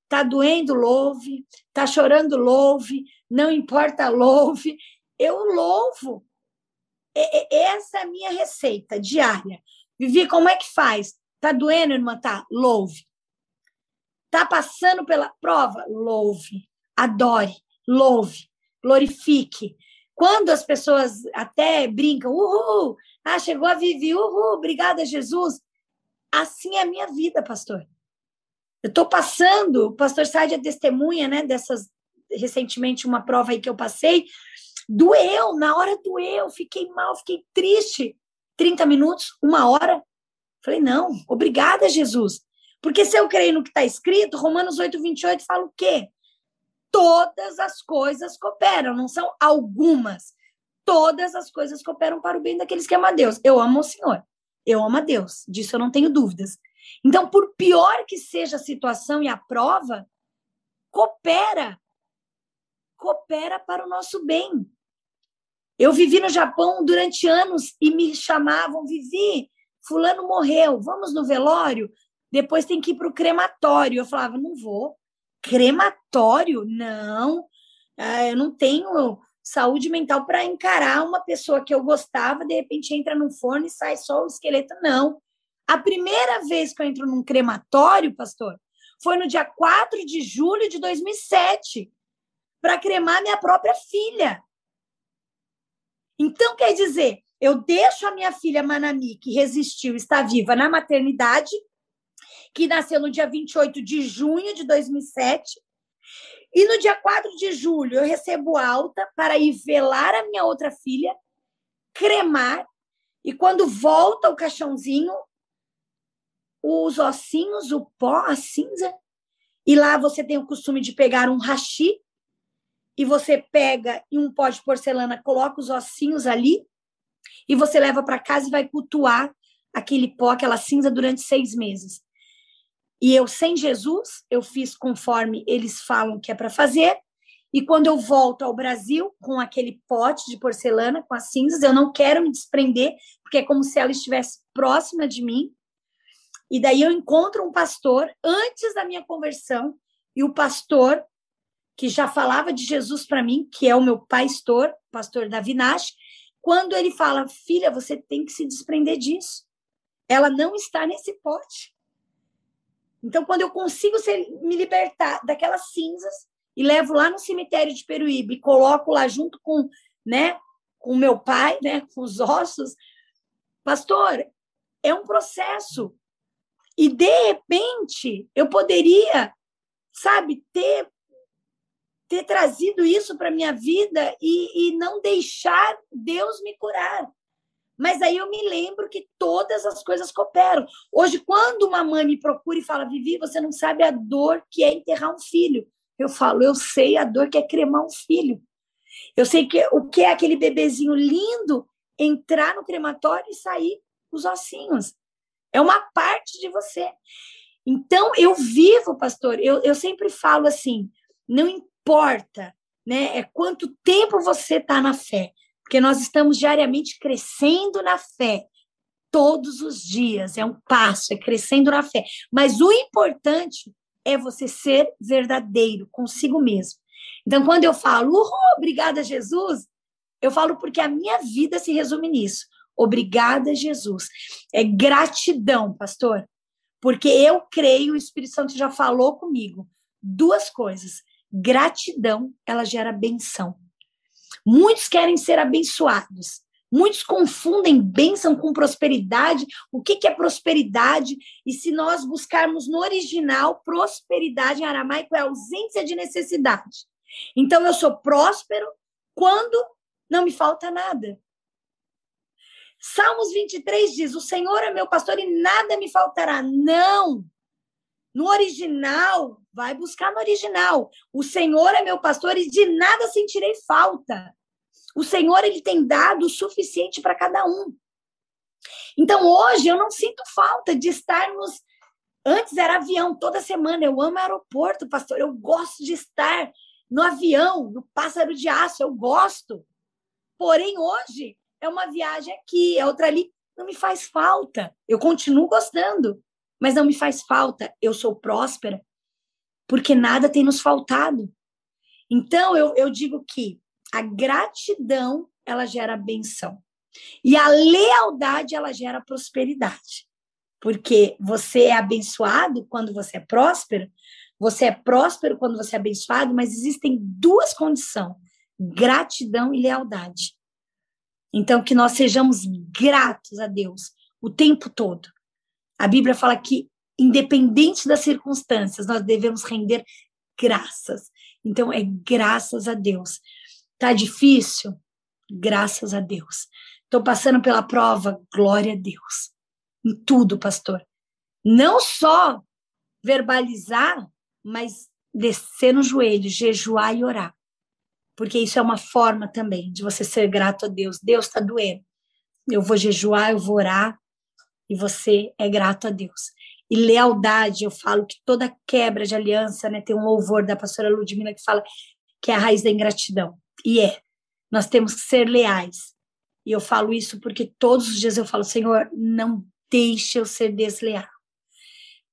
Tá doendo, louve. Tá chorando, louve. Não importa, louve. Eu louvo. essa é a minha receita diária. Vivi, como é que faz? Tá doendo, irmã? Tá. Louve. Tá passando pela prova? Louve. Adore. Louve. Glorifique. Quando as pessoas até brincam, uhul, ah, chegou a Vivi, uhul, obrigada, Jesus. Assim é a minha vida, pastor. Eu estou passando, o pastor Sádia testemunha, né, dessas, recentemente, uma prova aí que eu passei, doeu, na hora doeu, fiquei mal, fiquei triste. 30 minutos, uma hora. Falei, não, obrigada, Jesus. Porque se eu creio no que está escrito, Romanos 8, 28 fala o quê? Todas as coisas cooperam, não são algumas. Todas as coisas cooperam para o bem daqueles que amam a Deus. Eu amo o Senhor. Eu amo a Deus, disso eu não tenho dúvidas. Então, por pior que seja a situação e a prova, coopera. Coopera para o nosso bem. Eu vivi no Japão durante anos e me chamavam, Vivi, fulano morreu, vamos no velório? Depois tem que ir para o crematório. Eu falava, não vou. Crematório? Não. Ah, eu não tenho saúde mental para encarar uma pessoa que eu gostava, de repente entra no forno e sai só o esqueleto. Não. A primeira vez que eu entro num crematório, pastor, foi no dia 4 de julho de 2007, para cremar minha própria filha. Então, quer dizer, eu deixo a minha filha Manami, que resistiu, está viva na maternidade, que nasceu no dia 28 de junho de 2007, e no dia 4 de julho, eu recebo alta para ir velar a minha outra filha, cremar, e quando volta o caixãozinho, os ossinhos, o pó, a cinza, e lá você tem o costume de pegar um hashi, e você pega em um pó de porcelana, coloca os ossinhos ali, e você leva para casa e vai cultuar aquele pó, aquela cinza durante seis meses. E eu, sem Jesus, eu fiz conforme eles falam que é para fazer. E quando eu volto ao Brasil com aquele pote de porcelana, com as cinzas, eu não quero me desprender, porque é como se ela estivesse próxima de mim. E daí eu encontro um pastor antes da minha conversão, e o pastor que já falava de Jesus para mim, que é o meu pastor, pastor Davi Nash, quando ele fala: "Filha, você tem que se desprender disso. Ela não está nesse pote. Então, quando eu consigo ser, me libertar daquelas cinzas e levo lá no cemitério de Peruíbe e coloco lá junto com, né, com meu pai, né, com os ossos, pastor, é um processo. E de repente, eu poderia, sabe, ter ter trazido isso para minha vida e, e não deixar Deus me curar. Mas aí eu me lembro que todas as coisas cooperam. Hoje, quando uma mãe me procura e fala, Vivi, você não sabe a dor que é enterrar um filho. Eu falo, eu sei a dor que é cremar um filho. Eu sei que o que é aquele bebezinho lindo entrar no crematório e sair os ossinhos. É uma parte de você. Então, eu vivo, pastor, eu, eu sempre falo assim: não importa né, é quanto tempo você está na fé, porque nós estamos diariamente crescendo na fé, todos os dias, é um passo, é crescendo na fé. Mas o importante é você ser verdadeiro consigo mesmo. Então, quando eu falo, obrigada, Jesus, eu falo porque a minha vida se resume nisso. Obrigada, Jesus. É gratidão, pastor. Porque eu creio, o Espírito Santo já falou comigo. Duas coisas. Gratidão, ela gera benção. Muitos querem ser abençoados. Muitos confundem bênção com prosperidade. O que, que é prosperidade? E se nós buscarmos no original, prosperidade em aramaico é ausência de necessidade. Então, eu sou próspero quando não me falta nada. Salmos 23 diz: O Senhor é meu pastor e nada me faltará. Não! No original, vai buscar no original. O Senhor é meu pastor e de nada sentirei falta. O Senhor ele tem dado o suficiente para cada um. Então hoje eu não sinto falta de estarmos Antes era avião toda semana. Eu amo aeroporto, pastor. Eu gosto de estar no avião, no pássaro de aço. Eu gosto. Porém, hoje é uma viagem aqui, é outra ali. Não me faz falta. Eu continuo gostando, mas não me faz falta. Eu sou próspera porque nada tem nos faltado. Então, eu, eu digo que a gratidão, ela gera benção. E a lealdade, ela gera prosperidade. Porque você é abençoado quando você é próspero, você é próspero quando você é abençoado, mas existem duas condições: gratidão e lealdade. Então, que nós sejamos gratos a Deus o tempo todo. A Bíblia fala que, independente das circunstâncias, nós devemos render graças. Então, é graças a Deus. Tá difícil? Graças a Deus. Estou passando pela prova, glória a Deus. Em tudo, pastor. Não só verbalizar, mas descer no joelho, jejuar e orar. Porque isso é uma forma também de você ser grato a Deus. Deus está doendo. Eu vou jejuar, eu vou orar, e você é grato a Deus. E lealdade, eu falo que toda quebra de aliança, né, tem um louvor da pastora Ludmila que fala que é a raiz da ingratidão. E é. Nós temos que ser leais. E eu falo isso porque todos os dias eu falo, Senhor, não deixe eu ser desleal.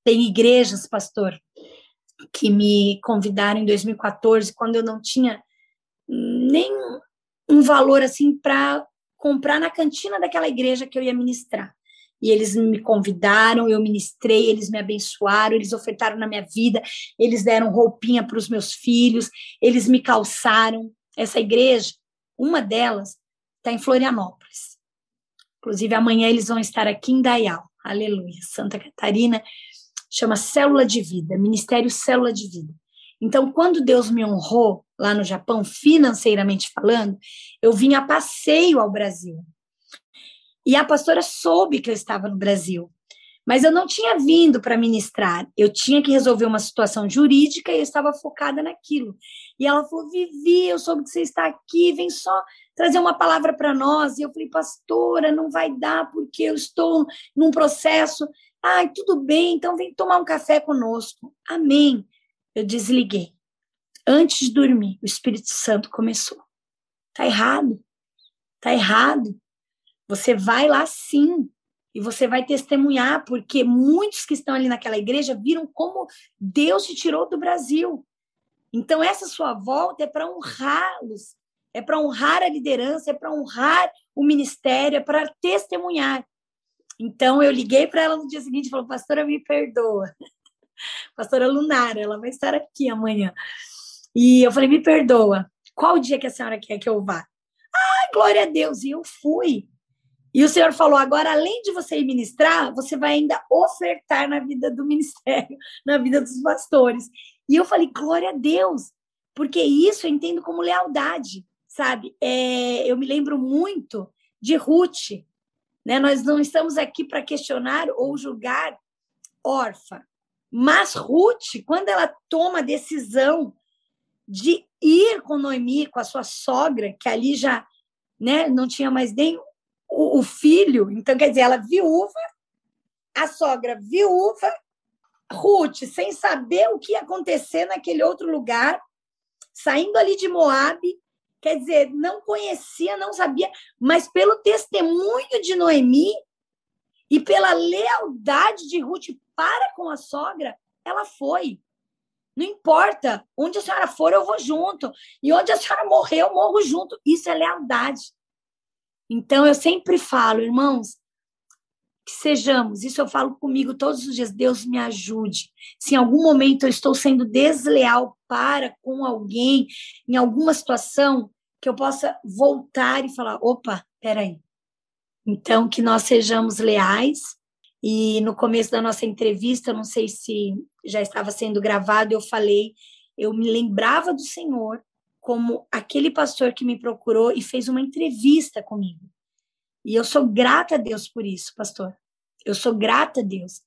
Tem igrejas, pastor, que me convidaram em 2014, quando eu não tinha nem um valor assim para comprar na cantina daquela igreja que eu ia ministrar e eles me convidaram, eu ministrei, eles me abençoaram, eles ofertaram na minha vida, eles deram roupinha para os meus filhos, eles me calçaram. Essa igreja, uma delas, está em Florianópolis. Inclusive, amanhã eles vão estar aqui em Dayal, aleluia, Santa Catarina, chama Célula de Vida, Ministério Célula de Vida. Então, quando Deus me honrou lá no Japão, financeiramente falando, eu vim a passeio ao Brasil. E a pastora soube que eu estava no Brasil. Mas eu não tinha vindo para ministrar. Eu tinha que resolver uma situação jurídica e eu estava focada naquilo. E ela falou: Vivi, eu soube que você está aqui, vem só trazer uma palavra para nós. E eu falei: Pastora, não vai dar porque eu estou num processo. Ai, tudo bem, então vem tomar um café conosco. Amém. Eu desliguei. Antes de dormir, o Espírito Santo começou. Tá errado. Tá errado. Você vai lá sim e você vai testemunhar, porque muitos que estão ali naquela igreja viram como Deus te tirou do Brasil. Então, essa sua volta é para honrá-los, é para honrar a liderança, é para honrar o ministério, é para testemunhar. Então, eu liguei para ela no dia seguinte e falei, pastora, me perdoa. pastora Lunara, ela vai estar aqui amanhã. E eu falei, me perdoa. Qual dia que a senhora quer que eu vá? Ai, glória a Deus. E eu fui. E o Senhor falou: agora, além de você ministrar, você vai ainda ofertar na vida do ministério, na vida dos pastores. E eu falei: glória a Deus, porque isso eu entendo como lealdade, sabe? É, eu me lembro muito de Ruth, né? Nós não estamos aqui para questionar ou julgar órfã, mas Ruth, quando ela toma a decisão de ir com Noemi, com a sua sogra, que ali já né, não tinha mais nem o, o filho, então quer dizer, ela viúva, a sogra viúva Ruth, sem saber o que ia acontecer naquele outro lugar, saindo ali de Moabe, quer dizer, não conhecia, não sabia, mas pelo testemunho de Noemi e pela lealdade de Ruth para com a sogra, ela foi. Não importa, onde a senhora for, eu vou junto. E onde a senhora morrer, eu morro junto. Isso é lealdade. Então, eu sempre falo, irmãos, que sejamos, isso eu falo comigo todos os dias, Deus me ajude. Se em algum momento eu estou sendo desleal para com alguém, em alguma situação, que eu possa voltar e falar: opa, peraí. Então, que nós sejamos leais. E no começo da nossa entrevista, não sei se já estava sendo gravado, eu falei, eu me lembrava do Senhor como aquele pastor que me procurou e fez uma entrevista comigo. E eu sou grata a Deus por isso, pastor. Eu sou grata a Deus.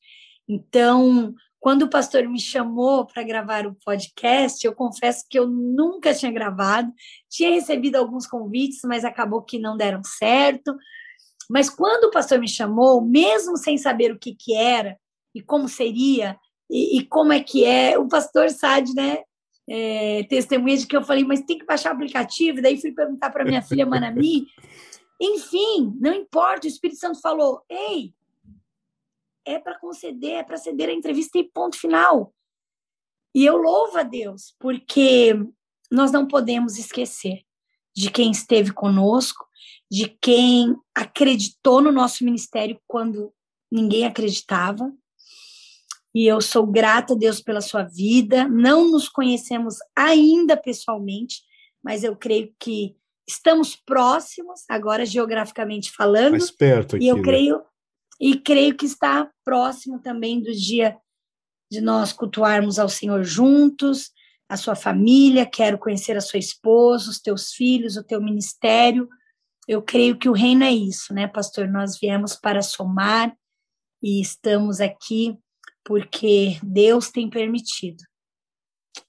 Então, quando o pastor me chamou para gravar o podcast, eu confesso que eu nunca tinha gravado, tinha recebido alguns convites, mas acabou que não deram certo. Mas quando o pastor me chamou, mesmo sem saber o que, que era e como seria e, e como é que é, o pastor Sade, né, é, testemunha de que eu falei, mas tem que baixar o aplicativo. Daí fui perguntar para minha filha Manami. Enfim, não importa, o Espírito Santo falou: ei, é para conceder, é para ceder a entrevista e ponto final. E eu louvo a Deus, porque nós não podemos esquecer de quem esteve conosco, de quem acreditou no nosso ministério quando ninguém acreditava. E eu sou grata a Deus pela sua vida. Não nos conhecemos ainda pessoalmente, mas eu creio que estamos próximos, agora geograficamente falando. Mais perto aqui, e eu né? creio e creio que está próximo também do dia de nós cultuarmos ao Senhor juntos, a sua família, quero conhecer a sua esposa, os teus filhos, o teu ministério. Eu creio que o reino é isso, né, pastor? Nós viemos para somar e estamos aqui porque Deus tem permitido.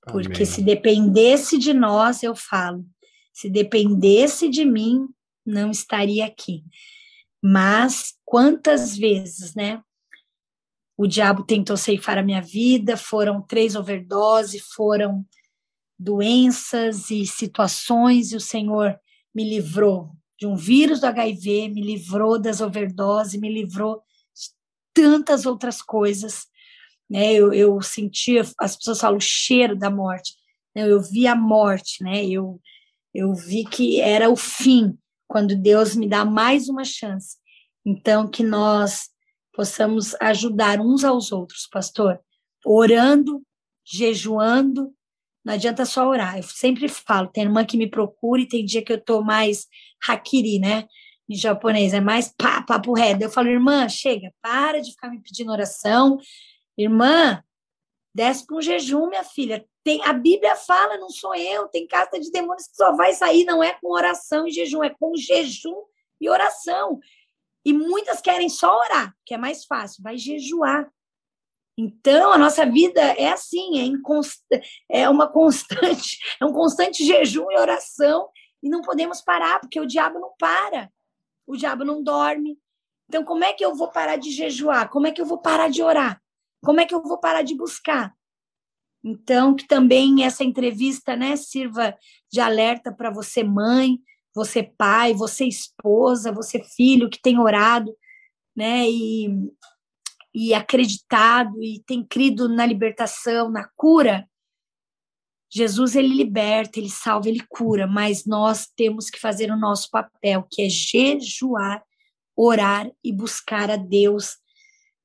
Porque Amém. se dependesse de nós, eu falo, se dependesse de mim, não estaria aqui. Mas quantas vezes, né? O diabo tentou ceifar a minha vida, foram três overdoses, foram doenças e situações, e o Senhor me livrou de um vírus do HIV, me livrou das overdoses, me livrou de tantas outras coisas. Né? Eu, eu sentia, as pessoas falam, o cheiro da morte. Eu vi a morte, né? Eu, eu vi que era o fim, quando Deus me dá mais uma chance. Então, que nós possamos ajudar uns aos outros, pastor, orando, jejuando. Não adianta só orar. Eu sempre falo, tem irmã que me procura e tem dia que eu tô mais hakiri, né? Em japonês, é mais pá, papo reto. Eu falo, irmã, chega, para de ficar me pedindo oração. Irmã, desce um jejum, minha filha. Tem, a Bíblia fala, não sou eu, tem casta de demônios que só vai sair, não é com oração e jejum, é com jejum e oração. E muitas querem só orar, que é mais fácil, vai jejuar. Então, a nossa vida é assim, é, inconst... é uma constante, é um constante jejum e oração, e não podemos parar, porque o diabo não para, o diabo não dorme. Então, como é que eu vou parar de jejuar? Como é que eu vou parar de orar? Como é que eu vou parar de buscar? Então, que também essa entrevista né, sirva de alerta para você, mãe, você, pai, você, esposa, você, filho, que tem orado, né, e, e acreditado, e tem crido na libertação, na cura. Jesus, ele liberta, ele salva, ele cura, mas nós temos que fazer o nosso papel, que é jejuar, orar e buscar a Deus,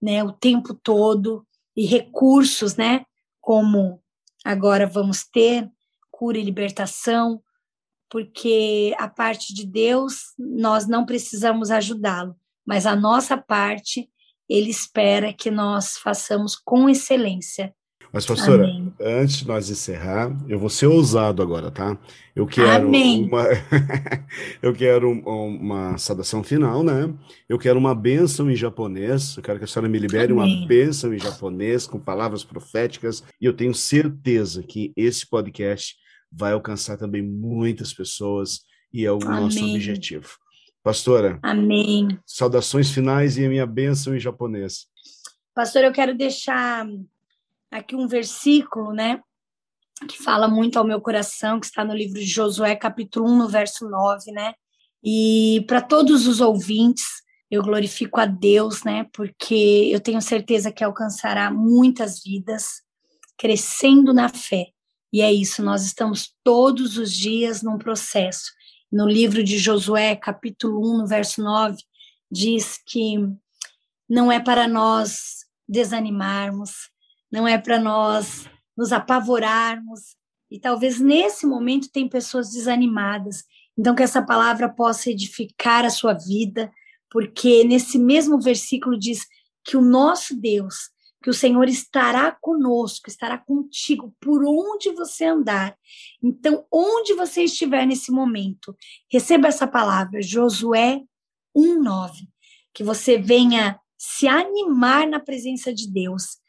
né, o tempo todo, e recursos, né, como agora vamos ter cura e libertação, porque a parte de Deus nós não precisamos ajudá-lo, mas a nossa parte ele espera que nós façamos com excelência. Mas, pastora, Amém. antes de nós encerrar, eu vou ser ousado agora, tá? Eu quero Amém. uma eu quero uma saudação final, né? Eu quero uma bênção em japonês. Eu quero que a senhora me libere Amém. uma bênção em japonês com palavras proféticas. E eu tenho certeza que esse podcast vai alcançar também muitas pessoas e é o Amém. nosso objetivo. Pastora. Amém. Saudações finais e a minha bênção em japonês. Pastor, eu quero deixar aqui um versículo, né, que fala muito ao meu coração, que está no livro de Josué, capítulo 1, no verso 9, né? E para todos os ouvintes, eu glorifico a Deus, né? Porque eu tenho certeza que alcançará muitas vidas crescendo na fé. E é isso, nós estamos todos os dias num processo. No livro de Josué, capítulo 1, no verso 9, diz que não é para nós desanimarmos, não é para nós nos apavorarmos. E talvez nesse momento tem pessoas desanimadas. Então que essa palavra possa edificar a sua vida, porque nesse mesmo versículo diz que o nosso Deus, que o Senhor estará conosco, estará contigo por onde você andar. Então, onde você estiver nesse momento, receba essa palavra, Josué 1:9, que você venha se animar na presença de Deus,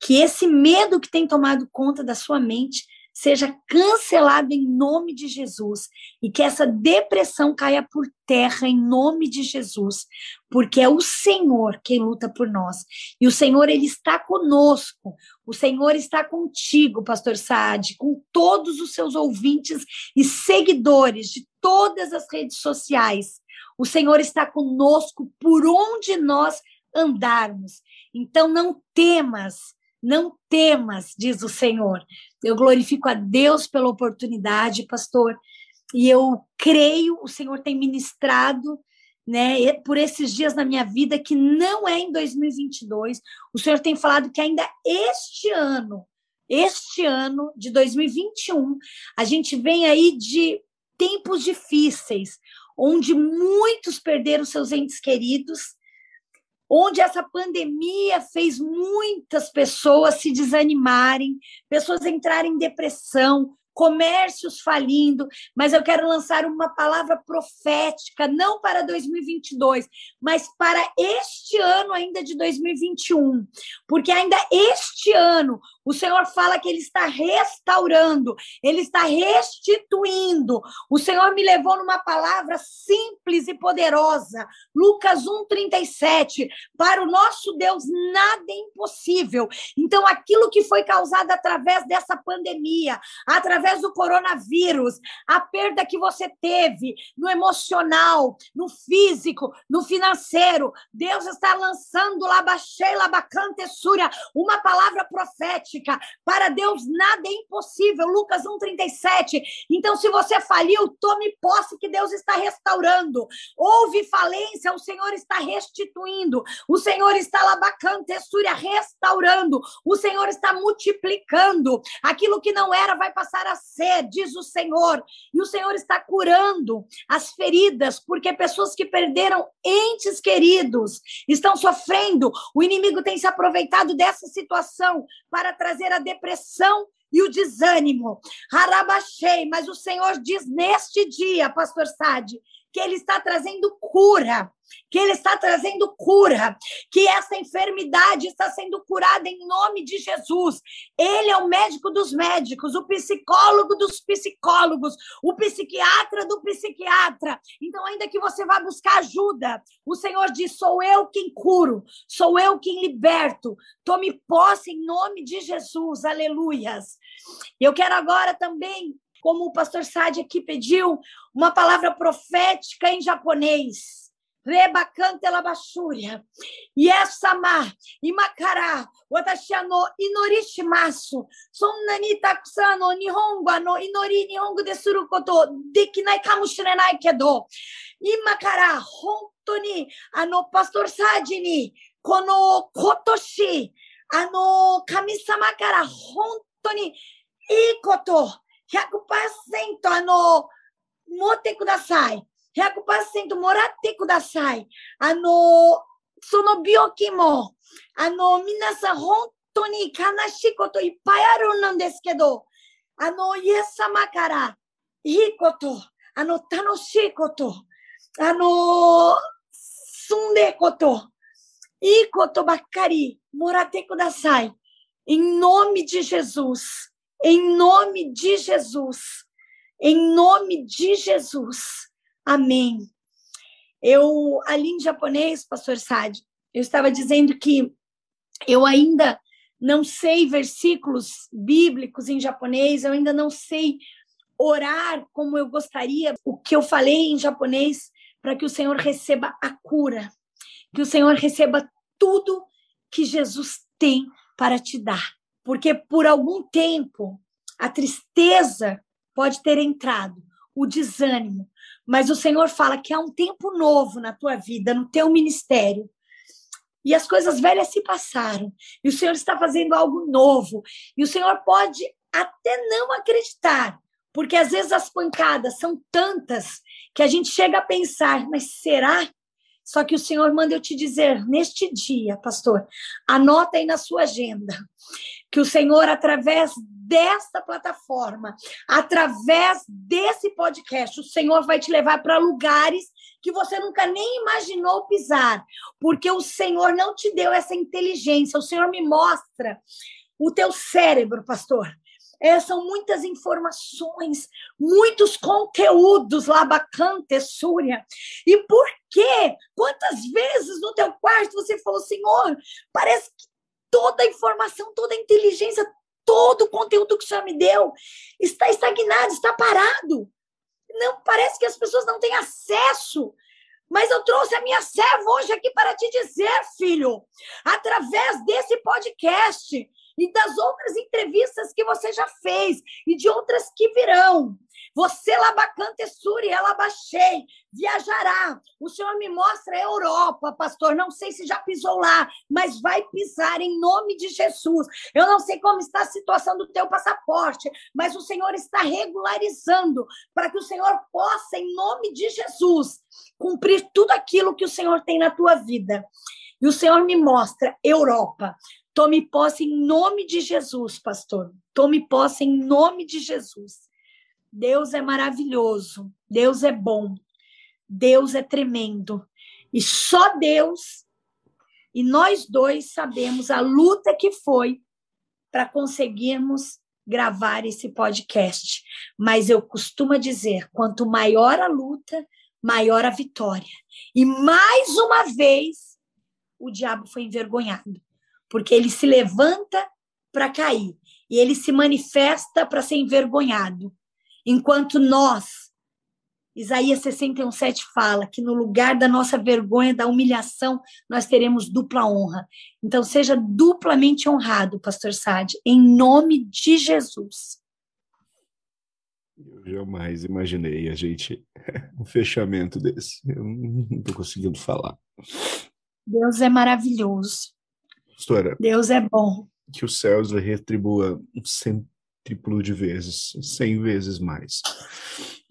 que esse medo que tem tomado conta da sua mente seja cancelado em nome de Jesus e que essa depressão caia por terra em nome de Jesus, porque é o Senhor quem luta por nós. E o Senhor ele está conosco. O Senhor está contigo, pastor Saad, com todos os seus ouvintes e seguidores de todas as redes sociais. O Senhor está conosco por onde nós andarmos. Então não temas, não temas, diz o Senhor. Eu glorifico a Deus pela oportunidade, pastor, e eu creio, o Senhor tem ministrado, né, por esses dias na minha vida que não é em 2022. O Senhor tem falado que ainda este ano, este ano de 2021, a gente vem aí de tempos difíceis, onde muitos perderam seus entes queridos, onde essa pandemia fez muitas pessoas se desanimarem, pessoas entrarem em depressão, comércios falindo, mas eu quero lançar uma palavra profética, não para 2022, mas para este ano ainda de 2021, porque ainda este ano o Senhor fala que Ele está restaurando, Ele está restituindo. O Senhor me levou numa palavra simples e poderosa, Lucas 1,37. Para o nosso Deus nada é impossível. Então, aquilo que foi causado através dessa pandemia, através do coronavírus, a perda que você teve no emocional, no físico, no financeiro, Deus está lançando lá, baixei, labacante, súria, uma palavra profética para Deus nada é impossível. Lucas 1:37. Então, se você faliu, tome posse que Deus está restaurando. Houve falência, o Senhor está restituindo. O Senhor está labacando, textura, restaurando. O Senhor está multiplicando. Aquilo que não era vai passar a ser, diz o Senhor. E o Senhor está curando as feridas, porque pessoas que perderam entes queridos estão sofrendo. O inimigo tem se aproveitado dessa situação para trazer a depressão e o desânimo. Harabachei, mas o Senhor diz neste dia, pastor Sade, que ele está trazendo cura, que ele está trazendo cura, que essa enfermidade está sendo curada em nome de Jesus. Ele é o médico dos médicos, o psicólogo dos psicólogos, o psiquiatra do psiquiatra. Então, ainda que você vá buscar ajuda, o Senhor diz: sou eu quem curo, sou eu quem liberto. Tome posse em nome de Jesus. Aleluias. Eu quero agora também como o pastor Sade aqui pediu, uma palavra profética em japonês. Reba canta la bashuria. Yesama, imakara, watashi no inorishimasu. Sonna ni takusan no nihongo no inori nihongo desuru koto dekinai kamushirenai kedo. Imakara, honto ni, ano pastor Sade ni, kono kotoshi, ano kamisama kara honto ni, ii 100%あの、持ってください。100%もらってください。あの、その病気も、あの、皆さん本当に悲しいこといっぱいあるんですけど、あの、イエス様からいいこと、あの、楽しいこと、あの、住んでこと、いいことばっかりもらってください。Em nome de Jesus. Em nome de Jesus. Em nome de Jesus. Amém. Eu, ali em japonês, pastor Sade, eu estava dizendo que eu ainda não sei versículos bíblicos em japonês, eu ainda não sei orar como eu gostaria, o que eu falei em japonês, para que o Senhor receba a cura, que o Senhor receba tudo que Jesus tem para te dar. Porque por algum tempo a tristeza pode ter entrado, o desânimo, mas o Senhor fala que há um tempo novo na tua vida, no teu ministério. E as coisas velhas se passaram, e o Senhor está fazendo algo novo. E o Senhor pode até não acreditar, porque às vezes as pancadas são tantas que a gente chega a pensar, mas será? Só que o Senhor manda eu te dizer neste dia, pastor, anota aí na sua agenda, que o Senhor, através desta plataforma, através desse podcast, o Senhor vai te levar para lugares que você nunca nem imaginou pisar, porque o Senhor não te deu essa inteligência, o Senhor me mostra o teu cérebro, pastor. É, são muitas informações, muitos conteúdos lá bacante, Súria. E por quê? Quantas vezes no teu quarto você falou, Senhor, parece que toda a informação, toda a inteligência, todo o conteúdo que o Senhor me deu está estagnado, está parado. Não parece que as pessoas não têm acesso. Mas eu trouxe a minha serva hoje aqui para te dizer, filho, através desse podcast, e das outras entrevistas que você já fez e de outras que virão. Você, Labacante Suri, ela baixei, viajará. O Senhor me mostra a Europa, pastor. Não sei se já pisou lá, mas vai pisar em nome de Jesus. Eu não sei como está a situação do teu passaporte, mas o Senhor está regularizando para que o Senhor possa, em nome de Jesus, cumprir tudo aquilo que o Senhor tem na tua vida. E o Senhor me mostra Europa. Tome posse em nome de Jesus, pastor. Tome posse em nome de Jesus. Deus é maravilhoso. Deus é bom. Deus é tremendo. E só Deus e nós dois sabemos a luta que foi para conseguirmos gravar esse podcast. Mas eu costumo dizer: quanto maior a luta, maior a vitória. E mais uma vez, o diabo foi envergonhado porque ele se levanta para cair e ele se manifesta para ser envergonhado. Enquanto nós, Isaías 61:7 fala que no lugar da nossa vergonha, da humilhação, nós teremos dupla honra. Então seja duplamente honrado, pastor Sade, em nome de Jesus. Eu jamais imaginei a gente um fechamento desse. Eu não estou conseguindo falar. Deus é maravilhoso. Pastora. Deus é bom. Que os céus lhe retribua um centríplo de vezes, cem vezes mais.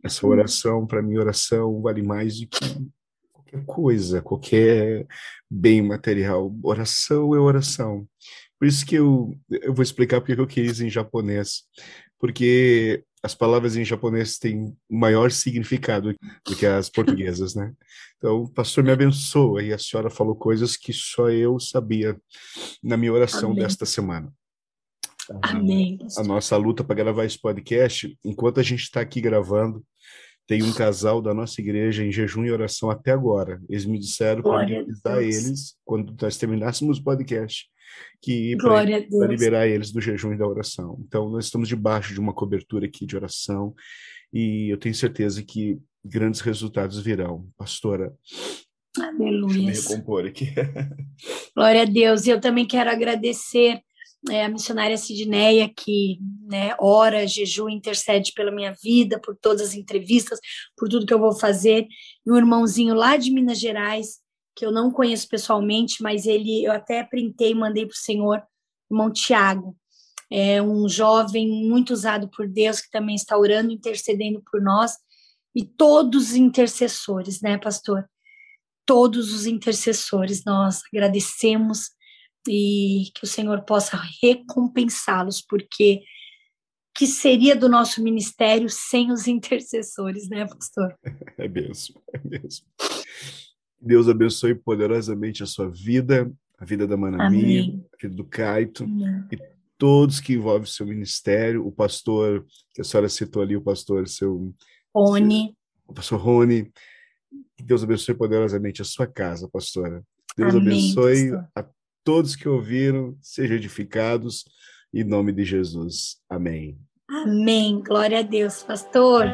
Essa oração, para mim, oração vale mais do que qualquer coisa, qualquer bem material. Oração é oração. Por isso que eu, eu vou explicar porque eu quis em japonês. Porque as palavras em japonês têm maior significado do que as portuguesas, né? Então, o pastor me abençoa e a senhora falou coisas que só eu sabia na minha oração Amém. desta semana. Amém. A, nossa luta para gravar esse podcast, enquanto a gente está aqui gravando, tem um casal da nossa igreja em jejum e oração até agora. Eles me disseram para avisar eles quando nós terminássemos o podcast que para liberar eles do jejum e da oração. Então, nós estamos debaixo de uma cobertura aqui de oração e eu tenho certeza que grandes resultados virão, pastora. Aleluia. Deixa eu recompor aqui. Glória a Deus. E eu também quero agradecer é, a missionária Sidneia, que né, ora, jejum, intercede pela minha vida, por todas as entrevistas, por tudo que eu vou fazer. E um irmãozinho lá de Minas Gerais, que eu não conheço pessoalmente, mas ele eu até printei e mandei para o senhor, irmão Tiago. É um jovem muito usado por Deus, que também está orando, intercedendo por nós, e todos os intercessores, né, pastor? Todos os intercessores, nós agradecemos e que o Senhor possa recompensá-los, porque que seria do nosso ministério sem os intercessores, né, pastor? É mesmo, é mesmo. Deus abençoe poderosamente a sua vida, a vida da Manami, a vida do Caito e todos que envolvem o seu ministério, o pastor, que a senhora citou ali, o pastor, seu... Rony. O pastor Rony. Que Deus abençoe poderosamente a sua casa, pastora. Deus Amém, abençoe pastor. a todos que ouviram sejam edificados. Em nome de Jesus. Amém. Amém. Glória a Deus, pastor.